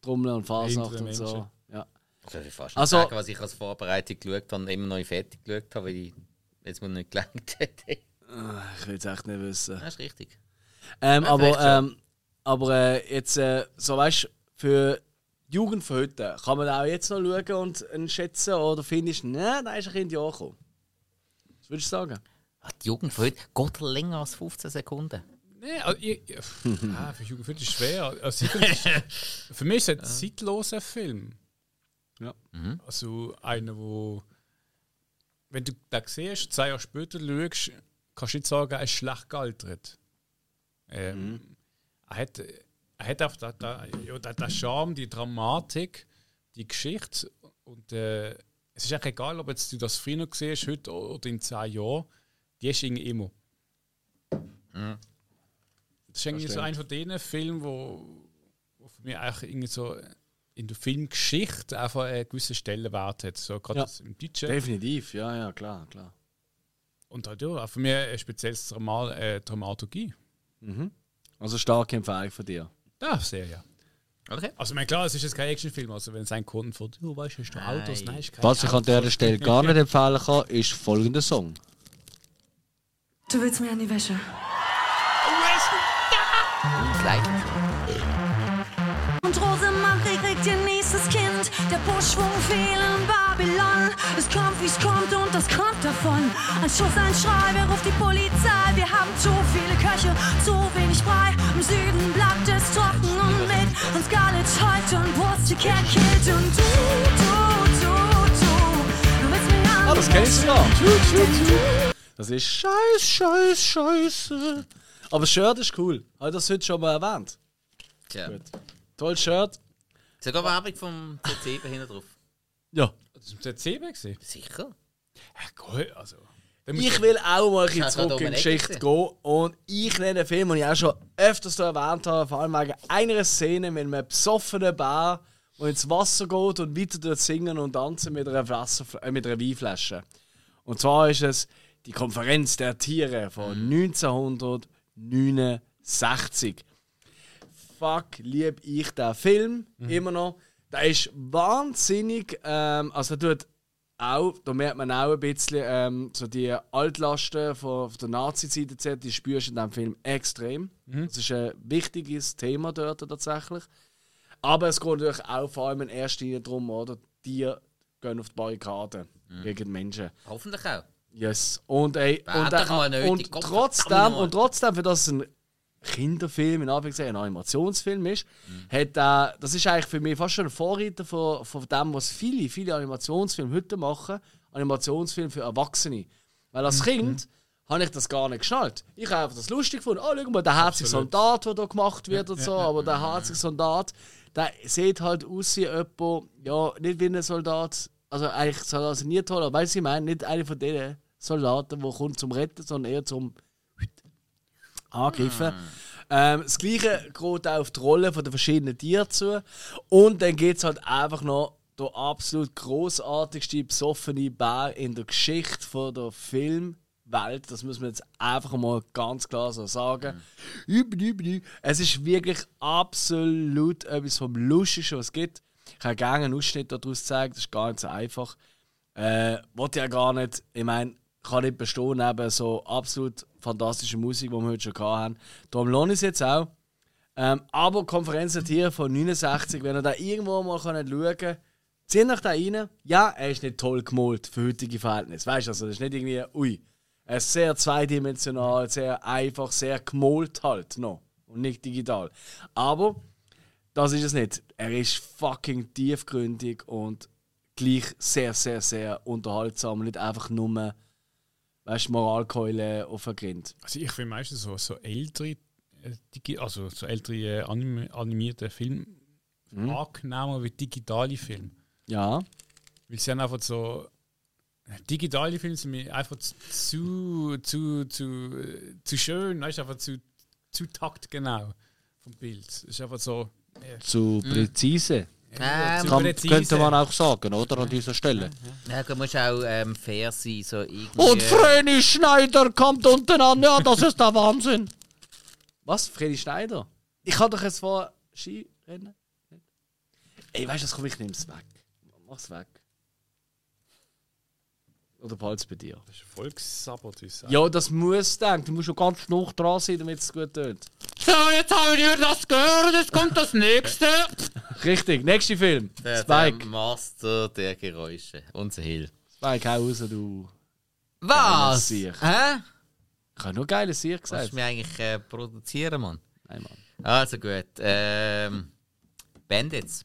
Trommeln und Fasnacht und so. Ja. Ich will fast nicht Also- sagen, was ich als Vorbereitung geschaut habe und immer noch nicht fertig geschaut habe, weil ich jetzt mal nicht gelangt hätte. Ah, Ich will es echt nicht wissen. Das ist richtig. Ähm, Ja, aber ähm, aber äh, jetzt, äh, so weißt du, für die Jugend von heute, kann man auch jetzt noch schauen und ihn schätzen oder findest du, nein, da ist ein Kind Jahr gekommen. Was würdest du sagen? Die Jugend von heute geht länger als 15 Sekunden. Nee, also ich, ich, ah, für Jugend ist es schwer. Also, für mich ist es ein zeitloser Film. Ja. Also einer, wo... Wenn du den siehst, zwei Jahre später schaust, kannst du nicht sagen, er ist schlecht gealtert. Ähm, er, hat, er hat einfach den, den, ja, den, den Charme, die Dramatik, die Geschichte und äh, es ist eigentlich egal, ob jetzt du das früher siehst, heute oder in zehn Jahren, die ist irgendwie immer. Das ist irgendwie so stimmt. einer von den Filmen, wo, wo für mich eigentlich irgendwie so in der Filmgeschichte einfach einen gewissen Stellenwert hat. So gerade Ja. das im Deutschen. Definitiv, ja, ja, klar, klar. Und halt ja, auch für mich ein spezielles Drama, äh, Dramaturgie. Mhm. Also starke Empfehlung von dir. Ja, sehr, ja. Okay. Also, ich meine, klar, es ist jetzt kein Actionfilm. Also, wenn es ein Kunden von du weißt, hast du Autos? Nein, ist kein Was ich an dieser Stelle gar nicht empfehlen kann, ist folgender Song. Du willst mir an die Wäsche. Vielleicht. Und Rosemarie kriegt ihr nächstes Kind. Der Buschwung fiel in Babylon. Es kommt, wie's kommt und das kommt davon. Ein Schuss, ein Schrei, wer ruft die Polizei? Wir haben zu viele Köche, zu wenig Brei. Im Süden bleibt es trocken und mild. Und Scarlett heult und Pussycat killt. Und du, du, du, du. Du willst mir an Ah, die das kenn ich Wäsche. Das ist Scheiß, Scheiß, Scheiße. Aber das Shirt ist cool. Habe ich das heute schon mal erwähnt? Tja. Gut. Tolles Shirt. Sogar Werbung vom CC hinten drauf. Ja. Das ist der CB gesehen. Sicher. Ja, cool, also. Ich will auch mal ein zurück in die Geschichte gehen. Und ich nenne einen Film, den ich auch schon öfters erwähnt habe, vor allem wegen einer Szene mit einem besoffenen Bär, der ins Wasser geht und weiter dort singen und tanzen mit einer, Wasser, äh, mit einer Weinflasche. Und zwar ist es die Konferenz der Tiere von 1969. Fuck, liebe ich den Film immer noch. Der ist wahnsinnig, ähm, also der tut auch, da merkt man auch ein bisschen ähm, so die Altlasten von, von der Nazi-Zeit etc., die spürst du in diesem Film extrem. Das ist ein wichtiges Thema dort tatsächlich. Aber es geht natürlich auch vor allem in erster Linie darum, oder? Die gehen auf die Barrikaden gegen die Menschen. Hoffentlich auch. Yes. Und, ey, Wäre und, doch mal äh, nötig. und Gott trotzdem, verdammt und trotzdem, für das es ein Kinderfilm, in Anführungszeichen ein Animationsfilm ist, hat äh, das ist eigentlich für mich fast schon ein Vorreiter von, von dem, was viele, viele Animationsfilme heute machen. Animationsfilme für Erwachsene. Weil als Kind habe ich das gar nicht geschnallt. Ich habe einfach das lustig gefunden. Oh, schau mal, der herzige Soldat, der da gemacht wird und so, aber der herzige Soldat, der sieht halt aus wie jemand, ja, nicht wie ein Soldat, also eigentlich Soldat sind nie toll, aber weißt du, ich meine, nicht einer von den Soldaten, der kommt zum Retten, sondern eher zum angreifen. Ähm, das gleiche geht auch auf die Rolle den verschiedenen Tieren zu. Und dann geht es halt einfach noch der absolut großartigste besoffene Bär in der Geschichte von der Filmwelt. Das muss man jetzt einfach mal ganz klar so sagen. Üb. Es ist wirklich absolut etwas vom Lustigsten, was es gibt. Ich kann gerne einen Ausschnitt daraus zeigen, das ist gar nicht so einfach. Äh, wollte ja gar nicht, ich meine, kann nicht bestehen neben so absolut fantastischer Musik, die wir heute schon hatten. Darum lohnt es jetzt auch. Ähm, aber Konferenz Tiere von 69, wenn ihr da irgendwo mal schauen könnt, zieht euch da rein. Ja, er ist nicht toll gemalt für heutige Verhältnisse. Weißt du, also, das ist nicht irgendwie, ui. Er ist sehr zweidimensional, sehr einfach, sehr gemalt halt noch. Und nicht digital. Aber das ist es nicht. Er ist fucking tiefgründig und gleich sehr, sehr, sehr unterhaltsam. und Nicht einfach nur, weißt Moralkeule auf den Grind. Also ich finde meistens so, so ältere, äh, also so ältere äh, anim animierte Filme Mhm. angenehmer wie digitale Filme. Ja. Weil sie haben einfach so. Digitale Filme sind mir einfach zu, zu, zu, äh, zu schön, weißt einfach zu, zu taktgenau vom Bild. Es ist einfach so. Äh, Zu präzise. Ähm, zu Kann, könnte man auch sagen, oder? An dieser Stelle. Ja, du musst auch ähm, fair sein, so irgendwie. Und Vreni Schneider kommt unten an. Ja, das ist der Wahnsinn. Was? Freddy Schneider? Ich kann doch jetzt vor Skirennen. Ey, weißt du, das komm, ich nehm's weg. Mach's weg. Oder behalt's bei dir. Das ist Volkssabotage. Ja, das muss dann. Du musst schon ganz noch dran sein, damit es gut tönt. So, jetzt haben wir das gehört. Jetzt kommt das nächste. Richtig, nächster Film. der, Spike. der Master der Geräusche. Unser Hill. Spike, hau raus, du. Was? Hä? Ich habe nur geile Sieg Was gesagt. willst du mir eigentlich äh, produzieren, Mann? Nein, Mann. Also gut. Ähm, Bandits.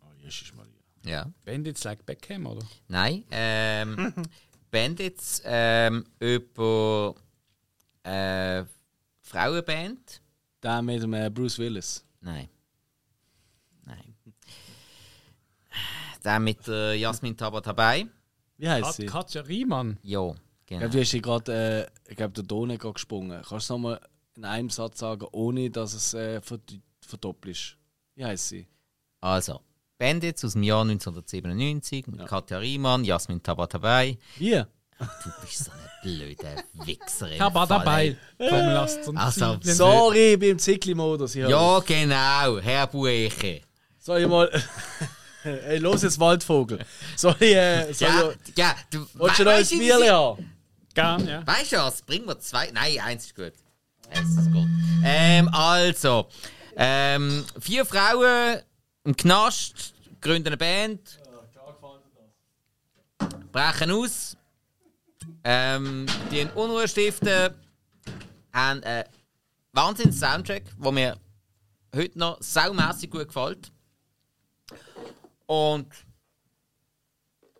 Oh, Jesus Maria. Ja. Bandits like Beckham, oder? Nein. Ähm, Bandits ähm, über äh, Frauenband. Der mit dem äh, Bruce Willis. Nein. Nein. Der mit der Jasmin Tabatabai. Wie heißt sie? Katja Riemann. Ja, Ich genau. glaube, du hast dich gerade, äh, ich glaube, der ist gerade gesprungen. Kannst du es nochmal in einem Satz sagen, ohne dass es äh, verd- verdoppelst? Wie heißt sie? Also, Bandits aus dem Jahr 1997 mit Katja Riemann, Jasmin Tabatabai. Wie? Du bist so ein blöder Wichser. im Ich auch Fall, dabei. Komm, lasst uns Also. Sorry, ich bin im Zickli-Modus. Ja, genau, Herr Bueche. Soll ich mal. Ey, los jetzt Waldvogel. Soll ich. Äh, soll Ja, ich ja, du Willst du noch ein weißt du, wie Bier sie- haben? Gern, ja. Weißt du was? Bringen wir zwei. Nein, eins ist gut. Es ist gut. Ähm, also, ähm, vier Frauen im Knast, gründen eine Band, brechen aus, ähm, die Unruhe stiften, haben einen Wahnsinns-Soundtrack, der mir heute noch saumässig gut gefällt. Und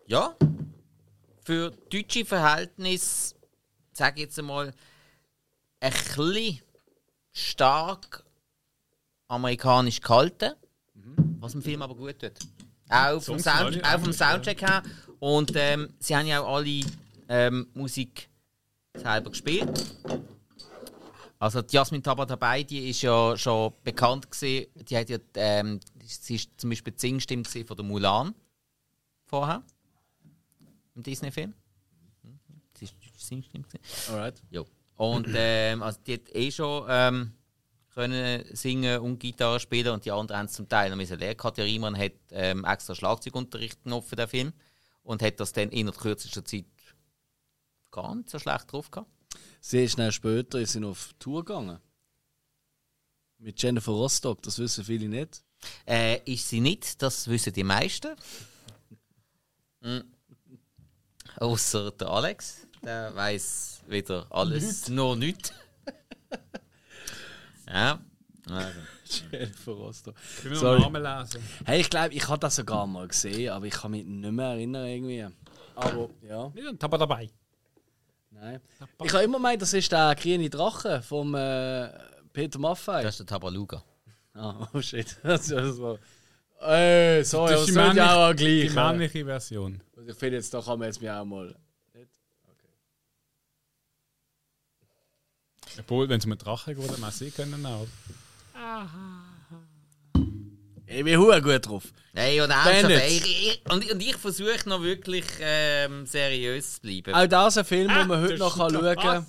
ja, für deutsche Verhältnisse, sage ich jetzt einmal, ein bisschen stark amerikanisch gehalten, was dem Film aber gut tut. Auch vom, Sound, auch vom Soundtrack her. Und ähm, sie haben ja auch alle ähm, Musik selber gespielt. Also die Jasmin Tabatabai, die ist ja schon bekannt gewesen. Die hat ja, ähm, sie ist zum Beispiel die Singstimme von der Mulan vorher im Disney-Film. Mhm. Sie ist die Singstimme. Alright. Ja. Und ähm, also die hat eh schon ähm, können singen und Gitarre spielen und die anderen haben es zum Teil noch müssen lernen. Katja Riemann hat ähm, extra Schlagzeugunterricht genommen für den Film und hat das dann in der kürzester Zeit gar nicht so schlecht drauf gehabt. Sehr schnell später ist sie auf Tour gegangen. Mit Jennifer Rostock, das wissen viele nicht. Äh, ist sie nicht, das wissen die meisten. Mhm. Außer der Alex, der weiß wieder alles, nur nichts. ja, also. Jennifer Rostock. Ich will noch Sorry. Namen lesen. Hey, ich glaube, ich habe das sogar mal gesehen, aber ich kann mich nicht mehr erinnern irgendwie. Aber ja, Nicht ein Tabak dabei. Nein. Ich habe immer gemeint, das ist der grüne Drache vom äh, Peter Maffei. Das ist der Tabaluga. Ah, oh shit. Das, das war. Äh, sorry, Das ist ist ja männlich- auch Die gleich. äh. männliche Version. Also Ich finde jetzt, da kann man jetzt mir auch mal. Obwohl, wenn es mit Drache geht, dann man sehen können auch. Ich bin hure gut drauf. Hey, und ernsthaft, ey, ich, ich, und, und ich versuche noch wirklich ähm, seriös zu bleiben. Auch das ist ein Film, Ah, den man heute noch kann schauen kann,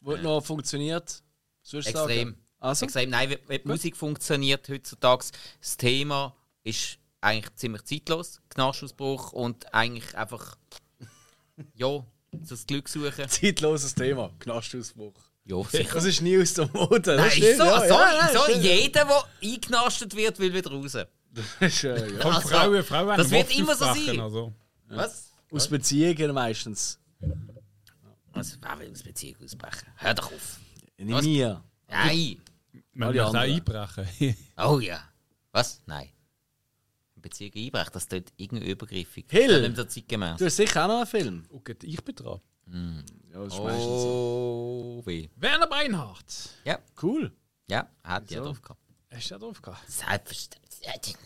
wo noch funktioniert. Sonst Extrem. Sagen. Also? Extrem. Nein, wie, wie die Musik funktioniert heutzutage, das Thema ist eigentlich ziemlich zeitlos. Knastausbruch und eigentlich einfach, ja, das Glück suchen. Zeitloses Thema. Knastausbruch. Ja, sicher. Das ist nie aus der Mode. Das Nein, stimmt, ist so, ja, so, ja, ja, so jeder, der eingeknastet wird, will wieder raus. Das ist, äh, ja. Also, Frauen, Frauen das wird immer so sein. Also. Was? Aus Beziehungen meistens. Also, wer will aus Beziehung ausbrechen? Hör doch auf. Nicht Was? mir. Nein. Man Alle möchte auch einbrechen. Oh ja. Was? Nein. Beziehung einbrechen, das tut irgendwie übergriffig. Hill. Du hast sicher auch noch einen Film. Okay, ich bin dran. Ja, das ist meistens so. Oh, weh. Werner Beinhardt. Ja, Cool. ja, hat ja drauf gehabt. Hast du da drauf gehabt? Selbstverständlich.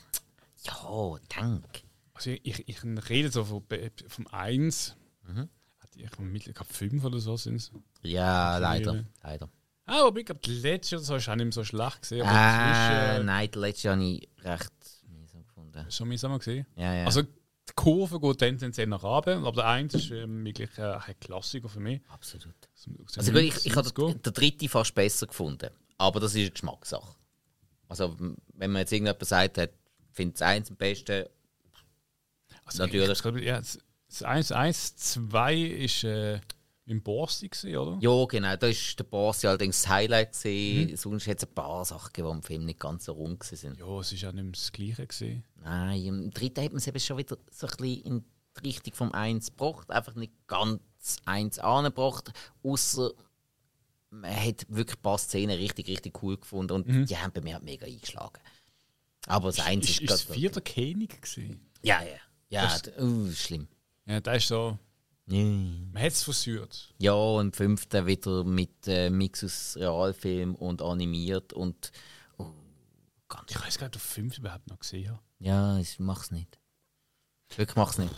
Ja, dank. Also ich, ich, ich rede so vom, vom 1. Mhm. Hat ich mittlerweile 5 oder so sind es. Ja, leider. Ja. leider. Ah, aber ich glaube, die letzte oder so ist auch nicht mehr so schlecht gesehen. Aber Äh, nein, das letzte habe ich recht mühsam gefunden. schon mühsam gesehen. Ja, ja. Also die Kurve geht tendenziell nach oben, aber der 1 ist ähm, wirklich äh, ein Klassiker für mich. absolut. So- so Also gut, ich, ich habe den dritten fast besser gefunden. Aber das ist eine Geschmackssache. Also, wenn man jetzt irgendjemand sagt, hat, findet das eins am besten, Also, natürlich. Ich, ich, ja, das das 1, 1, 2 ist äh, im Borsti, gewesen, oder? Ja, genau. Da ist der Boss ja allerdings das Highlight. Gewesen. Mhm. Sonst hat es ein paar Sachen gegeben, die im Film nicht ganz so rund waren. Ja, es ist auch nicht mehr das Gleiche. Gewesen. Nein, im dritten hat man es eben schon wieder so ein bisschen in die Richtung vom 1 gebracht. Einfach nicht ganz 1 angebracht. Außer man hat wirklich ein paar Szenen richtig, richtig cool gefunden und die haben bei mir halt mega eingeschlagen. Aber das 1 Mhm. Ist, ist, ist das vierte König gewesen? Ja, ja. Ja, Das- uh, schlimm. Ja, das ist so. Ja. Man hat es versucht. Ja, und im fünften wieder mit äh, Mix aus Realfilm und animiert und. Oh, ganz Ich weiß gar nicht, ob ich fünf überhaupt noch gesehen habe. Ja, ich mach's nicht. Wirklich mach's nicht.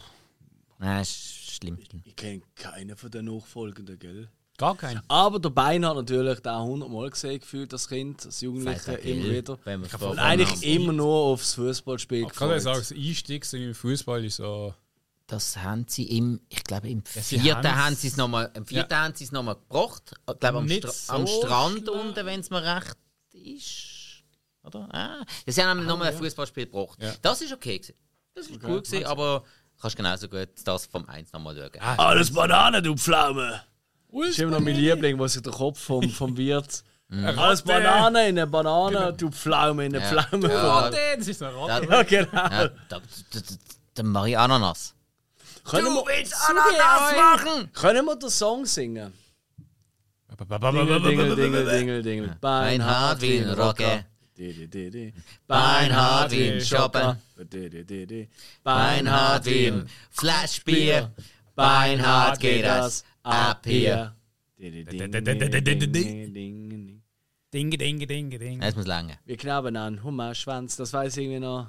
Nein, ist schlimm. Ich kenne keinen von den Nachfolgenden, gell? Gar keinen. Aber der Bein hat natürlich da 100 Mal gesehen, gefühlt, das Kind, das Jugendliche, er, immer gell, wieder. Wenn Ich Und eigentlich haben. immer nur aufs Fußballspiel Ich kann ja sagen, gefreut. das Einstieg im Fußball ist so Das haben sie im, ich glaube im sie vierten haben's- haben sie es nochmal, im vierten Ja. haben sie es nochmal gebracht. Ich glaube am, Stra am so Strand schlecht. unten, wenn es mir recht ist. Oder? Ah, sie haben nochmal ein Fußballspiel gebracht. Ja. Das ist okay gewesen. Das ist cool gewesen, aber kannst genauso gut das vom 1 nochmal schauen. Alles Banane, du Pflaume! Das ist immer noch mein Liebling, wo sich der Kopf vom, vom Wirt. Alles Banane in eine Banane, du Pflaume in eine Ja. Pflaume. Ja. Ratte, das ist ein Ratte. Ja, genau. ja, da, da, da, da mache ich Ananas. Können, wir, willst Ananas machen? können wir den Song singen? Dingel, dingel, dingel, dingel, dingel. Ein hart wie ein Rocke, Di, di, di, di. Beinhart wie ein di. Beinhart wie ein Flashbier, Beinhart geht das ab hier. Di, di, ding, ding, ding, ding, ding, ding. Dinge, dinge, dinge, dinge. Es muss länger. Wir knaben an Hummerschwanz, das weiß ich irgendwie noch.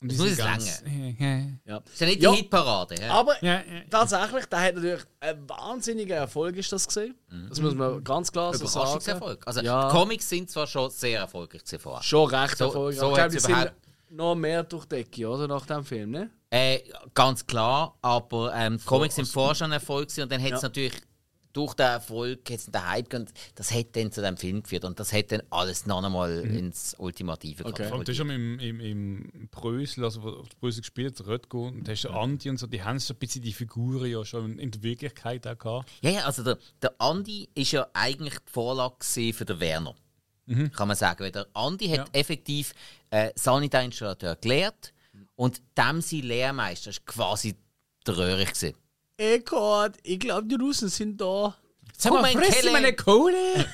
Und die muss es ganz- Ja. Das ist ja nicht Ja. die Hitparade. hä? Aber Ja, ja. tatsächlich, der hat natürlich ein wahnsinniger Erfolg ist das gesehen. Das muss man ganz klar so sagen. Überraschungserfolg. Also Ja. die Comics sind zwar schon sehr erfolgreich vorher. Schon recht So- erfolgreich. so ich glaube, die sind überhaupt- noch mehr durch die Decke, oder? Nach dem Film, ne? Äh, ganz klar, aber ähm, Comics sind vorher schon ein Erfolg und dann hat es Ja. natürlich durch den Erfolg, hat's den Hype und das hat dann zu dem Film geführt und das hat dann alles noch einmal ins Ultimative Okay. Vor allem, du hast schon im, im, im Brösel, also wo Brösel gespielt hat, Röttgo, und da hast du Andi und so, die haben so ein bisschen die Figuren ja schon in der Wirklichkeit auch gehabt. Ja, ja, also der, der Andi ist ja eigentlich die Vorlage für den Werner. Kann man sagen. Weil der Andi hat Ja. effektiv äh, Sanitarinstallateur gelehrt und dem sein Lehrmeister ist quasi der Röhrig gewesen. Eckhard, ich glaube, die Russen sind da. Sag Komm, mal, mein fressen Kelle. meine Kohle!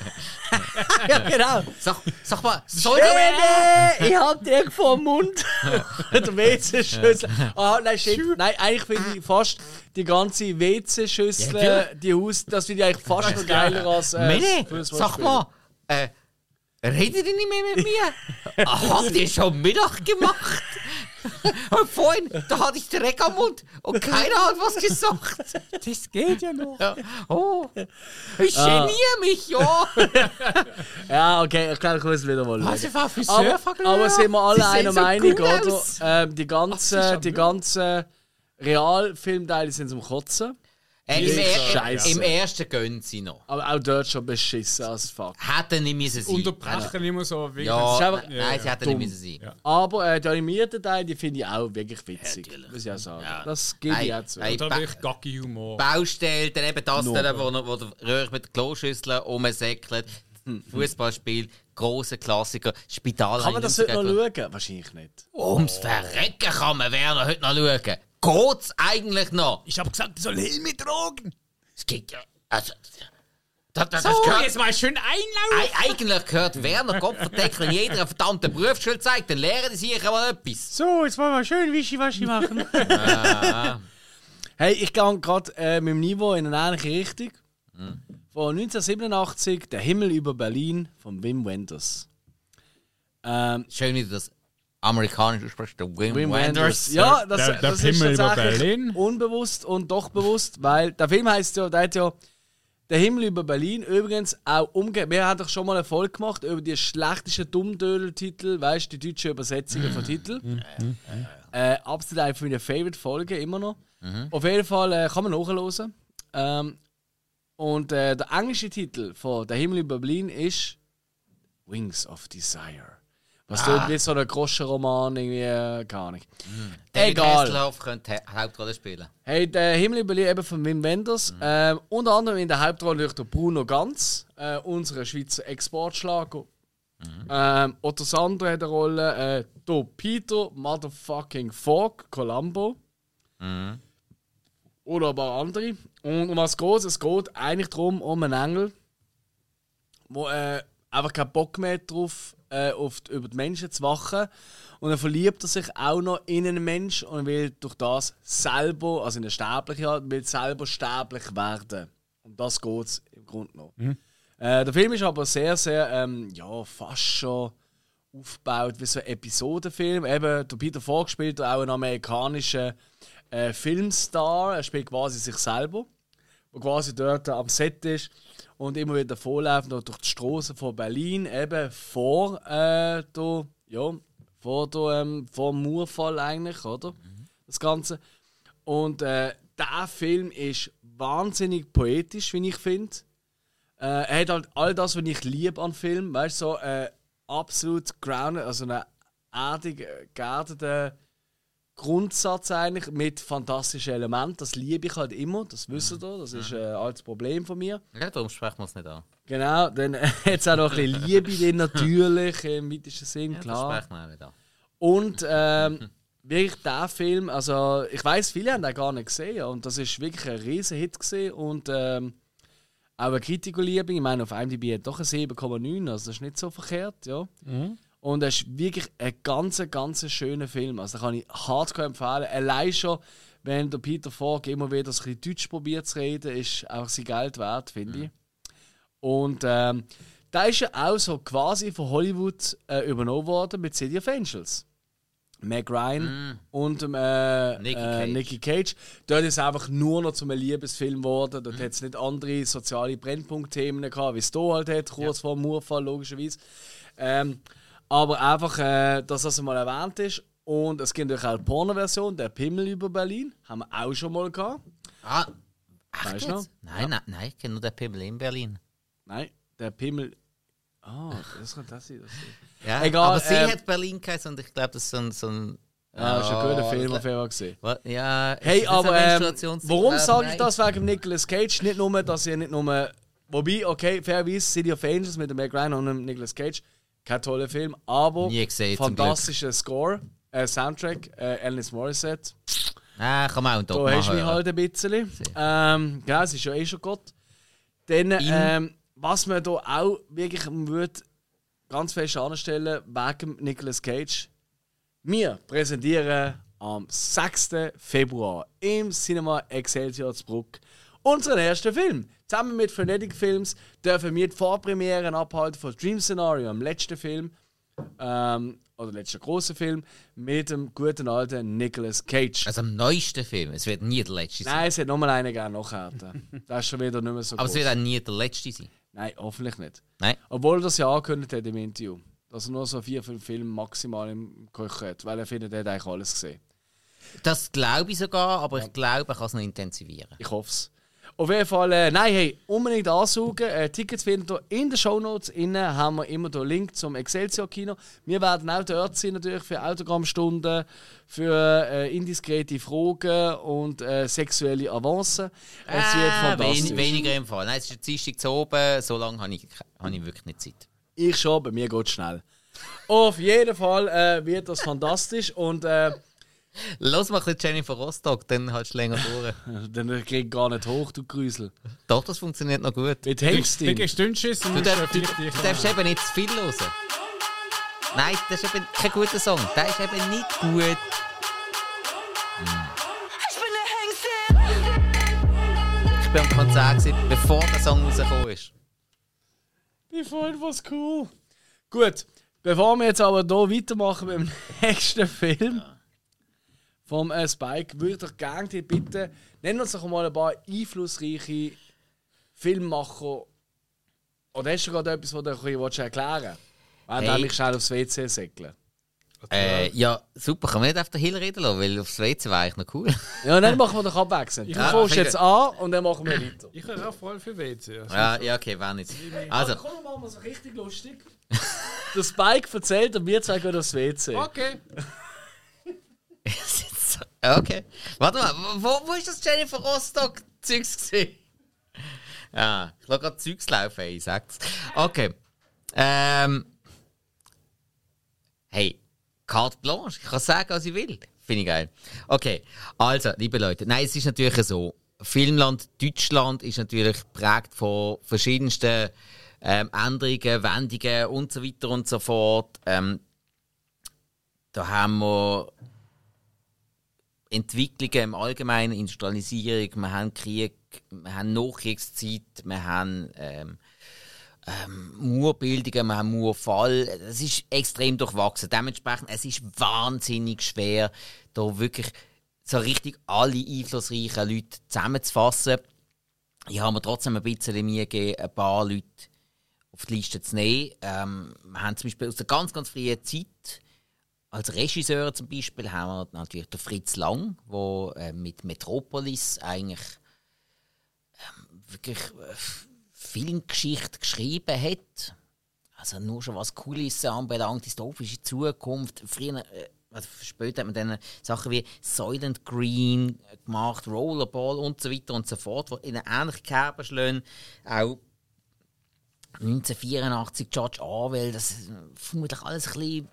ja, genau. Sag, sag mal, soll Schöne, ich hab direkt vor dem Mund. der WC-Schüssel. Ah, nein, stimmt. Nein, eigentlich finde ich fast die ganze WC-Schüssel, Ja, die Haus, das finde ich eigentlich fast noch geiler als äh, Mene, Fußballspiel. sag mal, äh, redet ihr nicht mehr mit mir? Ah, Habt ihr schon Mittag gemacht? Und vorhin, da hatte ich Dreck am Mund und keiner hat was gesagt. Das geht ja noch. Ja. Oh, ich geniere mich, ja. Ja, okay, ich glaube, ich muss wieder mal Was, ich war für Aber, aber sind wir alle einer so Meinung, cool oder? Ähm, die ganzen, Ach, die ganzen Realfilmteile sind zum Kotzen. Äh, im, er. Im ersten gönnen sie noch. Aber auch dort schon beschissen als fuck. Hätten nicht müssen sein. Unterbrechen immer so. wirklich. Ja, einfach- nein, sie hätten dumm. nicht müssen sein. Ja. Aber äh, die animierten Teile, die finde ich auch wirklich witzig. muss ich auch sagen. Ja. Das gebe ich auch zu. nein. Da wirklich gacki Humor. Baustelle, dann eben das, Nur. dann, wo, wo der Röhrig mit der Kloschüssel rumsäckelt. Fußballspiel, großer Klassiker. Spital Kann man das heute noch schauen? Wahrscheinlich nicht. Ums Verrecken kann man Werner heute noch schauen. Geht's eigentlich noch? Ich hab gesagt, ich soll Helme tragen. Es geht ja. Also. Das, das, So, das gehört, jetzt mal schön einlaufen. Ei- eigentlich gehört Werner Kopfverdeckel in jeder verdammten Berufsschule zeigt, dann lernen die sicher mal etwas. So, jetzt wollen wir schön Wischiwaschi machen. Hey, ich gehe gerade äh, mit dem Niveau in eine ähnliche Richtung. Hm. Von 1987, Der Himmel über Berlin von Wim Wenders. Ähm, Schön, wie du das amerikanisch sprichst, der Wim, Wim Wenders. Wenders. Ja, das, Der- der das ist Himmel über tatsächlich Berlin. unbewusst und doch bewusst, weil der Film heißt ja, der hat ja Der Himmel über Berlin. Übrigens auch umgekehrt. Wir haben doch schon mal eine Folge gemacht über die schlechtesten Dummdödel-Titel, weißt du, die deutsche Übersetzungen von Titeln. Äh, absolut eine meiner Favorite-Folgen, immer noch. Auf jeden Fall äh, kann man nachhören. Ähm, und äh, der englische Titel von Der Himmel über Berlin ist Wings of Desire. Was tut wie so ein Groschenroman irgendwie, äh, keine Ahnung. David Egal. Hasselhoff könnte Hauptrolle spielen. Hey, der Himmel über Berlin eben von Wim Wenders. Ähm, unter anderem in der Hauptrolle der Bruno Ganz, äh, unser Schweizer Exportschlager. Ähm, Otto Sandro hat eine Rolle. Äh, der Peter Motherfucking Fogg, Columbo. Oder aber auch andere. Und um was geht es? Geht eigentlich darum, um einen Engel, der äh, einfach keinen Bock mehr hat drauf äh, auf die, über die Menschen zu wachen. Und dann verliebt er sich auch noch in einen Mensch und will durch das selber, also in eine Sterbliche halt, will selber sterblich werden. Um das geht es im Grunde noch. Äh, der Film ist aber sehr, sehr, ähm, ja, fast schon aufgebaut wie so ein Episodenfilm. Eben, der Peter Falk spielt auch einen amerikanischen äh, Filmstar. Er spielt quasi sich selber, der quasi dort am Set ist und immer wieder vorläuft noch durch die Straßen von Berlin, eben vor äh, der, ja, vor, der, ähm, vor dem Mauerfall eigentlich, oder? das Ganze. Und äh, der Film ist wahnsinnig poetisch, wie ich finde. Äh, er hat halt all das, was ich liebe an Filmen. Weißt du, so äh, absolut grounded, also einen erdig äh, geerdeten Grundsatz eigentlich mit fantastischen Elementen. Das liebe ich halt immer, das wisst ihr, das ist äh, altes Problem von mir. Ja, darum sprechen wir es nicht an. Genau, dann hat es auch noch ein bisschen Liebe drin, natürlich, im weitesten Sinn, Ja, klar. Das sprechen wir auch nicht an. Und ähm, wirklich der Film, also ich weiß, viele haben den gar nicht gesehen ja, und das ist wirklich ein riesen Hit gesehen und ähm, auch ein Kritikerliebling. Ich meine, auf IMDb hat doch ein 7,9, also das ist nicht so verkehrt, ja. Und es ist wirklich ein ganz, ganz schöner Film. Also, den kann ich hardcore empfehlen. Allein schon, wenn der Peter Falk immer wieder ein bisschen Deutsch probiert zu reden, ist auch sein Geld wert, finde ich. Und ähm, da ist ja auch so quasi von Hollywood äh, übernommen worden mit City of Angels. Meg Ryan und ähm, äh, Nicky äh, Cage. Nicky Cage. Dort ist es einfach nur noch zum Liebesfilm geworden. Dort hat es nicht andere soziale Brennpunktthemen gehabt, wie es hier halt hat, kurz vor dem Murfall, logischerweise. Ähm, aber einfach, äh, dass das mal erwähnt ist. Und es gibt natürlich auch eine Porno-Version, der Pimmel über Berlin. Haben wir auch schon mal gehabt. Ah, Weißt echt du noch? Nein, nein, nein, ich kenne nur den Pimmel in Berlin. Nein, der Pimmel. Ah, das kann das sein. Das sein. Ja, Egal, aber sie ähm, hat Berlin geheißen und ich glaube, das ist so ein. So ein Ja, das ist ein guter Film, das- auf jeden Fall gesehen. Ja, Hey, aber ähm, warum Äh, sage ich das wegen Nicolas Cage? Nicht nur, dass ihr nicht nur. Wobei, okay, fairerweise, City of Angels mit dem Meg Ryan und dem Nicolas Cage. Kein toller Film, aber Nie gesehen, fantastischer Score, äh, Soundtrack, äh, Alanis Morissette. Ah, kann man auch Da hast du mich halt ein bisschen. Ähm, ja, es ist ja eh schon Gott. Dann, ähm, was man hier auch wirklich würde ganz fest anstellen wegen Nicolas Cage. Wir präsentieren am 6. Februar im Cinema Excelsior Zbruck unseren ersten Film. Zusammen mit Frenetic Films dürfen wir die Vorpremieren abhalten von Dream Scenario, dem letzten Film, ähm, oder letzten großen Film, mit dem guten alten Nicolas Cage. Also am neuesten Film. Es wird nie der letzte sein. Nein, es hat nochmal einen gerne nachhärten. Das ist schon wieder nicht mehr so Aber es groß. wird auch nie der letzte sein. Nein, hoffentlich nicht. Nein. Obwohl er das ja angekündigt hat im Interview. Dass er nur so vier, fünf Filme maximal im Köcher hat. Weil er findet, er hat eigentlich alles gesehen. Das glaube ich sogar, aber ich glaube, er kann es noch intensivieren. Ich hoffe es. Auf jeden Fall, äh, nein, hey, unbedingt ansaugen. Äh, Tickets findet ihr in den Shownotes. Innen haben wir immer den Link zum Excelsior Kino. Wir werden auch dort sein, natürlich, für Autogrammstunden, für äh, indiskrete Fragen und äh, sexuelle Avancen. Es wird Ah, fantastisch. wen, weniger im Fall. Nein, es ist Dienstag zu oben. So lange habe ich, habe ich wirklich nicht Zeit. Ich schon, bei mir geht es schnell. Auf jeden Fall äh, wird das fantastisch und Los mal ein bisschen Jennifer Rostock, dann halt du länger durch. dann krieg ich gar nicht hoch, du Grüsel. Doch, das funktioniert noch gut. Mit Hengstin. du Du, du, vielleicht du dich darfst eben nicht zu viel hören. Nein, das ist eben kein guter Song. Der ist eben nicht gut. Ich bin der Hengstin. Ich bin am Konzert, gewesen, bevor der Song rausgekommen ist. Ich fand was cool. Gut, bevor wir jetzt aber hier weitermachen mit dem nächsten Film vom äh, Spike, würde ich doch gerne dich bitten, nenn uns doch mal ein paar einflussreiche Filmmacher. Oder hast du gerade etwas, was du ein bisschen erklären willst? Während Hey. ich schnell aufs WC säckle. Äh, ja, super. Kann man nicht auf den Hill reden lassen, weil aufs WC war eigentlich noch cool. Ja, dann machen wir doch abwechselnd. Du Ja, jetzt an und dann machen wir weiter. Ich höre auch voll viel WC. Also. ja, ja, okay, war nicht. Also, Komm, machen wir es richtig lustig. Der Spike erzählt und wir zwei gehen aufs WC. Okay. okay. Warte mal, wo, wo ist das Jennifer Rostock-Zeugs gesehen? Ja, ich lasse gerade Zeugs laufen, ich sag's. Okay. Ähm. Hey, Carte Blanche, ich kann sagen, was ich will. Finde ich geil. Okay, also, liebe Leute, nein, es ist natürlich so. Filmland Deutschland ist natürlich geprägt von verschiedensten ähm, Änderungen, Wendungen und so weiter und so fort. Ähm, da haben wir Entwicklungen im Allgemeinen, Industrialisierung, wir haben Krieg, wir haben Nachkriegszeit, wir haben ähm, ähm, Murbildungen, wir haben Murfall. Es ist extrem durchwachsen. Dementsprechend, es ist wahnsinnig schwer, da wirklich so richtig alle einflussreichen Leute zusammenzufassen. Ich habe mir trotzdem ein bisschen Mühe gegeben, ein paar Leute auf die Liste zu nehmen. Ähm, wir haben zum Beispiel aus der ganz, ganz frühen Zeit als Regisseur zum Beispiel haben wir natürlich den Fritz Lang, der äh, mit Metropolis eigentlich ähm, wirklich äh, Filmgeschichte geschrieben hat. Also nur schon was Kulissen anbelangt, dystopische Zukunft. Früher, äh, also später hat man dann Sachen wie Silent Green gemacht, Rollerball und so weiter und so fort, die in eine ähnliche Kerbe schlagen. Auch 1984 George Orwell, das ist vermutlich alles ein bisschen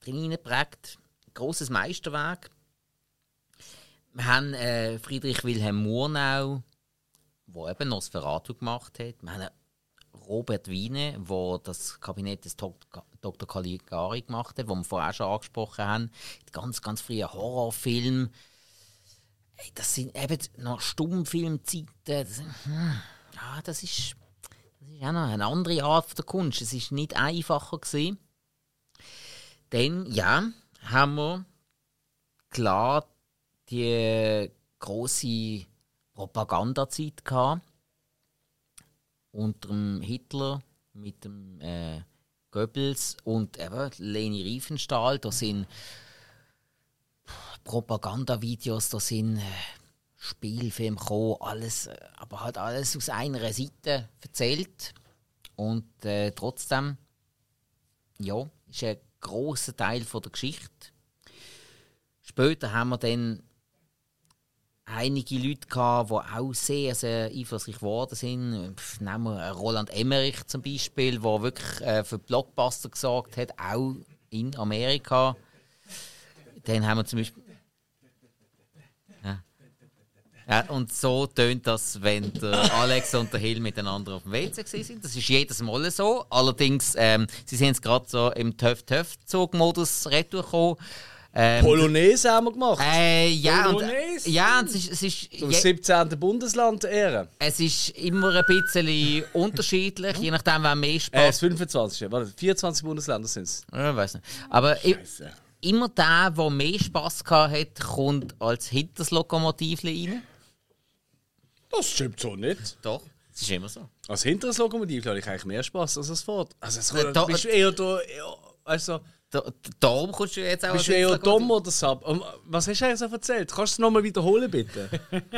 drin geprägt. Grosses Meisterwerk. Wir haben äh, Friedrich Wilhelm Murnau, der eben Nosferatu gemacht hat. Wir haben Robert Wiene, der das Kabinett des Dok- Dr. Caligari gemacht hat, wo wir vorher schon angesprochen haben. Ganz, ganz frühe Horrorfilm. Das sind eben noch Stummfilmzeiten. Das, hm, ja, das ist, das ist auch noch eine andere Art der Kunst. Es ist nicht einfacher gewesen. Dann, ja, haben wir klar die große Propagandazeit gehabt. Unter dem Hitler mit dem äh, Goebbels und eben Leni Riefenstahl. Da sind Propagandavideos, da sind äh, Spielfilme gekommen, alles, äh, aber halt alles aus einer Seite erzählt. Und äh, trotzdem, ja, ist ein großer Teil von der Geschichte. Später haben wir dann einige Leute gehabt, die auch sehr, sehr einflussreich geworden sind. Nehmen wir Roland Emmerich zum Beispiel, der wirklich äh, für Blockbuster gesorgt hat, auch in Amerika. Dann haben wir zum Beispiel. Ja. Ja, und so tönt das, wenn der Alex und der Hill miteinander auf dem WC sind. Das ist jedes Mal so. Allerdings, ähm, sie sind jetzt gerade so im Töff-Töff-Zug-Modus retour gekommen. Ähm, Polonaise haben wir gemacht. äh, ja, und, Polonaise? ja, und es ist, es ist, Zum je, 17. Bundesland ehren. es ist immer ein bisschen unterschiedlich, je nachdem, wer mehr Äh, Spaß das 25. Warte, 24 Bundesländer sind es. Ja, weiß nicht. Aber immer der, der mehr Spass hat, kommt als hinteres Lokomotivle rein. Das stimmt so nicht. Doch, das ist immer so. Als hinteres Lokomotiv habe ich eigentlich mehr Spaß als als Fahrt. Also, es Äh, da- bist du eher da. Also, Da, darum kommst du jetzt auch bist du als eher dumm oder sub? Um, Was hast du eigentlich so erzählt? Kannst du es nochmal wiederholen, bitte?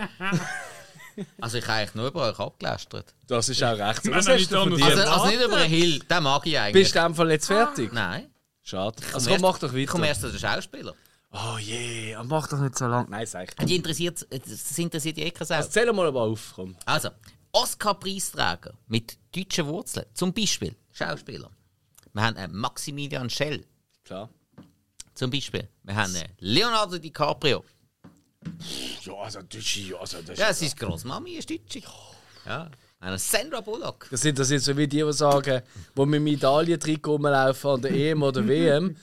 Also ich habe eigentlich nur über euch abgelästert. Das ist auch recht. Nein, Was nein? Also, also nicht über den Hill, den mag ich eigentlich. Bist du in dem Fall jetzt fertig? Nein. Schade. Also, komm, erst- mach doch Ich komme weiter. erst zu den Schauspielern. Oh je, yeah, mach doch nicht so lang. Nein, sag ich. Die interessiert, das interessiert die Ecke selbst. Zähl mal aber auf, komm. Also, Oscar-Preisträger mit deutschen Wurzeln. Zum Beispiel Schauspieler. Wir haben einen Maximilian Schell. Klar. Zum Beispiel. Wir haben einen Leonardo DiCaprio. Ja, also, Deutsche, ja, also, das, Ja, seine Großmami ist Deutsche. Ja. Eine Sandra Bullock. das sind das jetzt so wie die, die sagen, wo mit dem Italien-Trikot rumlaufen an der EM oder WM.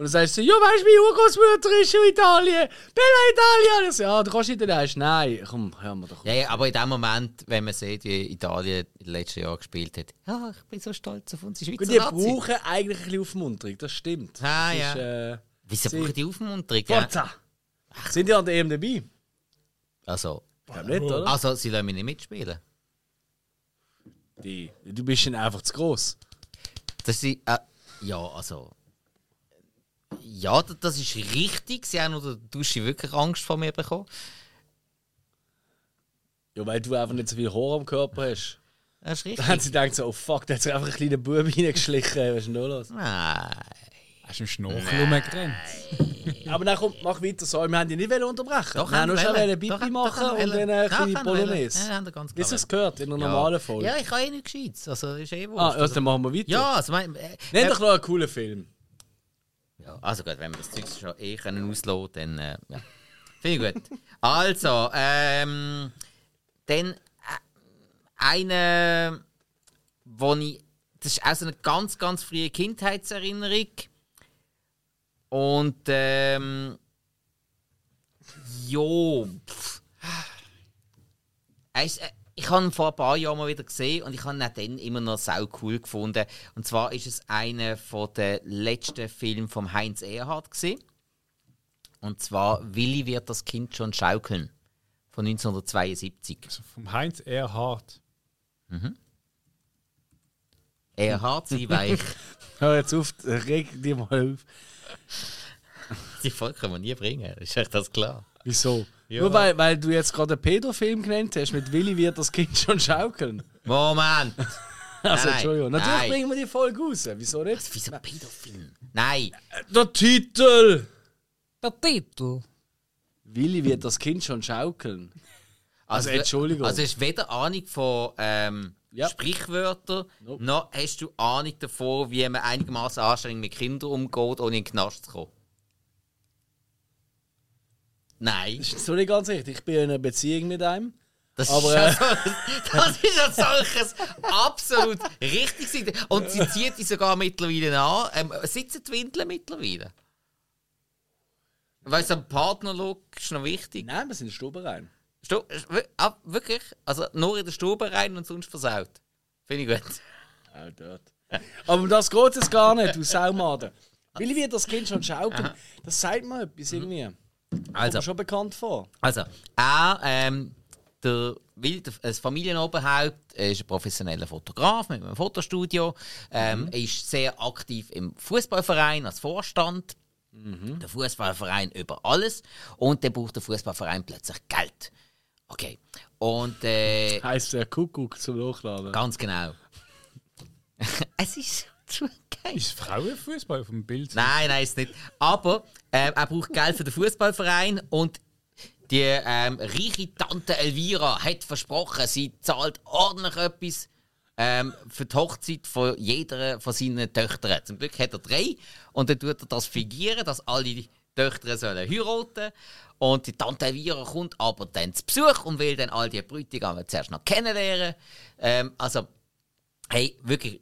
Und dann sagst du, ja, weißt du, meine Urgroßmutter ist schon Italien. Bella Italia. Ich so, ja, du kannst nicht erst. Nein, komm, hör mal doch. Ja, ja, aber in dem Moment, wenn man sieht, wie Italien in den letzten Jahren gespielt hat, ja, ich bin so stolz auf unsere Gut, Schweizer die Nazi. brauchen eigentlich ein bisschen Aufmunterung, das stimmt. Ah, das ja. Ist, äh, Wieso brauchen die Aufmunterung? Ja? Forza! Sind die an der EM dabei? Also, nicht, oder? also, sie lassen mich nicht mitspielen. Die, du bist dann einfach zu gross. Das ist, äh, ja, also. Ja, das ist richtig. Sie haben unter der Dusche wirklich Angst vor mir bekommen. Ja, weil du einfach nicht so viel Horror am Körper hast. Das ist Dann haben richtig. sie gedacht so, oh fuck, da hat sich einfach ein kleiner Bub reingeschlichen. Was ist denn da los? Nein. Hast du im Schnorchel rumgerannt? Aber dann komm, mach weiter so. Wir haben die nicht unterbrechen. Doch, wir haben nur schon wollen Bibi machen doch, und dann eine Doch, kleine. Bolognese. Ja, ganz Wie es gehört, in einer Ja. normalen Folge. Ja, ich habe eh nichts Gescheites. Also, ist eh wurscht. ah, ja, dann machen wir weiter. ja, also, mein, äh, Nenn äh, doch noch einen coolen Film. Ja, also gut, wenn wir das Zeug schon eh können auslassen dann äh, ja. Finde ich gut. Also, ähm, dann äh, eine, wo ich, das ist auch so eine ganz, ganz frühe Kindheitserinnerung. Und ähm, jo, pff. Er ist, äh, ich habe ihn vor ein paar Jahren mal wieder gesehen und ich habe ihn auch dann immer noch sau cool gefunden. Und zwar ist es einer der letzten Filme von Heinz Erhardt gesehen. Und zwar Willi wird das Kind schon schaukeln von 1972. Also vom Heinz Erhardt. Erhardt, sie weich. Hör jetzt auf, reg dich mal auf. Die Folge können wir nie bringen, ist euch das klar? Wieso? Ja. Nur weil, weil du jetzt gerade einen Pedofilm genannt hast, mit Willi wird das Kind schon schaukeln. Moment! Also, Nein, Entschuldigung. Natürlich nein. bringen wir die Folge raus. Wieso nicht? Wieso Pädophil? Nein! Der Titel! Der Titel. Willi wird das Kind schon schaukeln. Also, Entschuldigung. Also hast du weder Ahnung von ähm, Ja. Sprichwörtern, Nope. noch hast du Ahnung davon, wie man einigermaßen anständig mit Kindern umgeht, ohne in den Knast zu kommen. Nein. Das ist so nicht ganz richtig. Ich bin in einer Beziehung mit einem. Das, Aber, ist, äh, ja so, das ist ja solches absolut richtig. Und sie zieht die sogar mittlerweile an. Ähm, sitzen die Windeln mittlerweile? Weißt du, ein Partnerlook ist noch wichtig. Nein, wir sind in der Stube rein. Stu ah, wirklich? Also nur in der Stube rein und sonst versaut. Finde ich gut. Auch dort. Aber um das geht es gar nicht, du Saumaden. Willi wird das Kind schon schaukeln. Das sagt mir etwas irgendwie. Kommt Also, mir schon bekannt vor. also er, ähm, der das Familienoberhaupt, er ist ein professioneller Fotograf mit einem Fotostudio. Ähm, Er ist sehr aktiv im Fußballverein als Vorstand. Der Fußballverein über alles. Und dann braucht der Fußballverein plötzlich Geld. Okay. Und äh, Heißt der Kuckuck zum Hochladen. ganz genau. es ist. Ist Frauenfußball vom Bild? Nein, nein, ist nicht. Aber ähm, er braucht Geld für den Fußballverein und die ähm, reiche Tante Elvira hat versprochen, sie zahlt ordentlich etwas ähm, für die Hochzeit von jeder von seinen Töchtern. Zum Glück hat er drei und dann tut er das fingieren, dass alle die Töchter sollen heiraten und die Tante Elvira kommt aber dann zu Besuch und will dann all die Bräutigame zuerst noch kennenlernen. Ähm, also Hey, wirklich, kl-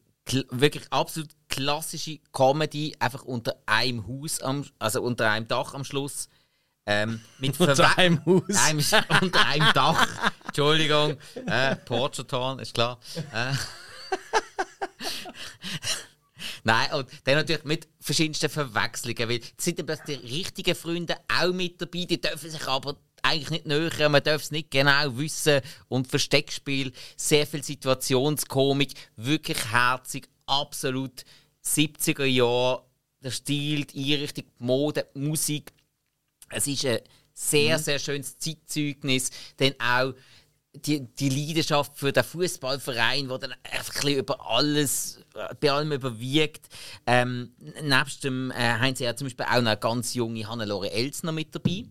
wirklich absolut klassische Comedy, einfach unter einem Haus, am, also unter einem Dach am Schluss. Ähm, mit Unter Verwe- einem Haus. Einem, unter einem Dach. Entschuldigung. Äh, Porcherton, ist klar. Äh. Nein, und dann natürlich mit verschiedensten Verwechslungen, weil es sind die richtigen Freunde auch mit dabei, die dürfen sich aber eigentlich nicht nähern, man darf es nicht genau wissen. Und Versteckspiel, sehr viel Situationskomik, wirklich herzig, absolut 70er Jahre, der Stil, die Einrichtung, die Mode, die Musik, es ist ein sehr, sehr schönes Zeitzeugnis, denn auch die, die Leidenschaft für den Fußballverein, wo dann einfach ein über alles, äh, bei allem überwiegt. Ähm, nebst dem äh, haben sie ja zum Beispiel auch noch eine ganz junge Hannelore Elsner mit dabei,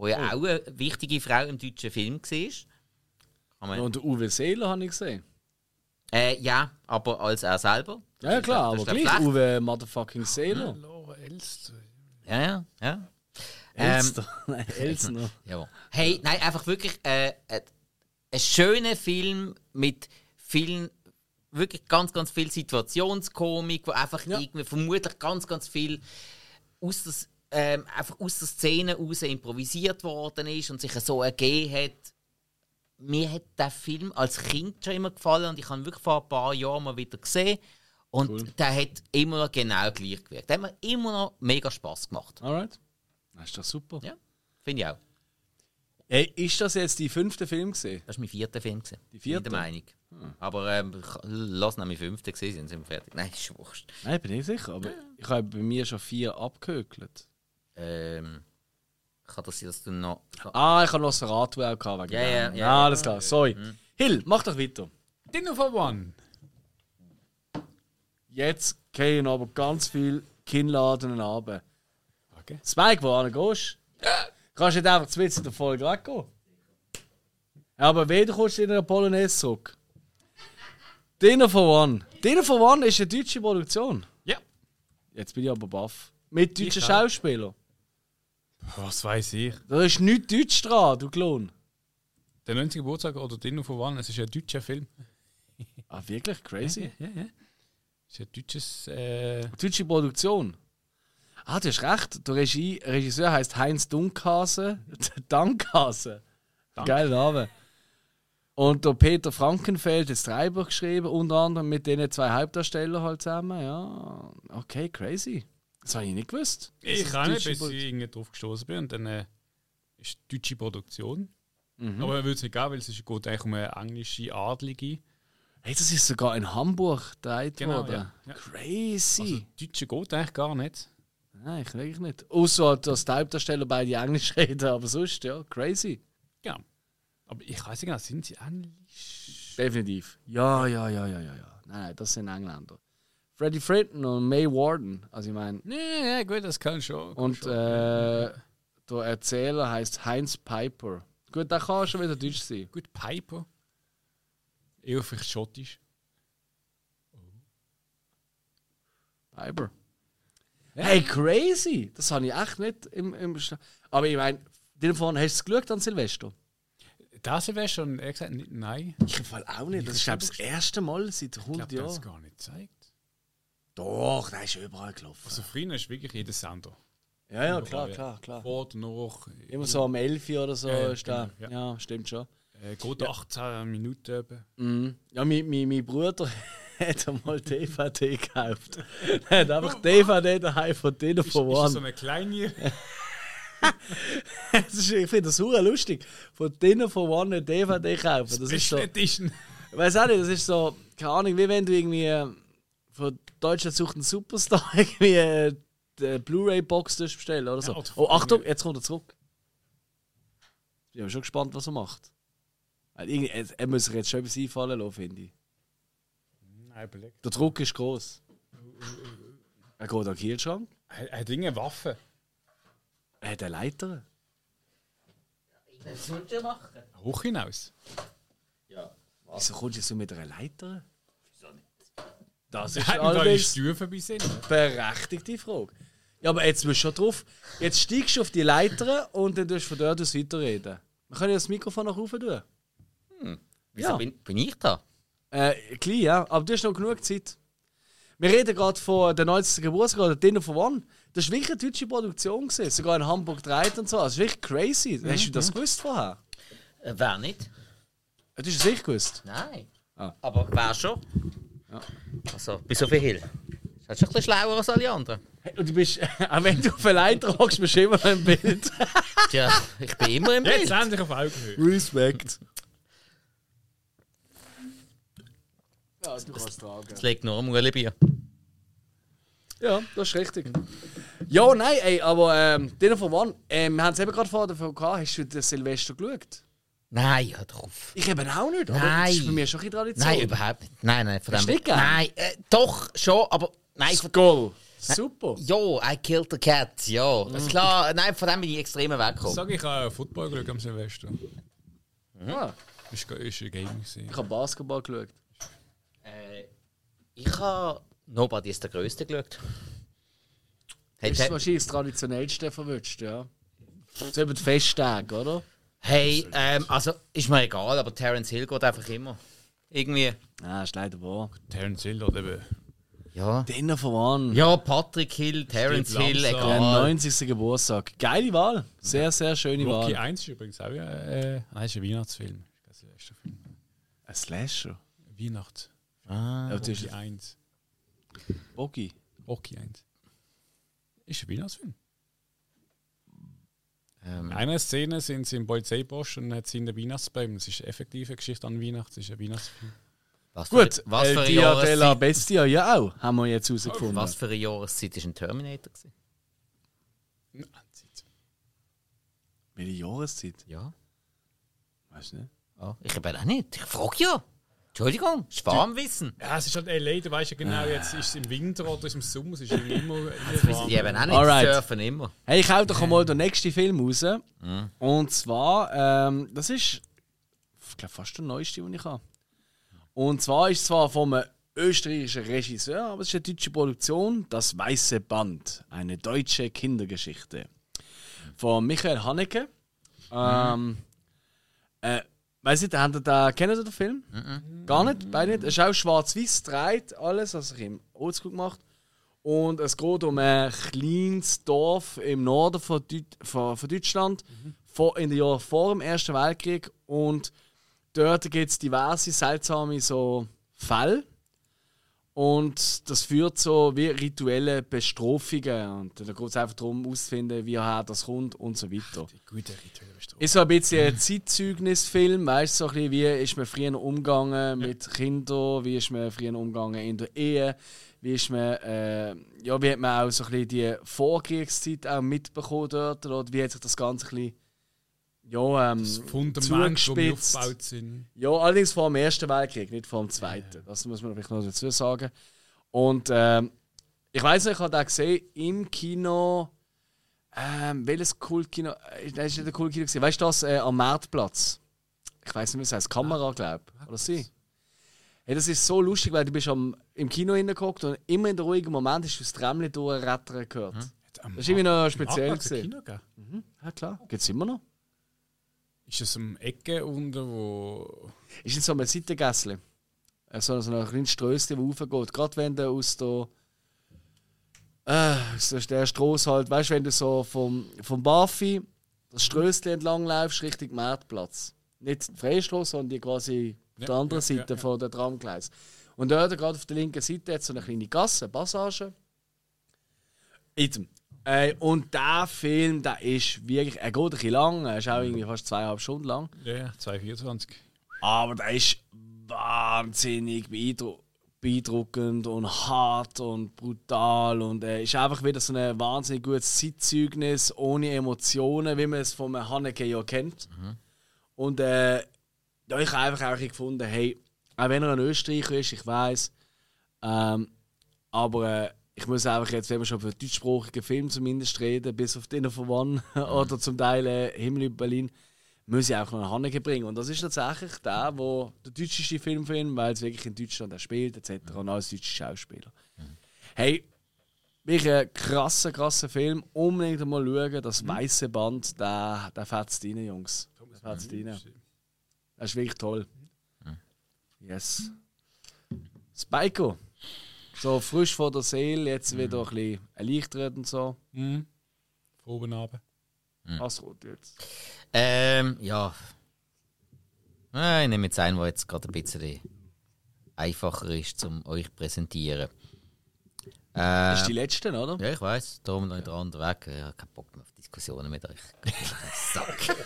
wo ja auch eine wichtige Frau im deutschen Film war. Und Uwe Seeler habe ich gesehen. Äh, ja, aber als er selber. Ja, ja klar, Das aber gleich Flecht. Uwe Motherfucking Seeler. Laura Elster. Ja, ja, ja. Ähm, Elster. Nein, Elsner. Ja. Hey, nein, einfach wirklich äh, äh, ein schöner Film mit vielen, wirklich ganz, ganz viel Situationskomik, wo einfach Ja. irgendwie vermutlich ganz, ganz viel aus der, ähm, einfach aus der Szene raus improvisiert worden ist und sich so ergeben hat. Mir hat der Film als Kind schon immer gefallen und ich habe ihn wirklich vor ein paar Jahren mal wieder gesehen. Und der hat immer noch genau gleich gewirkt. Der hat mir immer noch mega Spaß gemacht. Alright. Das ist doch super. Ja, finde ich auch. Ey, ist das jetzt die fünfte Film gesehen? Das war mein vierter Film. gewesen. Die vierte? Bin der Meinung. Aber ähm, lass noch mein fünfter gesehen, sind sind wir fertig. Nein, ist wurscht. Nein, bin ich sicher. Aber ich habe bei mir schon vier abgehökelt. Ähm, kann das sein, dass du noch. Ah, ich habe noch ein Radtour auch gehabt. wegen Ja, ja, dem. ja, ja. Alles klar, sorry. Hill, mach doch weiter. Dinner for One. Jetzt gehen aber ganz viele Kinnladen runter. Okay. Spike, wo du gehst, kannst du nicht einfach zu in der Folge weggehen. Ja, aber weder kommst du in einer Polonaise zurück. Dinner for One. Dinner for One ist eine deutsche Produktion. Ja. Jetzt bin ich aber baff. Mit deutschen Ich auch. Schauspielern. Was weiß ich. Da ist nichts Deutsch dran, du Klon. Der 90. Geburtstag oder Dinner for One, es ist ein deutscher Film. Ah, wirklich? Crazy. Ja, ja. Es ist ein deutsches. Äh, Deutsche Produktion. Ah, du hast recht. Der Regie, Regisseur heißt Heinz Dunkhase. Dankhase. Geiler Name. Und der Peter Frankenfeld hat Drehbuch geschrieben, unter anderem mit den zwei Hauptdarstellern halt zusammen. Ja, okay, crazy. Das habe ich nicht gewusst. Ich kann nicht, bis ich irgendwie drauf gestoßen bin. Und dann äh, ist deutsche Produktion. Mhm. Aber mir würde es egal, weil es ist, geht eigentlich um eine englische Adlige. Hey, das ist sogar in Hamburg gedreht Genau, worden. ja. Ja. Crazy. Also, Deutsche geht eigentlich gar nicht. Nein, ich wirklich nicht. Außer dass die Hauptdarsteller beide Englisch reden, aber sonst, ja, crazy. Genau. Aber ich weiß nicht genau, sind sie ähnlich? Definitiv. Ja, ja, ja, ja, ja, ja. Nein, nein, das sind Engländer. Freddie Frinton und May Warden. Also ich meine, Nee, nee, gut, das kann schon. kann und schon. äh, der Erzähler heißt Heinz Piper. Gut, der kann schon wieder Deutsch sein. Gut, Piper. Eher vielleicht schottisch. Piper. Hey, crazy! Das habe ich echt nicht im. im Aber ich meine, den von hast du es geschaut an Silvester? Das wäre schon, er gesagt, nein. Ich im Fall auch nicht. Das ist, glaube ich, das erste Mal seit Ich 100 glaube, das Jahren. gar nicht gezeigt. Doch, der ist überall gelaufen. Also früher ist wirklich jeder Sender. ja, ja, klar, ja. klar, klar. Vor, nach. Immer so am 11 Uhr oder so Ja, ja, ist der. genau, ja. stimmt schon. Äh, gut 18 Minuten eben. Mhm. Ja, mein, mein, mein Bruder hat einmal DVD gekauft. er hat einfach DVD daheim von denen Ist, von ist One. so eine kleine. Ist, ich finde das super lustig. Von denen von One eine DVD kaufen. Das ist so. Edition. Ich weiß auch nicht, das ist so, keine Ahnung, wie wenn du irgendwie äh, von Deutschland sucht einen Superstar irgendwie äh, die Blu-ray-Box bestellen oder so. Ja, oh, von Achtung, jetzt kommt er zurück. Ich bin schon gespannt, was er macht. Er, er muss sich jetzt schon etwas einfallen lassen, finde ich. Nein, überlegt. Der Druck ist groß. Er geht an den Kielschrank. Er hat irgendeine Waffe. Er hat eine Leiter. Was sollst du machen? Hoch hinaus. Wieso kommst du so mit einer Leiter? Das ist die allerdings Stufen bei sind? berechtigte Frage. Ja, aber jetzt bist du schon drauf. Jetzt steigst du auf die Leiter und dann tust du von dort aus weiterreden. Wir können ja das Mikrofon nach oben tun. Wieso Ja. bin, bin ich da? Äh, klein, ja. Aber du hast noch genug Zeit. Wir reden gerade von der 90. Geburtstag, der Dinner for One. Das war wirklich eine deutsche Produktion. Gewesen. Sogar in Hamburg gedreht und so. Das ist wirklich crazy. Hast du das gewusst vorher? Äh, wer nicht? Du hast es sicher gewusst. Nein. Ah. Aber wer schon? Also, bis so viel Hill. Das ist schon ein bisschen schlauer als alle anderen. Und du bist, auch wenn du auf eine Leiter hockst, bist du immer im Bild. Tja, ich bin immer im Jetzt Bild. endlich auf Augenhöhe. Respekt. Ja, du kannst tragen. Es liegt nur am Ueli-Bier. Ja, das ist richtig. Ja, nein, ey, aber ähm, for One, ähm, wir haben es eben gerade vorher davon gehabt, hast du den Silvester geschaut? Nein, hör doch auf. Ich eben auch nicht, aber Nein. das ist bei mir schon ein Tradition. Nein, überhaupt nicht. Nein, nein, von dem. nicht? Nein, äh, doch, schon, aber. Nein, Goal. Super. Jo, I killed the cat, ja. Das ist klar, nein, von dem bin ich extrem weggekommen. Sag ich auch Football geschaut am Silvester. Ah, Ist, ist ein Game gewesen. ich habe Basketball geschaut. Äh, ich habe Nobody ist der Größte geschaut. Hey, Das ist wahrscheinlich das traditionellste verwünscht, ja. So über die Festtage, oder? Hey ähm, also ist mir egal, aber Terence Hill geht einfach immer. Irgendwie. Ah, ist leider wahr. Terence Hill oder eben. Ja. Dinner for One. Ja, Patrick Hill, Terence Hill, langsam. Der egal. 90. Geburtstag. Geile Wahl. Sehr, sehr schöne Rocky Wahl. 1 ist übrigens auch äh, nein, ist ein Weihnachtsfilm. Ist kein Silvesterfilm. Ein Slasher. Weihnachts. Ah, Ja, Rocky hast 1. Boggy. Rocky 1. Ist ein Weihnachtsfilm. Ähm, In einer Szene sind sie im Polizeibosch und hat sie in der Weihnachtsbaum. Das ist effektiv eine Geschichte an Weihnachten. Das ist ein Weihnachtsfilm. was für, Gut, was für El eine Dia della Jahreszeit, Bestia ja auch, haben wir jetzt herausgefunden. was für eine Jahreszeit ist ein Terminator gewesen? Welche Jahreszeit? Ja. Weiß nicht. Ah, ich habe auch nicht. Ich frage ja. Entschuldigung, ist Farmwissen. Ja, es ist halt LA, du weißt ja genau, jetzt ist es im Winter oder ist es im Sommer, es ist irgendwie immer, immer warm. Die haben auch nicht Alright. surfen immer. Hey, ich hau doch mal den nächsten Film raus. Und zwar, ähm, das ist, ich glaube, fast der neueste, den ich habe. Und zwar ist es zwar von einem österreichischen Regisseur, aber es ist eine deutsche Produktion, Das Weiße Band. Eine deutsche Kindergeschichte. Von Michael Haneke. Ähm, äh, Weißt du, habt ihr da, kennt ihr den Film? Gar nicht, beide nicht. Es ist auch schwarz-weiß, dreht alles, also ich im Oldschool gemacht. Und es geht um ein kleines Dorf im Norden von, Deut von, von Deutschland, vor, in den Jahren vor dem Ersten Weltkrieg. Und dort gibt es diverse seltsame so Fälle. Und das führt so wie rituelle Bestrafungen. Und da geht es einfach darum, auszufinden, wie er das kommt und so weiter. Gute rituelle Bestrafung. Ist so ein bisschen ein Zeitzeugnisfilm, weißt du, so ein bisschen, wie ist man früher umgegangen mit Kindern, wie ist man früher umgegangen in der Ehe, wie ist man, äh, ja, wie hat man auch so ein bisschen die Vorkriegszeit auch mitbekommen dort, oder wie hat sich das Ganze ein bisschen, ja, ähm, Das Fundament, zugespitzt. aufgebaut sind. Ja, allerdings vor dem Ersten Weltkrieg, nicht vor dem Zweiten. Das muss man vielleicht noch dazu sagen. Und ähm, ich weiß nicht, ich habe den gesehen im Kino. Ähm, welches Kultkino? Äh, Das ist nicht ein Kultkino. gewesen. Weißt du das äh, am Marktplatz? Ich weiß nicht, wie es heißt. Kamera, glaube ich. Oder sie? Hey, das ist so lustig, weil du bist am, im Kino hingeguckt und immer in der ruhigen Moment hast du das Tramli durchrettern gehört. Am Das ist irgendwie noch speziell Marktplatz ein gewesen. Kino gegeben? Ja, klar. Gibt es immer noch. Ist es um Ecke unten, wo. Ist in so einem Seitengässli. Äh, So, so ein kleines Strösschen, das raufgeht. Gerade wenn du aus der. Äh, aus der Straße halt, weißt du, wenn du so vom, vom Bafi das Strösschen entlang läufst, Richtung Marktplatz. Nicht Freistraße, sondern die quasi auf Ja, der anderen ja, Seite ja. von der Tramgleis. Und dort, gerade auf der linken Seite, hat so eine kleine Gasse, Passage. Item. Äh, und der Film, der ist wirklich, er geht ein bisschen lang, er ist auch irgendwie fast zweieinhalb Stunden lang. Ja, ja, 224. Aber der ist wahnsinnig beeindru beeindruckend und hart und brutal und äh, ist einfach wieder so ein wahnsinnig gutes Zeitzeugnis ohne Emotionen, wie man es von Haneke ja kennt. Und äh, ja, ich habe einfach auch gefunden, hey, auch wenn er ein Österreicher ist, ich weiß, ähm, aber äh, ich muss einfach jetzt, wenn wir schon für deutschsprachigen Film zumindest reden, bis auf den von One oder zum Teil äh, Himmel über Berlin, muss ich auch noch einen Haneke bringen. Und das ist tatsächlich der, wo der deutscheste Film für ihn, weil es wirklich in Deutschland er spielt, etc. Und als deutscher Schauspieler. Hey, wirklich ein krasser, krasser Film. Unbedingt mal schauen, das weiße Band, der, der fetzt rein, Jungs. Der fetzt rein. Das ist wirklich toll. Yes. Spiko. So frisch von der Seele, jetzt wieder ein bisschen erleichtert und so. Mhm. Von oben runter. Was rot jetzt? Ähm, ja. Äh, Ich nehme jetzt einen, der jetzt gerade ein bisschen einfacher ist, zum euch zu präsentieren. Das ist Äh, die letzte, oder? ja, ich weiß, darum noch in der anderen Weg. Ich habe keinen Bock mehr Diskussionen mit euch. Sack.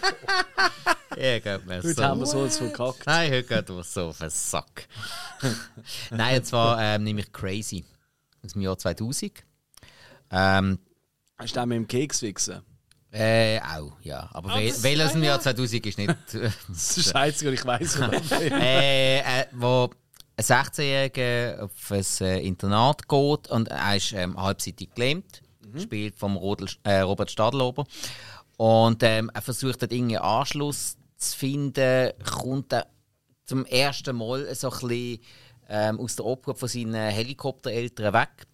Ihr geht mir Heute so. haben wir so uns verkackt. Nein, heute geht mir so auf den Sack. Nein, und zwar ähm, nehme ich Crazy aus dem Jahr 2000. Ähm, Hast du den mit dem Keks wichsen? äh, auch, ja. Aber Ah, wel- dem ah, Jahr ja. 2000 ist nicht. Das ist scheiße, und ich weiß nicht. äh, äh, wo ein 16-Jähriger auf ein äh, Internat geht und er ist ähm, halbseitig gelähmt, gespielt vom Rodel, äh, Robert Stadlober. Und ähm, er versucht dort irgendwie Anschluss zu finden, kommt er zum ersten Mal so ein bisschen ähm, aus der Obhut von seinen Helikoptereltern weg,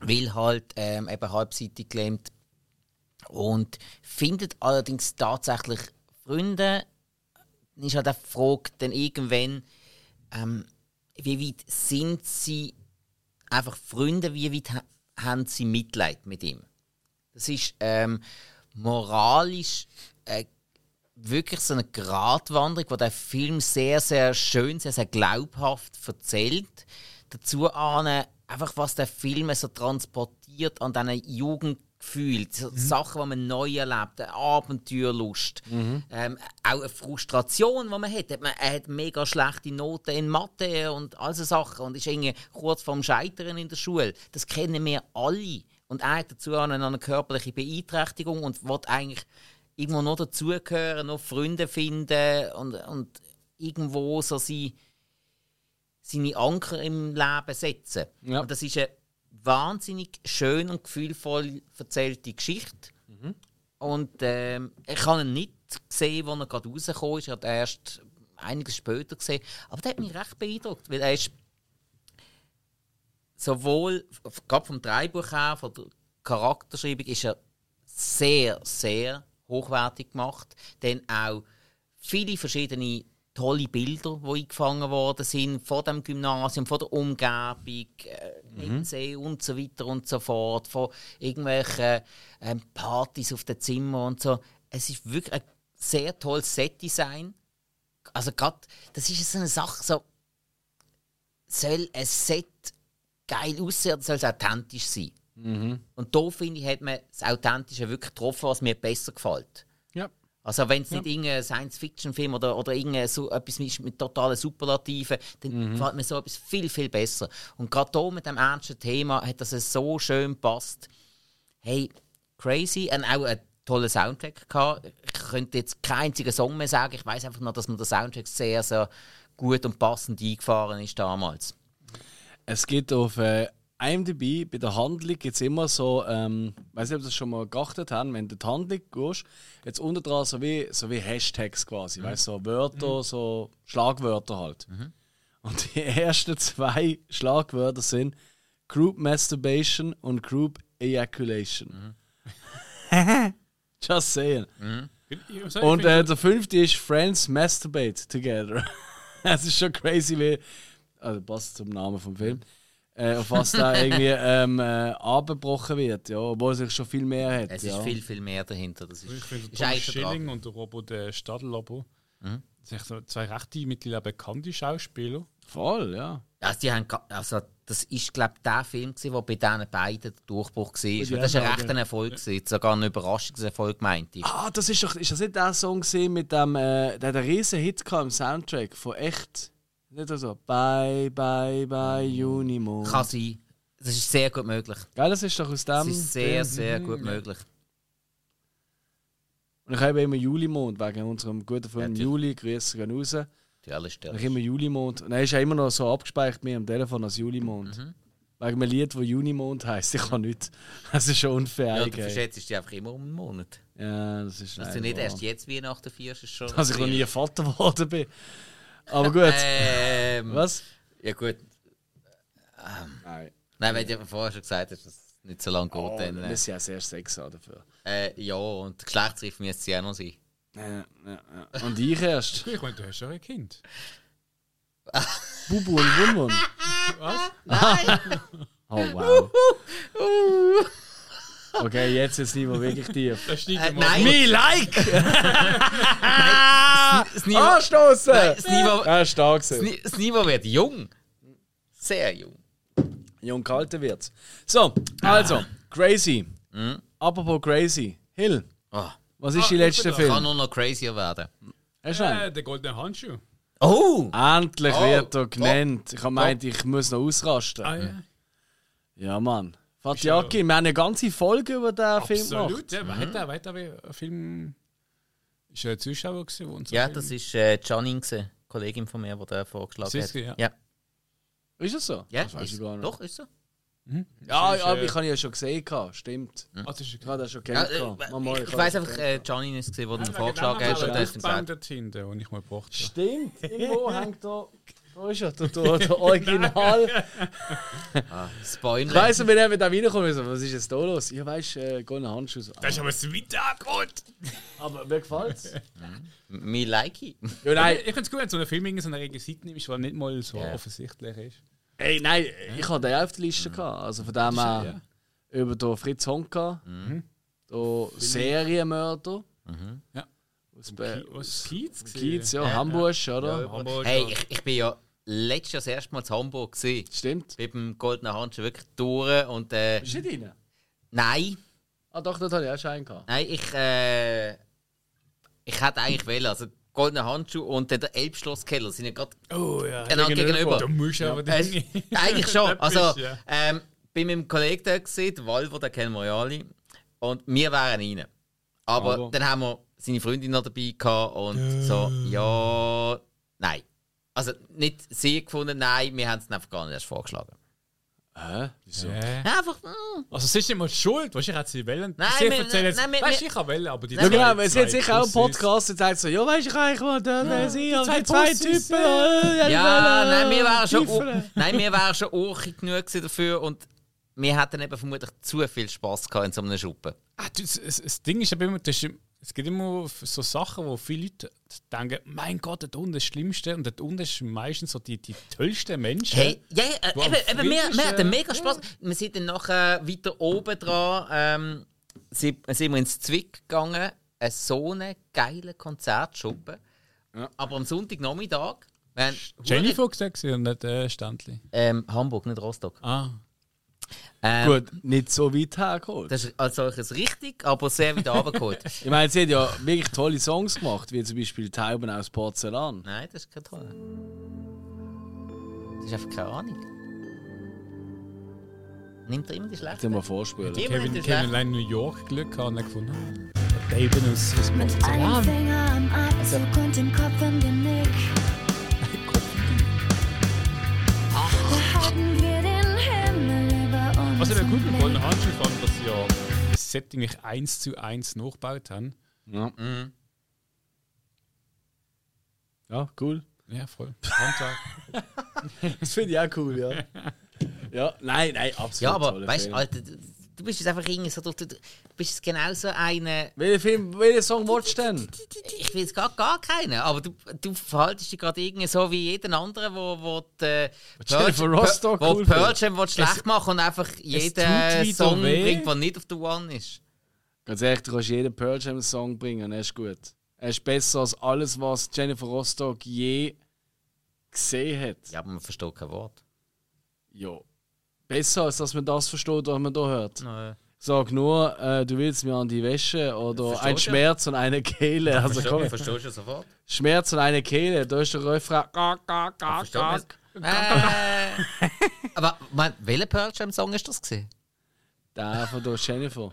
weil halt ähm, eben halbseitig gelähmt und findet allerdings tatsächlich Freunde. Ist halt die Frage dann irgendwann, ähm, wie weit sind sie einfach Freunde, wie weit haben sie Mitleid mit ihm? Das ist ähm, moralisch äh, wirklich so eine Gratwanderung, wo der Film sehr, sehr schön, sehr, sehr glaubhaft erzählt. Dazu ahnen, einfach was der Film so transportiert an diesen Jugendgefühl, so Sachen, die man neu erlebt, eine Abenteuerlust, ähm, auch eine Frustration, die man hat. Man, er hat mega schlechte Noten in Mathe und all so Sachen und ist irgendwie kurz vorm Scheitern in der Schule. Das kennen wir alle. Und er hat dazu auch eine, körperliche Beeinträchtigung und will eigentlich irgendwo noch dazugehören, noch Freunde finden und, und irgendwo so sie, seine Anker im Leben setzen. Ja. Und das ist eine wahnsinnig schön und gefühlvoll erzählte Geschichte. Und ähm, ich habe ihn nicht gesehen, als er gerade rausgekommen ist. Ich habe ihn erst einiges später gesehen. Aber der hat mich recht beeindruckt, weil er ist sowohl gerade vom Drehbuch her, von der Charakterschreibung, ist er sehr, sehr hochwertig gemacht. Dann auch viele verschiedene tolle Bilder, die eingefangen worden sind, von dem Gymnasium, von der Umgebung, äh, mhm. See und so weiter und so fort, von irgendwelchen ähm, Partys auf dem Zimmer und so. Es ist wirklich ein sehr tolles Setdesign. Also gerade, das ist so eine Sache, so soll ein Set geil aussehen, oder soll es authentisch sein? Und da finde ich, hat man das Authentische wirklich getroffen, was mir besser gefällt. Ja. Also wenn es nicht irgendein Science-Fiction-Film oder, oder irgendein so etwas ist mit totalen Superlativen, dann gefällt mir so etwas viel, viel besser. Und gerade hier mit dem ernsten Thema hat das so schön gepasst. Hey, crazy. Und auch einen tollen Soundtrack gehabt. Ich könnte jetzt keinen einzigen Song mehr sagen. Ich weiß einfach nur, dass mir der Soundtrack sehr, sehr gut und passend eingefahren ist damals. Es gibt auf äh, IMDb, bei der Handlung gibt es immer so, ähm, weiß nicht, ob das schon mal geachtet haben, wenn du die Handlung gehst, jetzt unten dran so wie, so wie Hashtags quasi, weißt du, so Wörter, so Schlagwörter halt. Und die ersten zwei Schlagwörter sind Group Masturbation und Group Ejaculation. Just saying. Und äh, der fünfte ist Friends Masturbate Together. Es ist schon crazy, wie. Also passt zum Namen vom Film. Äh, auf was da irgendwie ähm, äh, abgebrochen wird, ja, obwohl es sich schon viel mehr hat. Es ja. ist viel, viel mehr dahinter. Das ist, Ich finde ist Tom der Schilling und der Robert äh, Stadellobo. Das sind so zwei rechte, mittlerweile bekannte Schauspieler. Voll, ja. Also, die haben, also das ist, glaube ich, der Film, gewesen, der bei diesen beiden der Durchbruch war. die Das war ein rechter Erfolg. gewesen. Sogar ein Überraschungserfolg, meinte ich. Ah, das ist doch, ist das nicht der Song gewesen mit dem, äh, der hat einen riesen Hit gehabt im Soundtrack von echt, nicht so, Bye, Bye, Bye, Unimond. Kann sein. Das ist sehr gut möglich. Gell, das ist doch aus Das dem ist sehr, sehr gut möglich. Und ich habe immer Julimond, wegen unserem guten Freund Ja, Juli, Grüße gehen raus. Die alle Ich Stellen. habe immer Julimond. Und er ist ja immer noch so abgespeichert mir am Telefon als Julimond. Mhm. Wegen einem Lied, das Junimond heisst. Ich kann nicht. Das ist schon unfair. Ja, du verschätzt dich einfach immer um einen Monat. Ja, das ist Dass du nicht wahr. erst jetzt Weihnachten feierst, ist schon. Dass ich noch nie Vater geworden bin. Aber gut. Ähm, Was? Ja, gut. Nein. Nein, weil du ja vorher schon gesagt hast, dass es nicht so lange geht. Oh, dann, äh, müssen ja sehr Sex haben dafür. äh, ja, und Geschlechtsreif müsste es ja auch noch sein. Ja, ja, ja. Und ich erst. Ich meine, du hast ja ein Kind. Bubu und Wunwun. Was? Oh wow. Okay, jetzt ist das Niveau wirklich tief. Das Äh, nein, Me like! das Niveau, Anstoßen! das, Niveau, Ja, stark das, das Niveau wird jung. Sehr jung. Jung kalter wird's. So, also, Crazy. Apropos Crazy. Hill, Oh, was ist Ah, die letzte ich bin kann Film? nur noch crazier werden. Hast du? Äh, der goldene Handschuh. Oh! Endlich Oh, wird er top. genannt. Ich habe gemeint, ich muss noch ausrasten. Ah, ja. Ja, Mann. Fatiaki, wir haben eine ganze Folge über den Film gemacht. Absolut. Ja, mhm. Weiter, weiter, wie ein Film. Ist ja ein Zuschauer gewesen, der uns Ja, einen das Film- ist äh, Janine, gewesen, Kollegin von mir, die der vorgeschlagen Sie hat. ist sie, ja. ja. Ist das so? Ja, das weiß ist, ich gar nicht. doch, ist so. Ja, ist, ja, äh, ich habe ihn ja schon gesehen. gehabt, Stimmt. Ah, das ist Ich habe den schon Ja, kennengelernt. äh, ich habe weiß den einfach, äh, Janine ist gesehen, der den Ja, vorgeschlagen genau, hat. Und aber der hat das Band dort hinten, den ich mal gebracht habe. Stimmt, irgendwo hängt da. Da ist er, der, der, der Original. ah, Ich weiss, wenn er mit dem reinkommt, was ist jetzt da los? Ich weiss, äh, goldene Handschuhe. So. Das ist aber das Mittaggrund. Aber mir gefällt's. Me like it. Ja, nein, Ich finde es gut, wenn du so einen Film in so einer Requisite nimmst, der nicht mal so Ja. offensichtlich ist. ey, nein, ich hatte den auf der Liste. Gehabt. Also von dem Ja. her über den Fritz Honka, Mhm. der Serienmörder. Ja. Aus, Be-? Kiez? gewesen? Kiez, ja, Hamburg, oder? Hamburg. Hey, ich, ich bin ja letztes Jahr das erste Mal in Hamburg gesehen. Stimmt. Mit dem goldenen Handschuh wirklich durch und äh, Bist du nicht rein? nein, Ah, doch, dort hatte ich auch Schein gehabt. nein, ich äh, ich hätte eigentlich wählen, also goldene Handschuh und dann der Elbschlosskeller sind ja gerade Oh ja. Genau, gegenüber. Du musst aber Äh, Dinge. eigentlich schon. Also, ja. ähm, bin mit meinem Kollegen da gesehen, der Valvo, den kennen wir ja alle. Und wir wären rein. Aber Bravo. dann haben wir seine Freundin noch dabei gehabt und so, ja, nein. Also nicht sie gefunden, nein, wir haben es einfach gar nicht erst vorgeschlagen. Hä? Wieso? Äh. Einfach, mm, Also, es ist nicht mal schuld. Weißt du, ich hätte sie wählen. Nein, sie wir- erzählen jetzt. nein, wir- weißt du, ich kann wählen, aber die Ja, genau, zwei- sie hat zwei sicher auch einen. Podcast und sagt so, ja, weißt du, ich kann eigentlich mal da sein, aber zwei die zwei Typen. ja. äh, ja, äh, nein, wir wären schon, Tiefere. nein, wir wären schon urchig genug gewesen dafür und wir hätten eben vermutlich zu viel Spaß gehabt in so einem Schuppen. Ah, das, das, das Ding ist eben immer, das ist, es gibt immer so Sachen, wo viele Leute denken, mein Gott, dort unten ist das Schlimmste und dort unten ist meistens so die, die tollsten Menschen. Hey, ja, ja, äh, am eben, eben, wir, wir hatten mega Spaß. Wir sind dann nachher weiter oben dran, ähm, sind, sind wir ins Zwick gegangen, ein so einen geilen Konzertschuppen. Ja. Aber am Sonntagnachmittag Wenn, Jennifer gesagt und nicht äh, Standli. Ähm, Hamburg, nicht Rostock. Ah. Ähm, Gut, nicht so weit hergeholt. Das ist als solches richtig, aber sehr weit runtergeholt. Ich meine, sie hat ja wirklich tolle Songs gemacht, wie zum Beispiel Tauben aus Porzellan. Nein, das ist kein toll. Das ist einfach keine Ahnung. Nimmt er immer die Ich schlechten? dir mal vorspielen. Immer Kevin, Kevin schlechten. allein in New York Glück gehabt und hat gefunden, David aus, aus Porzellan. Atemzug und den Kopf im Genick. Behalten wir. Was ich gut mit Golden. Handschuh fand, dass sie ja das Setting nicht eins zu eins nachgebaut haben. Ja, Mhm. ja cool. Ja, voll. Das finde ich auch cool, ja. Ja, nein, nein, absolut. Ja, aber toller weißt du, Film. Alter, du, bist jetzt einfach irgendwie so. Du, du, du bist jetzt genauso eine. Welchen Film, welchen Song willst du denn? Ich will jetzt gar, gar keinen, aber du, du verhaltest dich gerade irgendwie so wie jeden anderen, wo, wo die, äh, Jennifer Rostock wo cool Pearl. Jam schlecht machen und einfach jeden Song weh. bringt, der nicht auf der One ist. Ganz ehrlich, du kannst jeden Pearl Jam Song bringen und er ist gut. Er ist besser als alles, was Jennifer Rostock je gesehen hat. Ja, aber man versteht kein Wort. Ja. Besser, als dass man das versteht, was man da hört. Nein. Sag nur, äh, du willst mir an die Wäsche oder Versteht ein ja. Schmerz und eine Kehle. Also Versteht, komm, verstehst du sofort? Schmerz und eine Kehle, da ist der Refrain. Ga, ga, ga, Versteht ga. man's? Äh, aber man, welcher Pearl Jam Song ist das gesehen? Der von der Jennifer.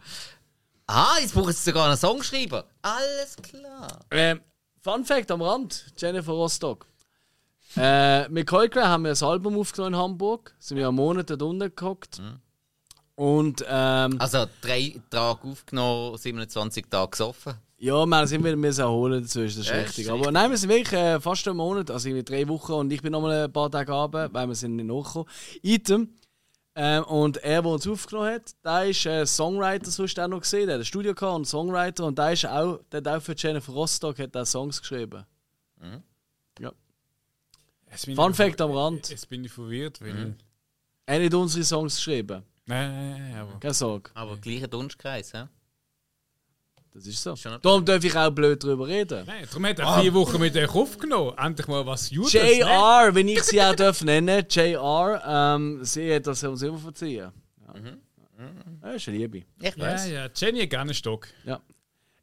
Ah, jetzt braucht es sogar einen Songschreiber. Alles klar. Ähm, Fun Fact am Rand: Jennifer Rostock. Äh, mit Colcray haben wir ein Album aufgenommen in Hamburg. Sind wir einen Monat dort unten gehockt. Und ähm, Also drei Tage aufgenommen, 27 Tage gesoffen. ja, wir sind wieder müssen erholen dazu, ist das Ja, richtig. ist Aber nein, wir sind wirklich äh, fast einen Monat, also irgendwie drei Wochen und ich bin noch mal ein paar Tage runter, weil wir sind nicht nachgekommen. Item. Ähm, und er, der uns aufgenommen hat, der ist äh, Songwriter sonst auch noch gesehen, der hat ein Studio gehabt und Songwriter und der ist auch, der hat auch für Jennifer Rostock hat Songs geschrieben. Ja. Fun ich- Fact am Rand. Jetzt bin ich verwirrt, weil. Er hat nicht unsere Songs geschrieben. Nein, nein, nein, aber. Keine Sorge. Aber gleicher Dunstkreis, hä? Das ist so. Darum darf ich auch blöd drüber reden. Nein, darum hat er vier Wochen mit euch aufgenommen. Endlich mal was Judas. ne? JR, wenn ich sie auch darf nennen, JR, ähm, sie hat das uns immer verziehen. Ja. Ja, ist eine Liebe. Ich Ja, weiß. ja, Jenny hat gerne Stock. Ja.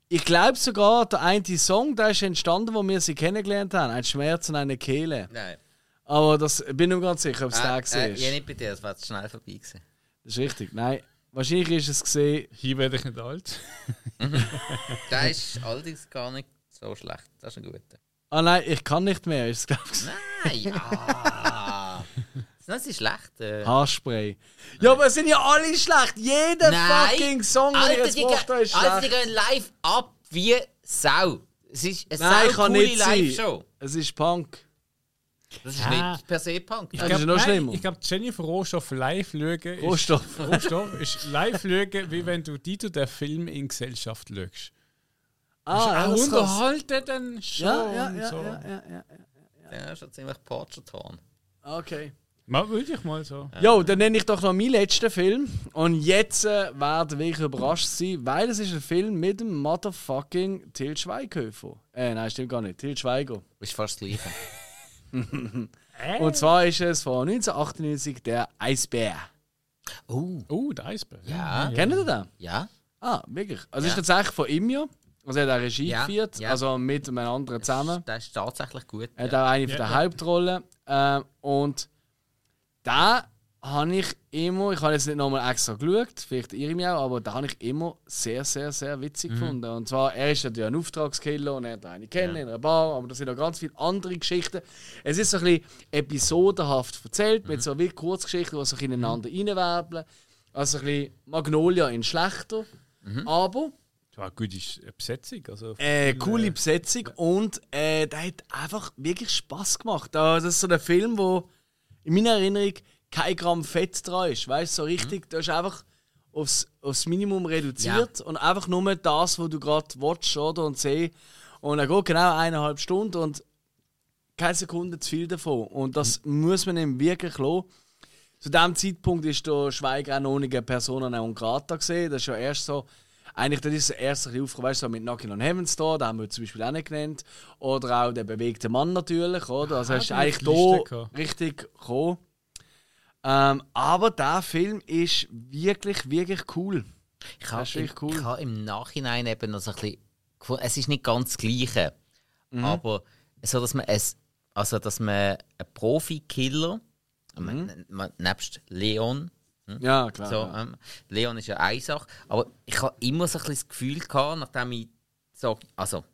Ich glaube sogar, der eine Song, der ist entstanden, wo wir sie kennengelernt haben. Ein Schmerz und eine Kehle. Nein. Aber das bin ich mir ganz sicher, ob es Äh, der äh, gesehen ja, ist. nicht bei dir, das war zu schnell vorbei gewesen. Das ist richtig. Nein, wahrscheinlich ist es gesehen. Hier werde ich nicht alt. Der ist allerdings gar nicht so schlecht. Das ist ein guter. Ah nein, ich kann nicht mehr, ist es glaube ich. Nein, ja. Das ist schlecht. Äh. Haarspray. Ja, aber es sind ja alle schlecht. Jeder Nein. fucking Song, den ich Alter, jetzt die, mache, da ist gehen- Alter, die schlecht. gehen live ab wie Sau. Es ist eine Nein, sau kann coole nicht. Live-Show. Es ist Punk. Das ist Ja. nicht per se Punk. Ich Das ist noch nein, schlimmer. Ich glaube, Jennifer Rohstoff live schauen ist, Rohstoff. Rohstoff ist live schauen, wie wenn du Dito der Film in Gesellschaft schaust. Ah, er das kann's. unterhalten dann schon. Ja, ja, ja, so. ja, ja, ja. Der ist schon ziemlich Portraton. Okay. Mal würde ich mal so. Jo, dann nenne ich doch noch meinen letzten Film. Und jetzt äh, werdet wirklich überrascht sein, weil es ist ein Film mit dem motherfucking Til Schweighöfer. Äh, nein, stimmt gar nicht. Til Schweiger. Ist fast das Gleiche. Und zwar ist es von 1998 der Eisbär. Oh. Oh, der Eisbär. Ja. Kennt ihr den? Ja? Ah, wirklich? Also Ja. ist tatsächlich von ihm ja. Also er hat auch Regie Ja, geführt, ja. also mit einem anderen zusammen. Der ist tatsächlich gut. Er hat Ja. auch eine von Ja, der. Hauptrollen. Ähm, und da habe ich immer, ich habe jetzt nicht nochmal extra geschaut, vielleicht irre ich mich auch, aber da habe ich immer sehr, sehr, sehr witzig Mhm. gefunden. Und zwar, er ist natürlich ein Auftragskiller und er hat eine kennen in einer Bar, aber da sind auch ganz viele andere Geschichten. Es ist so ein bisschen episodenhaft erzählt, Mhm. mit so wie Kurzgeschichten, die so ineinander reinwerbeln. Also ein bisschen Magnolia in schlechter, Mhm. aber Das war eine gute Sch- Besetzung. Also äh, coole äh, Besetzung und äh, der hat einfach wirklich Spaß gemacht. Da- Das ist so ein Film, wo in meiner Erinnerung kein Gramm Fett dran ist. Weißt du, so richtig, da ist einfach aufs, aufs Minimum reduziert und einfach nur das, was du gerade watchst oder und siehst. Und er geht genau eineinhalb Stunden und keine Sekunde zu viel davon. Und das muss man ihm wirklich lassen. Zu diesem Zeitpunkt ist der Schweiger auch noch nicht eine Persona non grata gesehen. Das ist ja erst so eigentlich das ist das erste bisschen aufgekommen, weißt du, so mit Knocking on Heaven's Door, den haben wir zum Beispiel auch nicht genannt. Oder auch der bewegte Mann natürlich, oder? Also Ah, hast du eigentlich gehabt. richtig gekommen. Ähm, aber der Film ist wirklich, wirklich cool. Ich habe wirklich cool. ich habe im Nachhinein eben noch so ein bisschen gefunden, es ist nicht ganz das Gleiche, Mhm. aber so, dass man es, also dass man einen Profi-Killer, Mhm. nebst Leon, Ja, klar. so, ähm, Leon ist ja eine Sache, aber ich habe immer so ein bisschen das Gefühl gehabt, nachdem ich so, also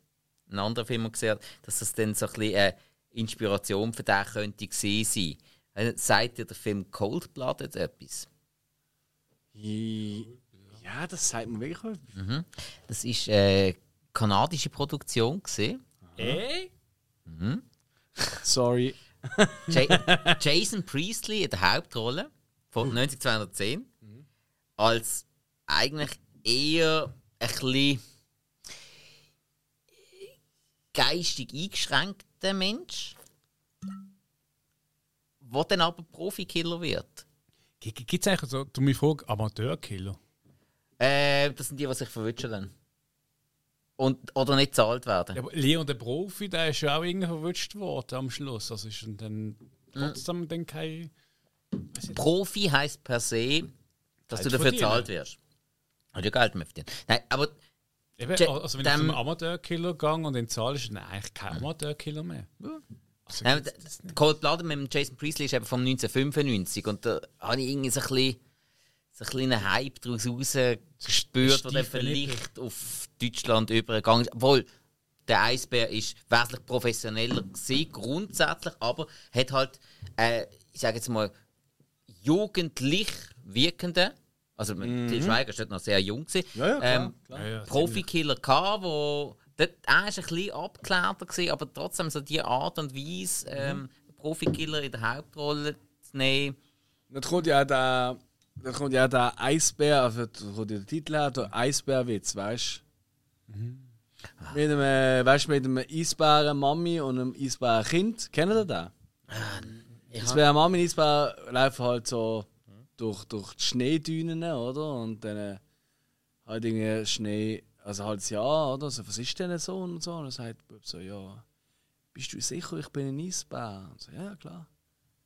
einen anderen Film gesehen habe, dass das dann so ein bisschen eine Inspiration für den könnte gewesen sein. Äh, Sagt dir der Film Cold Blooded etwas? Ja, das sagt mir wirklich etwas. Das ist eine kanadische Produktion gesehen. Äh? Sorry. Ja Jason Priestley in der Hauptrolle von 1910 als eigentlich eher ein bisschen geistig eingeschränkter Mensch, der dann aber Profikiller wird. Gibt es eigentlich so, du mich fragst, Amateurkiller? Äh, das sind die, die sich verwünschen und Oder nicht gezahlt werden. Ja, aber Leon der Profi, der ist ja auch irgendwie verwünscht worden am Schluss. Also ist dann trotzdem dann kein. Profi heißt per se, dass Geld du dafür verdienen. gezahlt wirst. Oder Geld mehr verdienen. Nein, aber Eben, Ja, also wenn ich dem- zum Amateurkiller gehe und den zahlst, ist dann eigentlich kein Amateurkiller mehr. Also, Nein? Cold Blooded mit dem Jason Priestley ist eben vom 1995 und da habe ich irgendwie so ein bisschen, so ein kleinen Hype daraus gespürt, der dann vielleicht auf Deutschland übergegangen ist. Obwohl, der Eisbär ist wesentlich professioneller gewesen, grundsätzlich, aber hat halt, äh, ich sage jetzt mal, jugendlich wirkende, also mhm. Til Schweiger ist noch sehr jung gewesen, Ja, ja, klar, ähm, klar. Ja, ja, Profikiller gehabt, wo dort, er ein bisschen abgeklärter, gewesen, aber trotzdem so die Art und Weise, ähm, Profikiller in der Hauptrolle zu nehmen. Dann kommt ja auch der, dann kommt ja der Eisbär, also da kommt ja der Titel her, der Eisbärwitz, weißt du? Mit einem, weißt mit einem Eisbären Mami und einem Eisbären Kind. Kennt ihr den? Eisbären Mami und Eisbär laufen halt so durch, durch die Schneedünen, oder? Und dann äh, halt irgendwie Schnee, also halt ja, oder? So, was ist denn so und so? Und dann sagt der Bub so, ja, bist du sicher, ich bin ein Eisbär? Und so, ja, klar.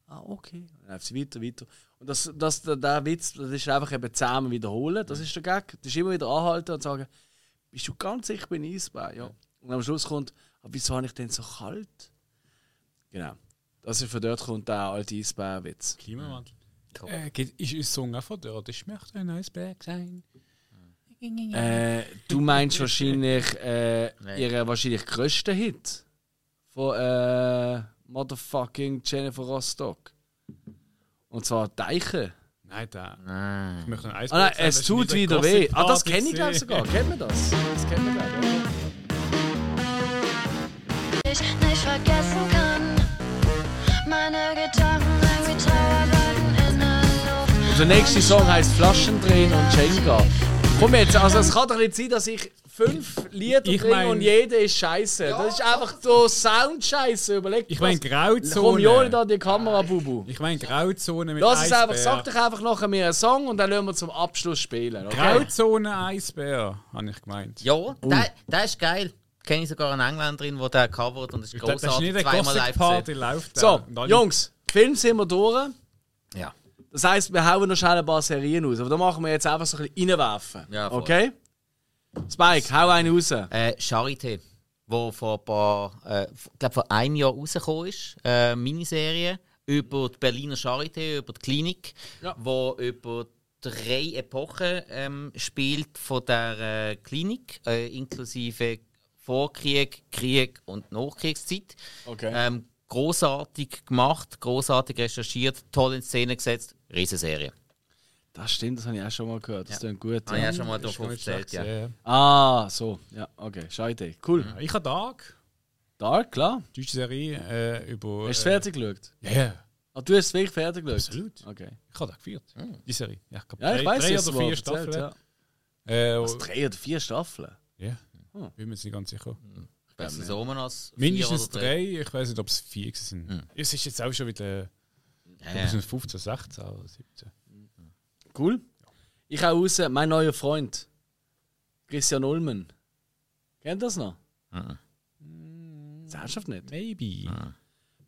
Ah, okay. Dann läuft sie weiter, weiter. Und das, das, der, der Witz, das ist einfach eben zusammen wiederholen. Das ist der Gag. Das ist immer wieder anhalten und sagen, bist du ganz sicher, ich bin ein Eisbär? Ja. Und am Schluss kommt, aber wieso habe ich denn so kalt? Genau. Das ist von dort kommt der alte Eisbär-Witz. Klimawandel. Äh, ist ein Song auch von dort? Ich möchte ein Eisberg sein. Äh, du meinst wahrscheinlich äh, Nein. ihren wahrscheinlich grössten Hit von äh, Motherfucking Jennifer Rostock. Und zwar Deiche. Nein, da. Nein. Ich möchte ein Ah Eisberg nein, sein. es tut wieder weh. Ah, das kenne ich glaube sogar. Kennt man das? Das kennt man glaube ich nicht vergessen kann. In der nächster Song heißt Flaschendrehen und Jenga. Komm jetzt, also es kann doch nicht sein, dass ich fünf Lieder Ich bringe mein- und jeder ist scheiße. das ist einfach so Sound-Scheiße. Überleg Ich meine. Grauzone. Komm ja nicht an die Kamera, Bubu. Ich meine Grauzone mit Lass es Eisbär. einfach, sag doch einfach nachher mir einen Song und dann lassen wir zum Abschluss spielen. Okay? Grauzone Eisbär, habe ich gemeint. Ja, der, der ist geil. Kenne ich sogar einen Engländer, der den covert und das ist Das ist großartig. nicht eine Zweimal live Party, läuft. So, Jungs, Film sind wir durch. Ja. Das heisst, wir hauen noch schnell ein paar Serien aus. Aber da machen wir jetzt einfach so ein bisschen reinwerfen. Ja, voll. okay? Spike, hau einen raus. Äh, Charité, wo vor ein paar, äh, glaub, vor einem Jahr rausgekommen ist, äh, Miniserie über die Berliner Charité, über die Klinik, Ja. wo über drei Epochen ähm, spielt von der äh, Klinik, äh, inklusive Vorkrieg, Krieg und Nachkriegszeit. Okay. Ähm, großartig gemacht, großartig recherchiert, toll in Szene gesetzt, Riesenserie. Das stimmt, das habe ich auch schon mal gehört. Das klingt gut. Habe ich Ja. ja schon mal Ist erzählt, schlecht ja. Ah, so. Ja, okay. Scheide. Cool. Ja, Ich habe Tag, Dark, klar. deutsche Serie äh, über. Hast du äh, fertig geschaut? Ja, ja. Ah, du hast es wirklich fertig geschaut? Absolut. Okay. Ich habe da geführt. Die Serie. Ja, ich Ja, ich drei, weiß drei es. oder vier Staffeln. Ja. Äh, Was, drei oder vier Staffeln? ja. Hm. Bin mir jetzt nicht ganz sicher. Besser so man als Mindestens drei, ich weiß nicht, ob es vier sind. Es ist jetzt auch schon wieder Ja, ja. 2015, 16 oder 17. Cool. Ich hau raus, mein neuer Freund. Christian Ulmen. Kennt ihr das noch? Mhm. Das ernsthaft nicht. Maybe.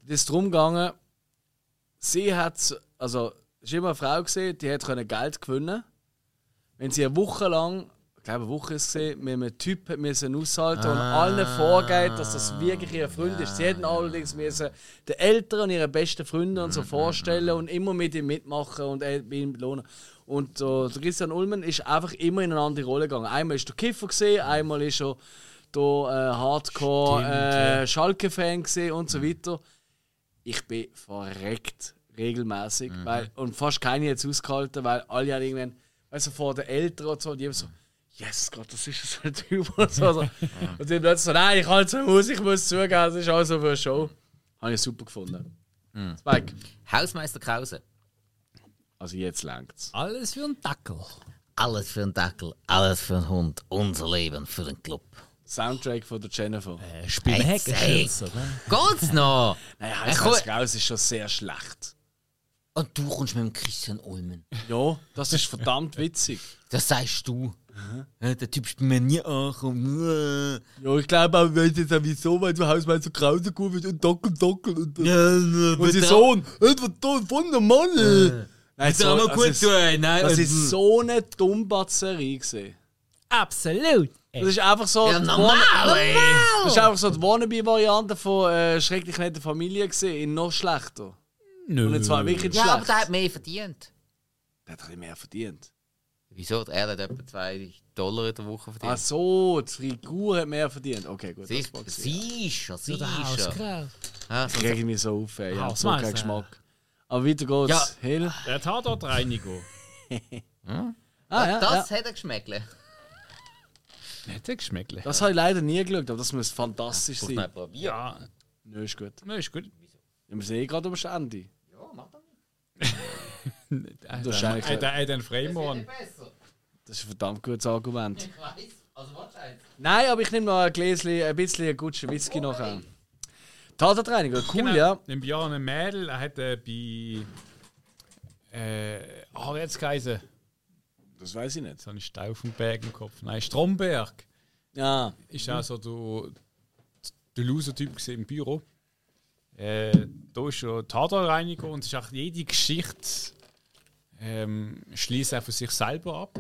Es ist darum gegangen, sie hat, also, es war immer eine Frau, gewesen, die hat können Geld gewinnen Wenn sie eine Woche lang, glaube, eine Woche gewesen, mit einem Typ müssen aushalten und allen vorgeht, dass das wirklich ihr Freund ist. Sie hätten allerdings müssen den Eltern und ihren besten Freunden und so vorstellen und immer mit ihm mitmachen und ihm belohnen. Und äh, der Christian Ulmen ist einfach immer in eine andere Rolle gegangen. Einmal ist der Kiffer gesehen, einmal ist er der äh, Hardcore äh, Schalke-Fan gesehen und so weiter. Ich bin verreckt regelmäßig weil und fast keine jetzt ausgehalten, weil alle irgendwann, du, vor den Eltern und so, die haben so, yes Gott, das ist so ein Typ und so. Und die plötzlich so, nein, ich kann jetzt muss, ich muss zugeben, das ist alles so für eine Show. Habe ich super gefunden. Spike. Hausmeister Krause. Also jetzt längt's. Alles für einen Dackel. Alles für einen Dackel, alles für einen Hund, unser Leben für den Club. Soundtrack von der Jennifer. Äh, Spielen Jetzt Heckenschütze, Geht's noch? Naja, Haus komm- raus ist schon sehr schlecht. Und du kommst mit dem Christian Ulmen. Ja, das ist verdammt witzig. Das sagst du. Ja, Der Typ ist bei mir nie angekommen. Ja, ich glaube auch, weil jetzt wieso, weil du Hausmeister Krause gut wird und Dockel, Dockel und, Ja, und sein Sohn, etwa da von der Mann. Nein, Das soll mal gut ist, tun. Nein, das ist so eine Dummbatzerie gesehen. Absolut. Das ist einfach so. Ja, die normal, ey. Das ist einfach so die Wannabe-Variante von äh, schrecklich nette Familie gesehen, in noch schlechter. Nö. Und zwar wirklich Ja, aber schlecht. der hat mehr verdient. Der hat ein bisschen mehr verdient. Wieso? Er hat etwa 2 Dollar in der Woche verdient. Ach so, die Figur hat mehr verdient. Okay, gut. Sie sein. siehst du, siehst Der du. Hauskraut. Ja, Ich reg mich so auf, ey. Ich hab so keinen Geschmack. Aber weiter geht's. Ja. Hill. Der Tatortreiniger. Ah, ja, das ja. hat er geschmeckt. Nicht der Geschmäckle. Das habe ich leider nie geschaut, aber das muss fantastisch sein. man probieren. Ja, Nö, ist gut. na, ist gut. Wir sind eh gerade am Ende. Ja, mach das. Er Das ist hat eigentlich- er hat einen. Besser. Das ist ein verdammt gutes Argument. Ich weiß. Also, was? Nein, aber ich nehme noch ein Gläschen, ein bisschen guten Whisky noch an. Tatortreiniger, cool, Genau. ja. Im Bjarne Mädel, er hat äh, bei. Äh, ah, wie hat's geheißen? Das weiß ich nicht. Jetzt habe ich Stau vom Berg im Kopf. Nein, Stromberg. Ja, Ist auch so der, der Loser-Typ im Büro. Äh, da ist schon Tatortreiniger und es ist auch jede Geschichte ähm, schließt er von sich selber ab.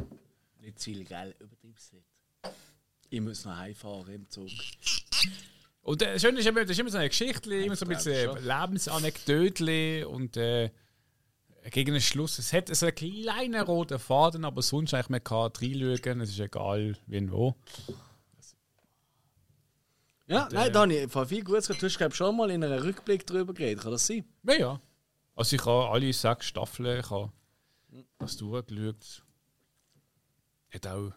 nicht zu viel, gell? Übertreib's nicht. Ich muss noch heimfahren im Zug. Und äh, schön ist immer, das ist immer so eine Geschichte, immer so ein glaub bisschen. Lebensanekdötchen und äh, gegen den Schluss. Es hat so einen kleinen roten Faden, aber sonst eigentlich man kann reinschauen, es ist egal, wie und wo. Ja, nein, Dani, von viel Gutes. Du hast, glaube schon mal in einem Rückblick darüber geredet. Kann das sein? Ja, ja. Also ich habe alle sechs Staffeln, ich habe das durchgeschaut. Hat auch,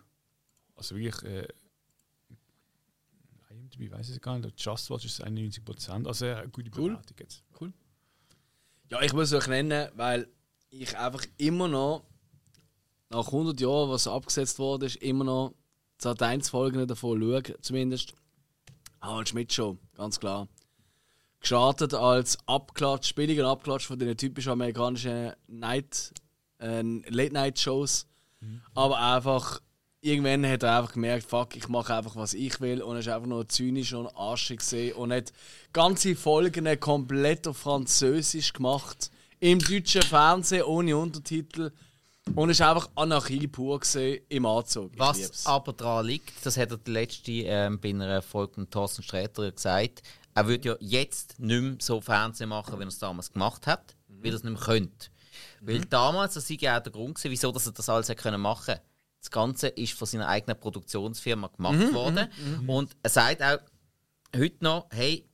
also wirklich, äh, IMDb weiß ich gar nicht, Just Watch ist 91%, also eine gute Cool. Bewertung jetzt. Ja, ich muss euch nennen, weil ich einfach immer noch, nach 100 Jahren, was abgesetzt wurde, ist, immer noch Sat 1 Folgen davon schaue, zumindest. Harald Schmidt Show, ganz klar. Gestartet als Abklatsch, billiger Abklatsch von den typischen amerikanischen Night, äh, Late-Night-Shows. Aber einfach, irgendwann hat er einfach gemerkt, fuck, ich mache einfach, was ich will. Und er ist einfach nur zynisch und arschig gesehen und hat ganze Folgen komplett auf Französisch gemacht. Im deutschen Fernsehen, ohne Untertitel. Und es ist einfach Anarchie pur im Anzug. Ich Was lieb's. aber daran liegt, das hat er die letzte ähm, bei einer Folge mit Thorsten Sträter gesagt, er würde ja jetzt nicht mehr so Fernsehen machen, wie er es damals gemacht hat, weil er es nicht mehr könnte. Weil damals, das sei ja auch der Grund gewesen, wieso dass er das alles können machen konnte. Das Ganze ist von seiner eigenen Produktionsfirma gemacht worden. Und er sagt auch heute noch, hey,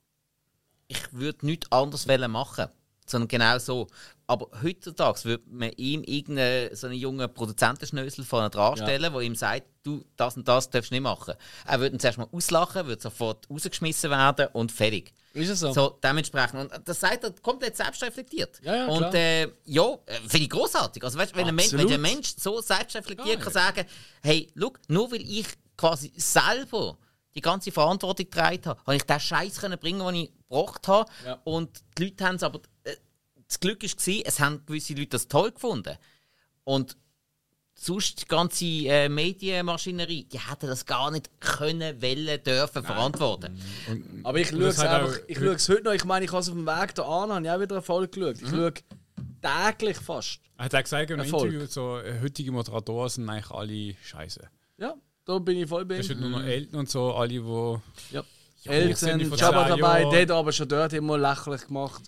ich würde nichts anderes wollen machen. Sondern genau so. Aber heutzutage würde man ihm irgendeinen so einen jungen Produzentenschnösel vorne dran stellen, der ihm sagt, du, das und das darfst du nicht machen. Er würde ihn zuerst mal auslachen, würde sofort rausgeschmissen werden und fertig. Ist es so? So, dementsprechend. Und das sagt er komplett selbstreflektiert. Ja, ja, und äh, ja, äh, finde ich großartig. Also, weißt, wenn, ein Mensch, wenn der Mensch so selbstreflektiert kann sagen, hey, look, nur weil ich quasi selber die ganze Verantwortung getragen habe, habe ich den Scheiß können bringen, den ich gebracht habe. Ja. Und die Leute haben es aber. Äh, das Glück war, es haben gewisse Leute das toll gefunden. Und sonst die ganze äh, Medienmaschinerie, die hätten das gar nicht können, wollen, dürfen, verantworten. Aber ich Und schaue das es hat einfach, auch- ich schaue es heute noch. Ich meine, ich habe es auf dem Weg da an, habe ich auch wieder eine Folge geschaut. Mhm. Ich schaue täglich fast. Er hat auch gesagt einem Erfolg. Interview, so, äh, heutige Moderatoren sind eigentlich alle scheiße. Ja, da bin ich voll bei Es sind ihm. nur noch Eltern und so, alle, die. Ja. sind Eltern, Jabba dabei, hat aber schon dort immer lächerlich gemacht.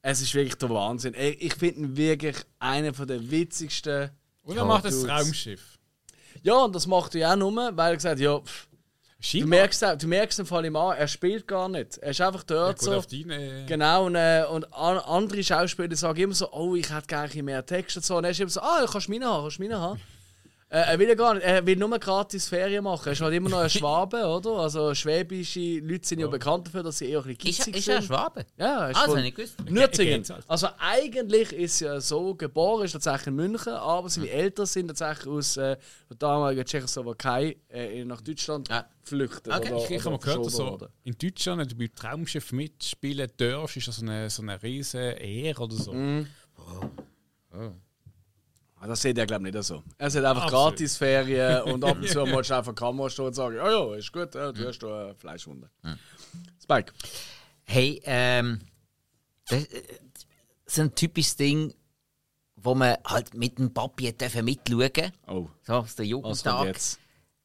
Es ist wirklich der Wahnsinn. Ich finde ihn wirklich einer der witzigsten. Und er macht das. Raumschiff. Ja, und das macht er ja auch nur, weil er gesagt hat, ja, pff, du merkst, du merkst im Fall an, er spielt gar nicht. Er ist einfach dort so. auf deine, Genau, und, äh, und an, andere Schauspieler sagen immer so, oh, ich hätte gerne mehr Text und so. Und er ist immer so, ah, kannst du meine haben, kannst du meine haben. Äh, er will ja gar nicht, er will nur gratis Ferien machen. Er ist halt immer noch ein Schwabe, oder? Also schwäbische Leute sind ja bekannt dafür, dass sie eher ein bisschen Ist, gitzig ist er ein sind. Schwabe? Ja, er ist Ah, das von- habe ich nicht gewusst. nur Ge- Zingen. geht's halt. Also eigentlich ist er so geboren, ist tatsächlich in München, aber seine Eltern sind tatsächlich aus äh, der damaligen Tschechoslowakei äh, nach Deutschland Ah. geflüchtet. Okay. oder, Ich, ich habe mal gehört, dass verschoben so worden. in Deutschland, wenn du beim Traumschiff mitspielen darfst, ist das so eine, so eine riesige Ehre oder so. Mhm. Ah, Das sieht er, glaube ich, nicht so. Er sieht einfach Absolut. gratis Ferien und ab und zu mal vor der Kamera stehen und sagen: Ja, ja, ist gut, ja, du hast da eine Fleischwunde. Spike. Hey, ähm, das äh, ist ein typisches Ding, wo man halt mit dem Papi dürfen mitschauen Oh, So, aus der Jugendtag. jetzt?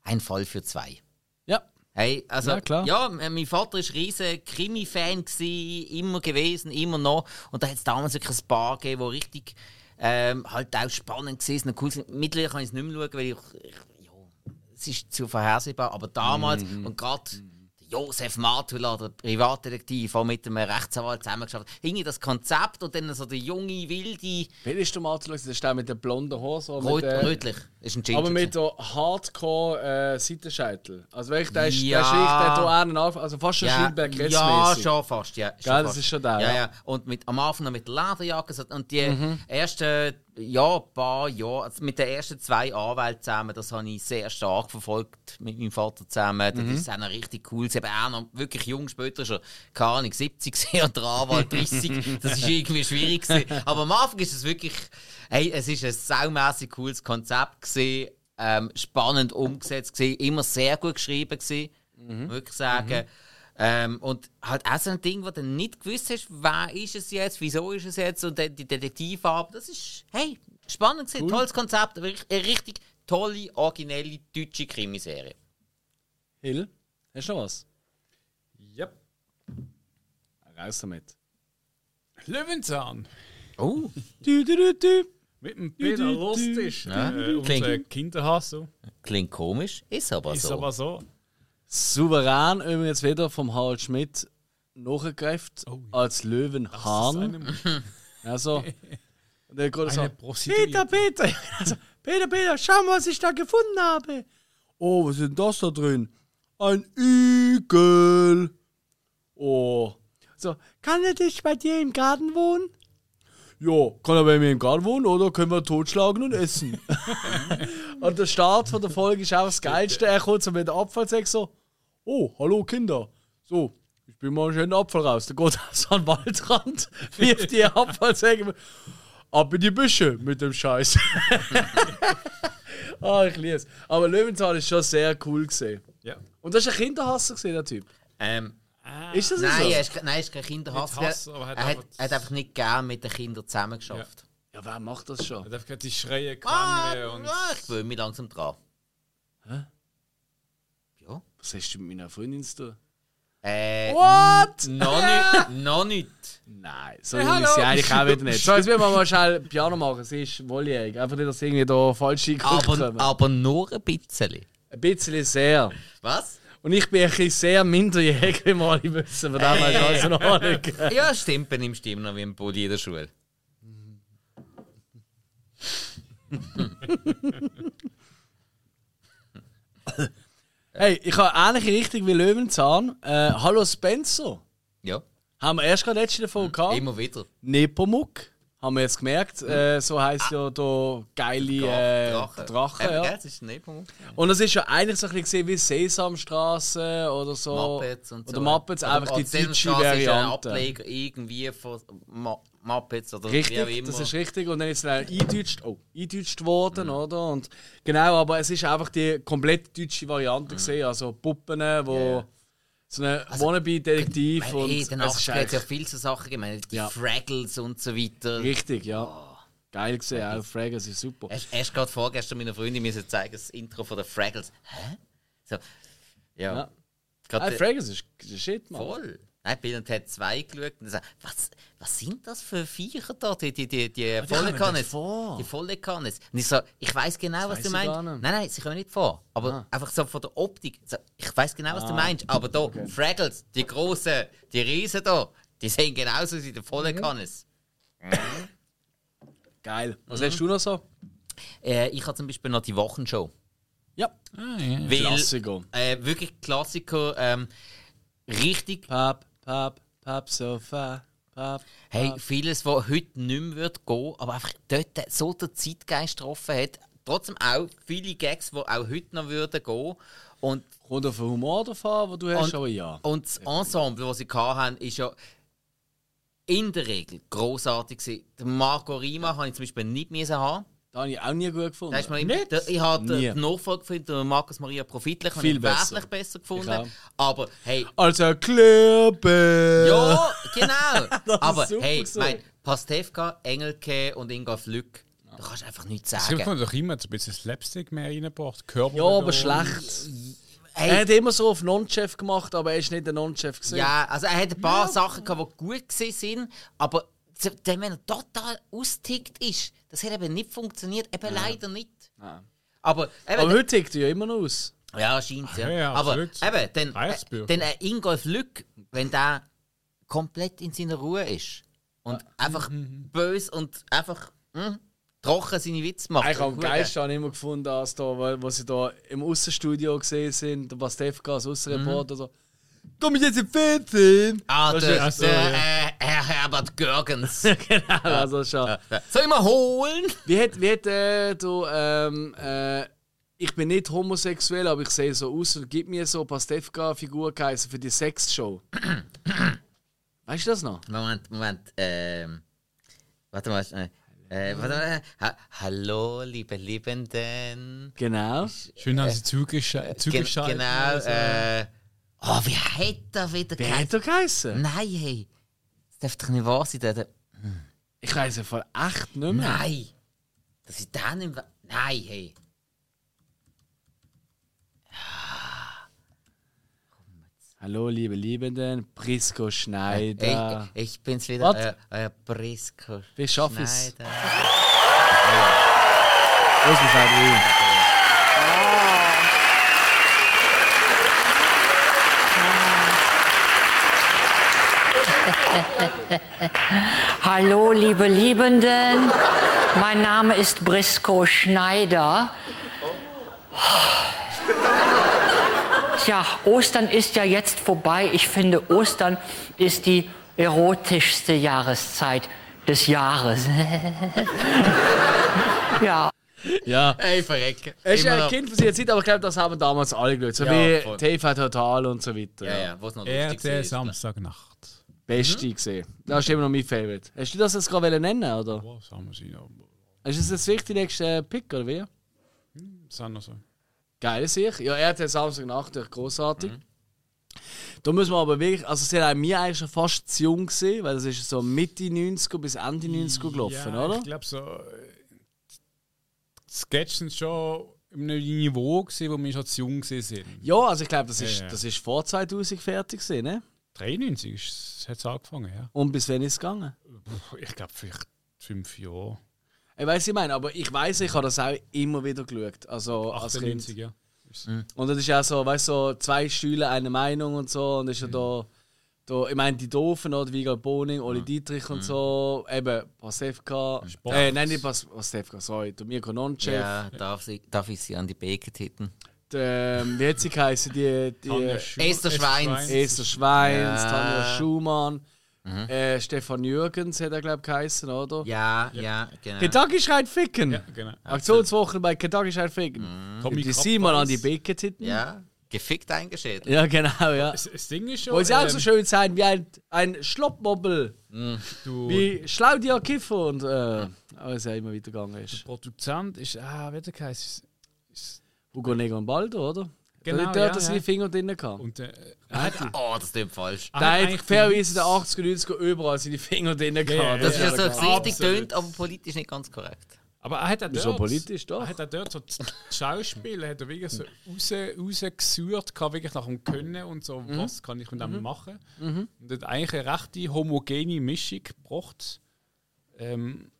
Ein Fall für zwei. Ja. Hey, also, Ja, ja, klar. mein Vater war ein riesen Krimi-Fan, immer gewesen, immer noch. Und da hat es damals wirklich ein paar gegeben, die richtig ähm, halt auch spannend und cool. Mittlerweile kann ich es nicht mehr schauen, weil ich, ich ja, es ist zu vorhersehbar. Aber damals, Mhm. und gerade Josef Matula, der Privatdetektiv, auch mit einem Rechtsanwalt zusammengeschafft, irgendwie das Konzept und dann so der junge, wilde, Wer ist der Martin? Das ist der mit der blonden so äh, rötlich. Ist ein Ginger. aber mit der Hardcore äh, Seitenscheitel. Also wirklich, der ist, Ja. der ist richtig, der hat einen auf, also fast schon ja, Schildberg ja, schon fast. Ja, schon das fast. ist schon der, Ja, ja. ja. Und mit, am Anfang noch mit der Lederjacke. so- Und die Mhm. ersten ja, paar Jahre, also mit den ersten zwei Anwälten zusammen, das habe ich sehr stark verfolgt mit meinem Vater zusammen. Das Mhm. ist auch noch richtig cool. Sie haben auch noch wirklich jung, später schon, keine Ahnung, 70 gesehen und der Anwalt 30. das ist irgendwie schwierig gewesen. Aber am Anfang ist es wirklich, hey, es ist ein saumässig cooles Konzept gewesen, ähm, spannend umgesetzt gewesen, immer sehr gut geschrieben gewesen, wirklich sagen. Ähm, und halt auch so ein Ding, wo du nicht gewusst hast, wer ist es jetzt, wieso ist es jetzt und dann die Detektivarbeit. Das ist, hey, spannend gewesen, tolles Konzept, eine richtig tolle, originelle deutsche Krimiserie. Hill, hast du noch was? Yep. Raus damit. Löwenzahn. Oh, Du, du, du, du. Mit dem Peter Lustig. Ja, Äh, klingt- Kinderhass. So. klingt komisch, ist aber Ist so. aber so. Souverän übrigens wieder vom Harald Schmidt nachgegriffen Oh, als Das Löwenhahn. ist Also, der eine Prostituierte. Peter, Peter, also, Peter, Peter, schau mal, was ich da gefunden habe. Oh, was ist denn das da drin? Ein Igel. Oh. So, kann er dich bei dir im Garten wohnen? Ja, kann er bei mir im Garten wohnen oder können wir totschlagen und essen? und der Start von der Folge ist auch das Geilste. Er kommt so mit der Abfallsäcke so: Oh, hallo Kinder. So, ich bin mal schön Apfel raus. Der geht auf so einen Waldrand, wirft die Abfallsäcke ab in die Büsche mit dem Scheiß. ah, ich liebe es. Aber Löwenzahn ist schon sehr cool gesehen. Ja. Und das ist ein Kinderhasser gesehen, der Typ. Ähm, Ist das nein, so? er ist, nein, er ist kein Kinderhass. Nicht Hass, er, aber hat er, hat, einfach- er hat einfach nicht gern mit den Kindern zusammengeschafft. Ja, wer macht das schon? Er darf gerade die Schreie Ah, quengeln und. ja, ich gewöhne mich langsam dran. Hä? Ja. Was hast du mit meiner Freundin zu tun? Äh, What? noch nicht. Noch nicht. Nein, so jung ist sie eigentlich auch wieder nicht. So, jetzt müssen wir mal schnell Piano machen. Sie ist volljährig. Einfach nicht, dass sie irgendwie da falsch Aber, reinkommen. aber nur ein bisschen. Ein bisschen sehr. Was? Und ich bin ein bisschen sehr minderjährig, wie wir alle wissen. Von dem her ist alles in Ordnung. Ja, stimmt, benimmst du immer noch wie ein Bulli in der Schule. Hey, ich habe ähnliche Richtung wie Löwenzahn. Äh, Hallo Spencer. Ja, Haben wir erst gerade letzte Folge gehabt. immer wieder. Nepomuk. Haben wir jetzt gemerkt. Äh, so heisst ja der geile äh, Drache. Drache. Ja. das ist Nepomuk. Und das ist ja eigentlich so ein bisschen wie Sesamstraße oder so. Muppets und so. Oder Muppets, einfach die und Sesamstraße deutsche ist ein Variante. Ableger irgendwie von Ma Muppets oder wie auch Richtig, immer. das ist richtig. Und dann ist es dann eingedeutscht, oh, eingedeutscht worden, oder? Und genau, aber es ist einfach die komplett deutsche Variante gesehen, also Puppen, wo Ja. So eine Wannabe-Detektiv Weil, und hey, den es ist 80 hat ja eigentlich viele so Sachen gegeben, die Ja. Fraggles und so weiter. richtig, ja. Geil gesehen, auch Fraggles ist super. Erst, erst gerade vorgestern meiner Freundin müssen zeigen, das Intro von den Fraggles. Hä? So, ja. Ja. Gerade Ah, Fraggles ist, ist Shit, Mann. voll. Nein, Bill und Ted 2 geschaut und gesagt, was, was sind das für Viecher da? Die, die, die, die volle vor. Die volle Kannes. Und ich so, ich weiß genau, was weiss du meinst. Nein, nein, sie kommen nicht vor. Aber Ah. einfach so von der Optik. So, ich weiß genau, was du meinst. Aber da, Fraggles, die großen, die Riesen da, die sehen genauso aus wie der volle Kannes. Geil. Was Mhm. hast du noch so? Äh, ich habe zum Beispiel noch die Wochenshow. Ja, Ah, ja. Weil, Klassiker. Äh, wirklich Klassiker. Ähm, richtig. Pap, Pap, Pap, Sofa, Pap. Hey, vieles, was heute nicht mehr wird gehen, aber einfach dort so den Zeitgeist getroffen hat. Trotzdem auch viele Gags, die auch heute noch würden gehen. Und, Kommt auf den Humor davon, den du hast, Und- aber ja. und das Ensemble, das sie hatten, ist ja in der Regel gewesen. Den Marco Rima habe ich zum Beispiel nicht haben. Da habe ich auch nie gut gefunden. Mir immer, der, ich habe den Nachfolger gefunden, den Markus Maria Profitlich, habe Viel ich besser. wesentlich besser gefunden. Aber hey, Also Klebe. Ja, genau. Das ist Aber super hey, so. mein Pastewka, Engelke und Inga Flück, da kannst du einfach nichts Sie sagen. haben doch immer so ein bisschen Slapstick mehr reingebracht. Körper Ja, aber schlecht. Er Hey, hat immer so auf Non-Chef gemacht, aber er ist nicht der Non-Chef gesehen. ja, also er hat ein paar Sachen gehabt, die gut sind, aber wenn er total austickt ist, das hat eben nicht funktioniert, eben leider nicht. Aber, eben, Aber heute tickt er ja immer noch aus. Ja, scheint ja. Ja, ja, Aber eben, dann, äh, dann äh, Ingolf Lück, wenn der komplett in seiner Ruhe ist und einfach böse und einfach hm, trocken seine Witze macht. Ich habe am geilsten ich immer gefunden, als da, weil- wo sie da im Aussenstudio gesehen sind, der Pastewka als Aussenreporter so «Komm ich jetzt im Fernsehen?» Ah, Das der, so, der ja. äh, Herr Herbert Görgens. genau, also schon. Soll ich mal holen? Wie hat, wie hat äh, du, ähm, äh, ich bin nicht homosexuell, aber ich sehe so aus und gib mir so Pastewka-Figur geheißen für die Sexshow. weißt du das noch? Moment, Moment. Ähm, warte mal. Äh, äh, warte mal. Ha Hallo, liebe Liebenden. Genau. Schön, dass Sie zugesch Gen zugeschaltet genau. also. Äh, oh, wie hat er wieder Wie hat er geheißen? Nein, hey. Das darf doch nicht wahr sein. Der, der, Ich weiß ja voll echt nicht mehr. nein. Ich den nicht we- Nein, hey. Hallo, liebe Liebenden, Prisco Schneider. Ich, ich bin's wieder. Was? Euer, euer Brisco. Wie schaff ich's? Schneider. Wo ist mein Hallo, liebe Liebenden. Mein Name ist Brisco Schneider. Tja, Ostern ist ja jetzt vorbei. Ich finde, Ostern ist die erotischste Jahreszeit des Jahres. ja. Ja. Ey, verrecken. Es ist ja ein Kind von seiner Zeit, aber ich glaube, das haben damals alle geschaut. So Ja, wie voll. TV Total und so weiter. Ja, ja, was noch RTL ist. Samstagnacht. Beste gesehen. Das ist immer noch mein Favorite. Hast du das jetzt gerade nennen oder? Was haben wir sie? Ist das jetzt wirklich der nächste Pick oder wie? Das ist noch so. Geil sicher. Ja, er hat den Samstagnacht durch großartig. Da muss man aber wirklich, also sie haben mir eigentlich schon fast zu jung gesehen, weil das ist so Mitte 90er bis Ende 90er gelaufen, ja, oder? Ich glaube so. äh, die Sketches sind schon einem Niveau, gewesen, wo wir schon zu jung gewesen sind. Ja, also ich glaube, das ist, Ja, ja. das ist vor 2000 fertig gewesen, ne? 93 hat es angefangen, ja. Und bis wann ist es gegangen? Ich glaube vielleicht fünf Jahre. Ich weiß, ich meine, aber ich weiß, ich habe das auch immer wieder geschaut. Also als 98, Kind. ja. Und das ist auch so, weißt du, so zwei Stühle, eine Meinung und so. Und das ist ja da, da, ich meine, die Doofen, oder? Vigal Boning, Oli Dietrich und so. Eben, Pasewka. Äh, nein, nicht Pas Pasewka, sorry. Der Mirko Nonchev. Ja, darf, sie, darf ich sie an die Bacon titten? Der, ähm, wie hat sie geheißen? Die, die Esther Schweins. Esther Schweins, Ja. Tanja Schumann, äh, Stefan Jürgens hat er, glaube ich, geheißen, oder? Ja, ja, genau. Kentucky schreit ficken! Ja, genau. Aktionswoche bei Kentucky schreit ficken. Tommy Die Simon an die. Bacon titten. Ja, gefickt eingeschädelt. Ja, genau, ja. Das, das Ding ist schon. Wo sie auch so ähm, schön sein wie ein, ein Schloppmobbel. du, Wie Schlaudia Kiffer und äh, alles ja immer wieder gegangen ist. Produzent ist. Ah, wie der heißt. Hugo Negon Baldo, oder? Genau, Dort ja, hat er seine ja. Finger drin gehabt. Und äh, hat, Oh, das klingt falsch. er Der hat fairerweise in den den 80er, 90er überall seine Finger drin gehabt. ja, Das ist ja so richtig tönt, aber politisch nicht ganz korrekt. Aber er hat auch dort, politisch doch? Er hat auch dort so die Schauspieler hat er wirklich so raus, rausgesucht, gehabt, wirklich nach dem Können und so, Mhm. was kann ich mit dem machen. Und hat eigentlich eine rechte homogene Mischung gebracht. Ähm,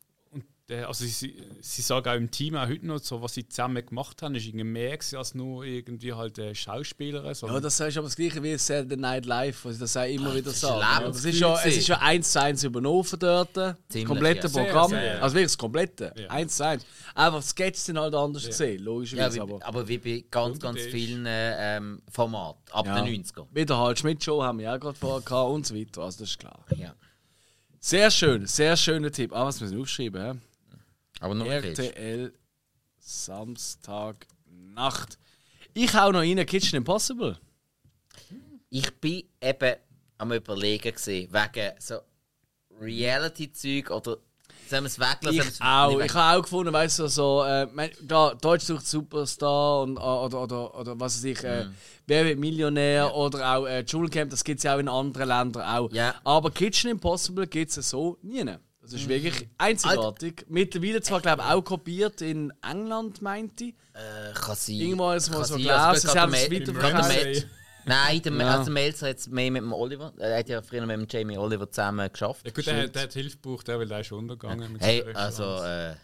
also sie, sie sagen auch im Team auch heute noch, so, was sie zusammen gemacht haben, ist irgendwie mehr als nur irgendwie halt äh, Schauspieler. Ja, das ist aber das gleiche wie Saturday Night Live, was ich das auch immer wieder ist sage. Ja, Das ist ja, es ist ja eins zu eins übernommen dort. Das Ziemlich, komplette ja. Sehr, Programm. sehr. Also wirklich das komplette. Ja. Eins zu eins. Einfach Sketches sind halt anders gesehen, Ja, logischerweise. wie, aber aber wie bei ganz, ganz vielen äh, ähm, Formaten ab Ja. den 90er. wieder halt Schmidt-Show haben wir ja auch gerade vorher gehabt und so weiter. Also das ist klar. Ja. Sehr schön, sehr schöner Tipp. Ah, was müssen wir aufschreiben? Aber nur RTL. Samstag Nacht. Ich hau noch rein Kitchen Impossible. Ich bin eben am überlegen gewesen, wegen so Reality-Zeug oder sollen wir es weglassen? Ich auch. Ich habe auch gefunden, weißt du, so, äh, da, Deutsch sucht Superstar und, äh, oder, oder, oder was weiß ich, äh, Wer wird Millionär oder auch äh, Dschungelcamp, das gibt es ja auch in anderen Ländern auch. Ja. Aber Kitchen Impossible gibt es so nie. Das ist wirklich einzigartig. Mittlerweile zwar, glaube ich, auch kopiert in England, meinte ich. Äh, kann sein. Irgendwo ist mal Kann so gelesen, Also, sie haben der es weiterverkauft. Nein, der, Ja. also der Melzer hat es mehr mit dem Oliver. Er hat ja früher mit dem Jamie Oliver zusammen geschafft. ja, gut, der, der hat Hilfe gebraucht, der, weil der ist untergegangen. mit Hey, also, äh,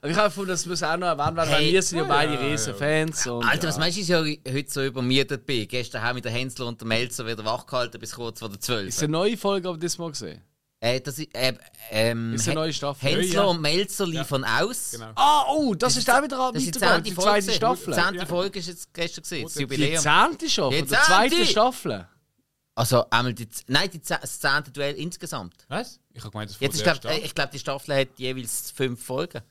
Aber ich habe gefunden, das muss auch noch erwähnt werden, weil Hey. wir sind ja beide ja, riesen ja. Fans. Und, Alter, ja. was meinst du, dass ich ja heute so übermietet bin? Gestern haben wir den Hensler und den Melzer wieder wachgehalten bis kurz vor der 12. Ist eine neue Folge aber diesmal gesehen? Äh, das ist, äh, ähm, Ist eine neue Staffel? Hensler Ja, ja. und Melzer liefern aus. Genau. Ah, oh, das, ist auch wieder Das ist die zehnte die Folge. zweite gewesen. Staffel. Die zehnte Folge ist jetzt gestern gesehen, das Die Jubiläum. zehnte schon, Die zehnte? Staffel. Also, einmal die, nein, die, das zehnte Duell insgesamt. Was? Ich habe gemeint, das Jetzt, ich glaube, ich glaub, die Staffel hat jeweils fünf Folgen.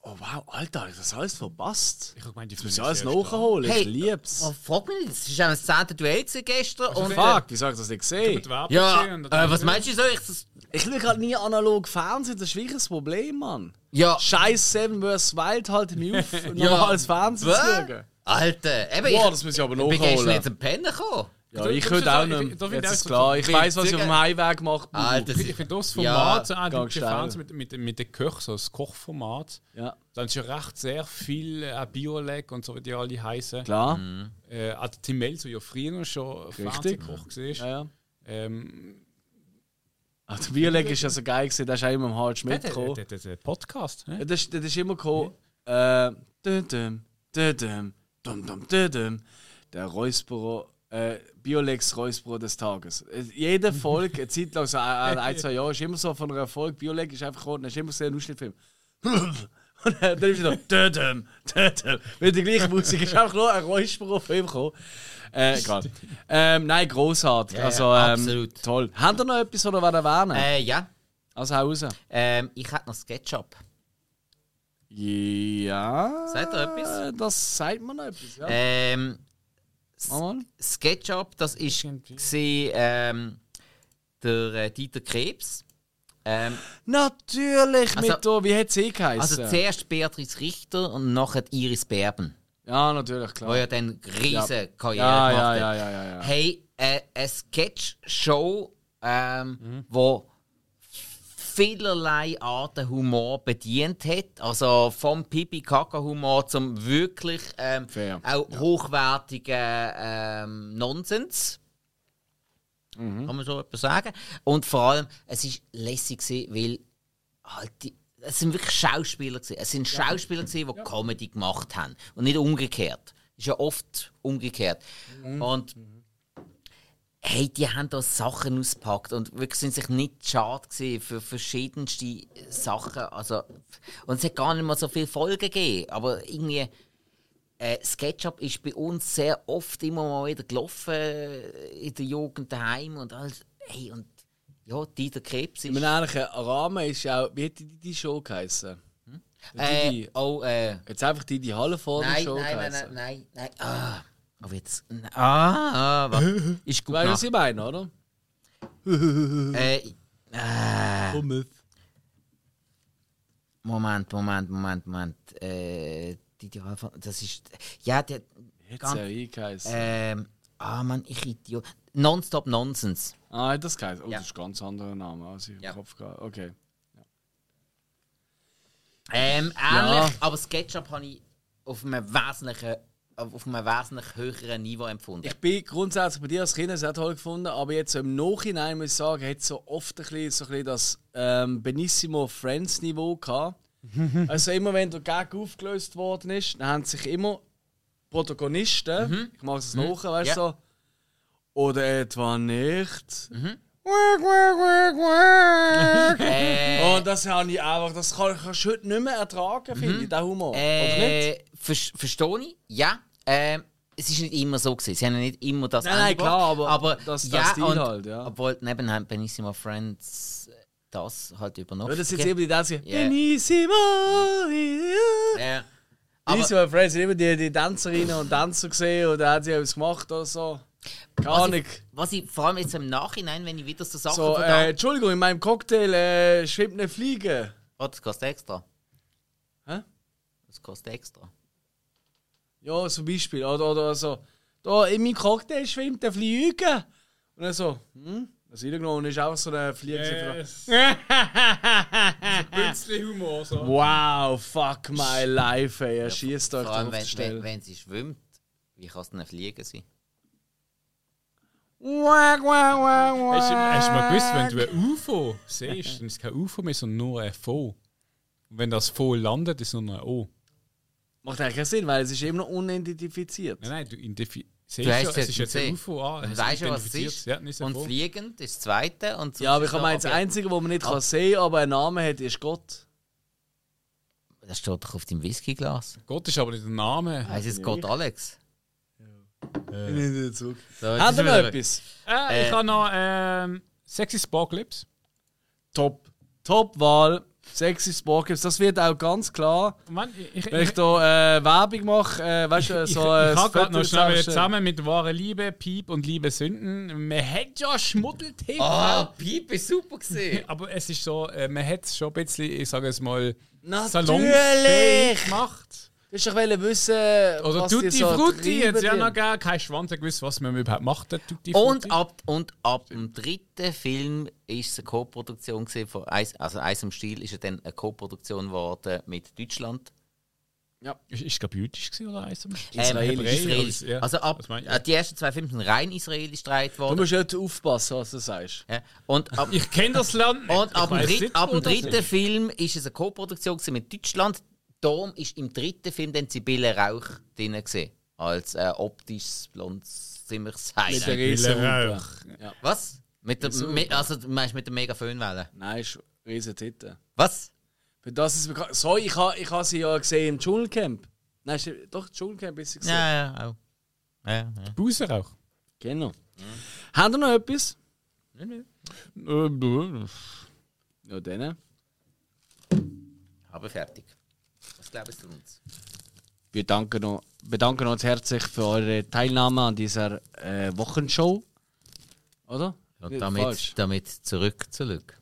Oh wow, Alter, das ist alles verpasst. Ich habe gemeint, Du musst fünf alles nachholen, Hey, ich lieb's. Oh, frag mich nicht, es ist auch das zehnte Duell gewesen gestern. und, Fuck, wieso hab ich das nicht gesehen? Ja, äh, was meinst du, soll ich das... Ich schaue gerade nie analog Fernsehen, das ist wirklich das Problem, Mann. Ja, Scheiß Seven vs. Wild halte mich auf, Ja. normales Fernsehen zu schauen. Alter, eben, Boah, ich, das muss ich aber ich bin gestern nachholen. jetzt am Pennen gekommen. Ja, ich könnte auch nicht. Jetzt ist klar. Ich weiß, was ich auf dem Heimweg mache. ich finde das Format, ja, auch die Fernsehen mit, mit, mit den Köchen, so das Kochformat, ja. dann ist ja recht sehr viel äh, Bioleg und so, wie die alle heißen. Klar. Mhm. Äh, also, auch Tim Mel, so ja früher schon Fernsehkoch gesehen. Ja, ja. Ähm, also Bioleg ist ja so geil gesehen, der ist auch immer im Hart mitgekommen. gekommen. Der, der, der, Podcast. Ne? Ja, das, das ist immer gekommen. Ja. Äh, der Räusperer. Äh, Biolex Räusperer des Tages. Jede Folge, eine Zeit lang, so ein, ein, zwei Jahre, ist immer so von einer Folge, Bioleg ist einfach gekommen, dann ist immer so ein Ausschnittfilm. Und dann ist wieder dödem, dödem. Mit der gleichen Musik ist einfach nur ein Räusperer Film gekommen. Äh, egal. ähm, nein, großartig. Ja, also, ja, ähm, absolut. Toll. Habt ihr noch etwas, was ihr erwähnen Äh, ja, Also raus. ähm, ich hätte noch SketchUp. Ja. Sagt ihr etwas? Das sagt man noch etwas, ja. Ähm, SketchUp, das ist gesehen, ähm, der äh, Dieter Krebs. Ähm, Natürlich Also- mit der, wie hat sie geheißen? also zuerst Beatrice Richter und nachher Iris Berben, ja, natürlich, wo klar. ja dann riesen Karriere Ja, gemacht ja, hat. ja, ja, ja, ja. Hey, äh, eine Sketch-Show, ähm, Mhm. wo vielerlei Arten Humor bedient hat. Also vom Pipi-Kaka-Humor zum wirklich ähm, auch hochwertigen ähm, Nonsens. Mhm. Kann man so etwas sagen. Und vor allem, es ist lässig gewesen, weil halt die, es sind wirklich Schauspieler gewesen. Es sind Schauspieler gewesen, die Comedy gemacht haben und nicht umgekehrt. Ist ja oft umgekehrt. Mhm. Und hey, die haben da Sachen ausgepackt und wirklich sind sich nicht schade gewesen für verschiedenste Sachen. Also, und es hat gar nicht mal so viele Folgen gegeben, aber irgendwie äh, SketchUp ist bei uns sehr oft immer mal wieder gelaufen äh, in der Jugend daheim und alles. Hey, und ja, Dieter Krebs ist. meine, eigentlich, ein Rahmen ist ja auch, wie hat die, die Show geheißen? Der Äh, Didi. oh, äh, Jetzt einfach die, die Halle vor der nein, Show nein, nein, geheißen. nein, nein, nein. Ah, Aber jetzt. Ah, ah was? Ist gut Weißt du, was ich meine, oder? Äh, äh, Pommes. Moment, Moment, Moment, Moment. Äh, die Idealfall. Das ist. Ja, der. Jetzt Ganz- ja ich geheißen. Ähm. Ah, Mann, ich Idiot. Nonstop Nonsense. Ah, hat das geheißen? Oh, Ja. das ist ein ganz anderer Name, als ich im Ja. Kopf gehabt Okay. Ähm, Ja. ähnlich, aber SketchUp habe ich auf einem wesentlichen, auf einem wesentlich höheren Niveau empfunden. Ich bin grundsätzlich bei dir als Kind sehr toll gefunden, aber jetzt so im Nachhinein muss ich sagen, hat so oft ein bisschen, so ein bisschen das ähm, Benissimo Friends Niveau gehabt. also immer wenn der Gag aufgelöst worden ist, dann haben sich immer Protagonisten, ich mache es nach, weißt du Ja. so, oder etwa nicht. äh, Und das habe ich einfach, das kann, kannst du heute nicht mehr ertragen, finde ich, der Humor. oder nicht? äh, ver- Verstehe ich, ja. Ähm, es ist nicht immer so gewesen. Sie haben ja nicht immer das Nein, nein, klar, aber aber das- ja, das Stil und, halt, ja. Obwohl neben Benissimo Friends das halt übernommen. Ja, das ist jetzt immer die Dance. Ja. Benissimo! Ja. Aber, Benissimo Friends sind immer die, die Tänzerinnen und Tänzer gesehen da hat sie etwas gemacht oder so. Keine Ahnung. was ich vor allem jetzt im Nachhinein, wenn ich wieder so Sachen So, äh. Entschuldigung, in meinem Cocktail äh, schwimmt eine Fliege. Oh, das kostet extra. Hä? Das kostet extra. Ja, zum Beispiel. Oder, oder so. Da in meinem Cocktail schwimmt eine Fliege. Und dann so, hm? Das reingenommen und ist einfach so eine Fliege. Yes. Künstlich Humor. So. Wow, fuck my life, ey. Er schießt euch Vor allem, wenn, wenn, wenn sie schwimmt, wie kann es denn eine Fliege sein? Wack, wack, wack, Hast, du- hast du mal gewusst, wenn wack. du ein UFO siehst, dann ist es kein UFO mehr, sondern nur ein Fo. Und wenn das Fo landet, ist es nur ein O. Macht eigentlich keinen Sinn, weil es ist immer noch unidentifiziert. Nein, nein, du identifizierst Du hast ja, es ist jetzt ein. UFO an. Und es weißt du, was es identifiziert ist? Ja, ist Und fliegend ist das zweite. Und Ja, aber ich noch das. Einzige, was man nicht kann sehen aber einen Namen hat, ist Gott. Das steht doch auf deinem Whiskyglas. Gott ist aber nicht der Name. Heißt es Gott Alex? So. So, Haben wir noch etwas? Äh, ich Äh. habe noch ähm, Sexy Spark Lips. Top. Top-Wahl. Sexy Sportclips. Das wird auch ganz klar. Mann, ich, ich, Wenn ich da äh, Werbung mache, äh, weißt du, ich, so ich, äh, ich habe gerade noch schnell zusammen mit wahre Liebe, Piep und Liebe Sünden. Man hat ja Schmuddeltipp. Ah, Piep ist super gesehen. Aber es ist so, äh, man hat es schon ein bisschen, ich sage es mal, Natürlich! salonfähig Du hast doch wissen, Oder was die Tutti so Frutti, jetzt ja noch gar kein Schwanz gewusst, was man überhaupt macht, der Tutti Frutti. Und ab, und ab dem dritten Film ist es eine Co-Produktion gewesen von Eis, also Eis am Stiel ist ja dann eine Co-Produktion geworden mit Deutschland. Ist, ist glaube jüdisch gewesen, oder eins am? Israelisch. Hebräisch, Israelisch. ja. Also ab, du? äh, die ersten zwei Filme sind rein israelisch gedreht Du worden. musst halt aufpassen, was du sagst. Ja. Und ab, Ich kenne das Land nicht. und ab ab dem dritten. Film ist es eine Co-Produktion gewesen mit Deutschland. Darum ist im dritten Film dann Sibylle Rauch drin gewesen. Als äh, optisches, blondes, ziemliches Mit der Highlight. Rauch. Was? Mit der, me, also, du meinst mit der mega Föhnwelle? Nein, ist riesen Titel. Was? Für das ist bekannt. So, ich habe ich ha sie ja gesehen im Dschungelcamp. Nein, ist, doch, im Dschungelcamp ist sie gesehen. Ja, ja, auch. Ja, ja. Bausenrauch. Genau. Haben ihr noch etwas? Äh, Ja, dann. Aber fertig. Du uns? Wir danken, noch, bedanken uns herzlich für eure Teilnahme an dieser äh, Wochenshow. Oder? Und damit, falsch. damit zurück zu Luke.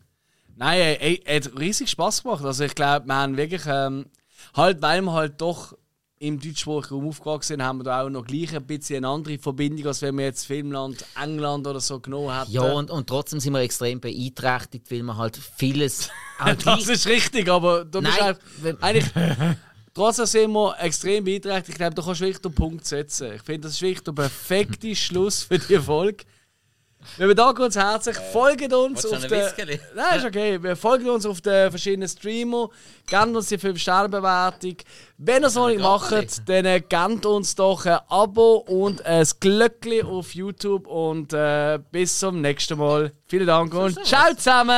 Nein, ey, ey, hat riesig Spaß gemacht. Also ich glaube, wir haben wirklich, ähm, halt, weil wir halt doch im deutschsprachigen Raum aufgewachsen sind, haben wir da auch noch gleich ein bisschen eine andere Verbindung, als wenn wir jetzt Finnland, England oder so genommen hätten. Ja, und, und trotzdem sind wir extrem beeinträchtigt, weil wir halt vieles auch das ist richtig, aber du bist Nein, auch, wenn- eigentlich, trotzdem sind wir extrem beeinträchtigt. Ich glaube, du kannst wirklich den Punkt setzen. Ich finde, das ist wirklich der perfekte Schluss für die Folge. Wir bedanken uns herzlich. Folgt uns willst du auf den. Nein, ist okay. Wir folgen uns auf den verschiedenen Streamer. Gebt uns die 5-Sterne-Bewertung. Wenn ihr es noch nicht macht, dann äh, gebt uns doch ein Abo und ein Glöckchen auf YouTube. Und äh, bis zum nächsten Mal. Vielen Dank und ciao zusammen!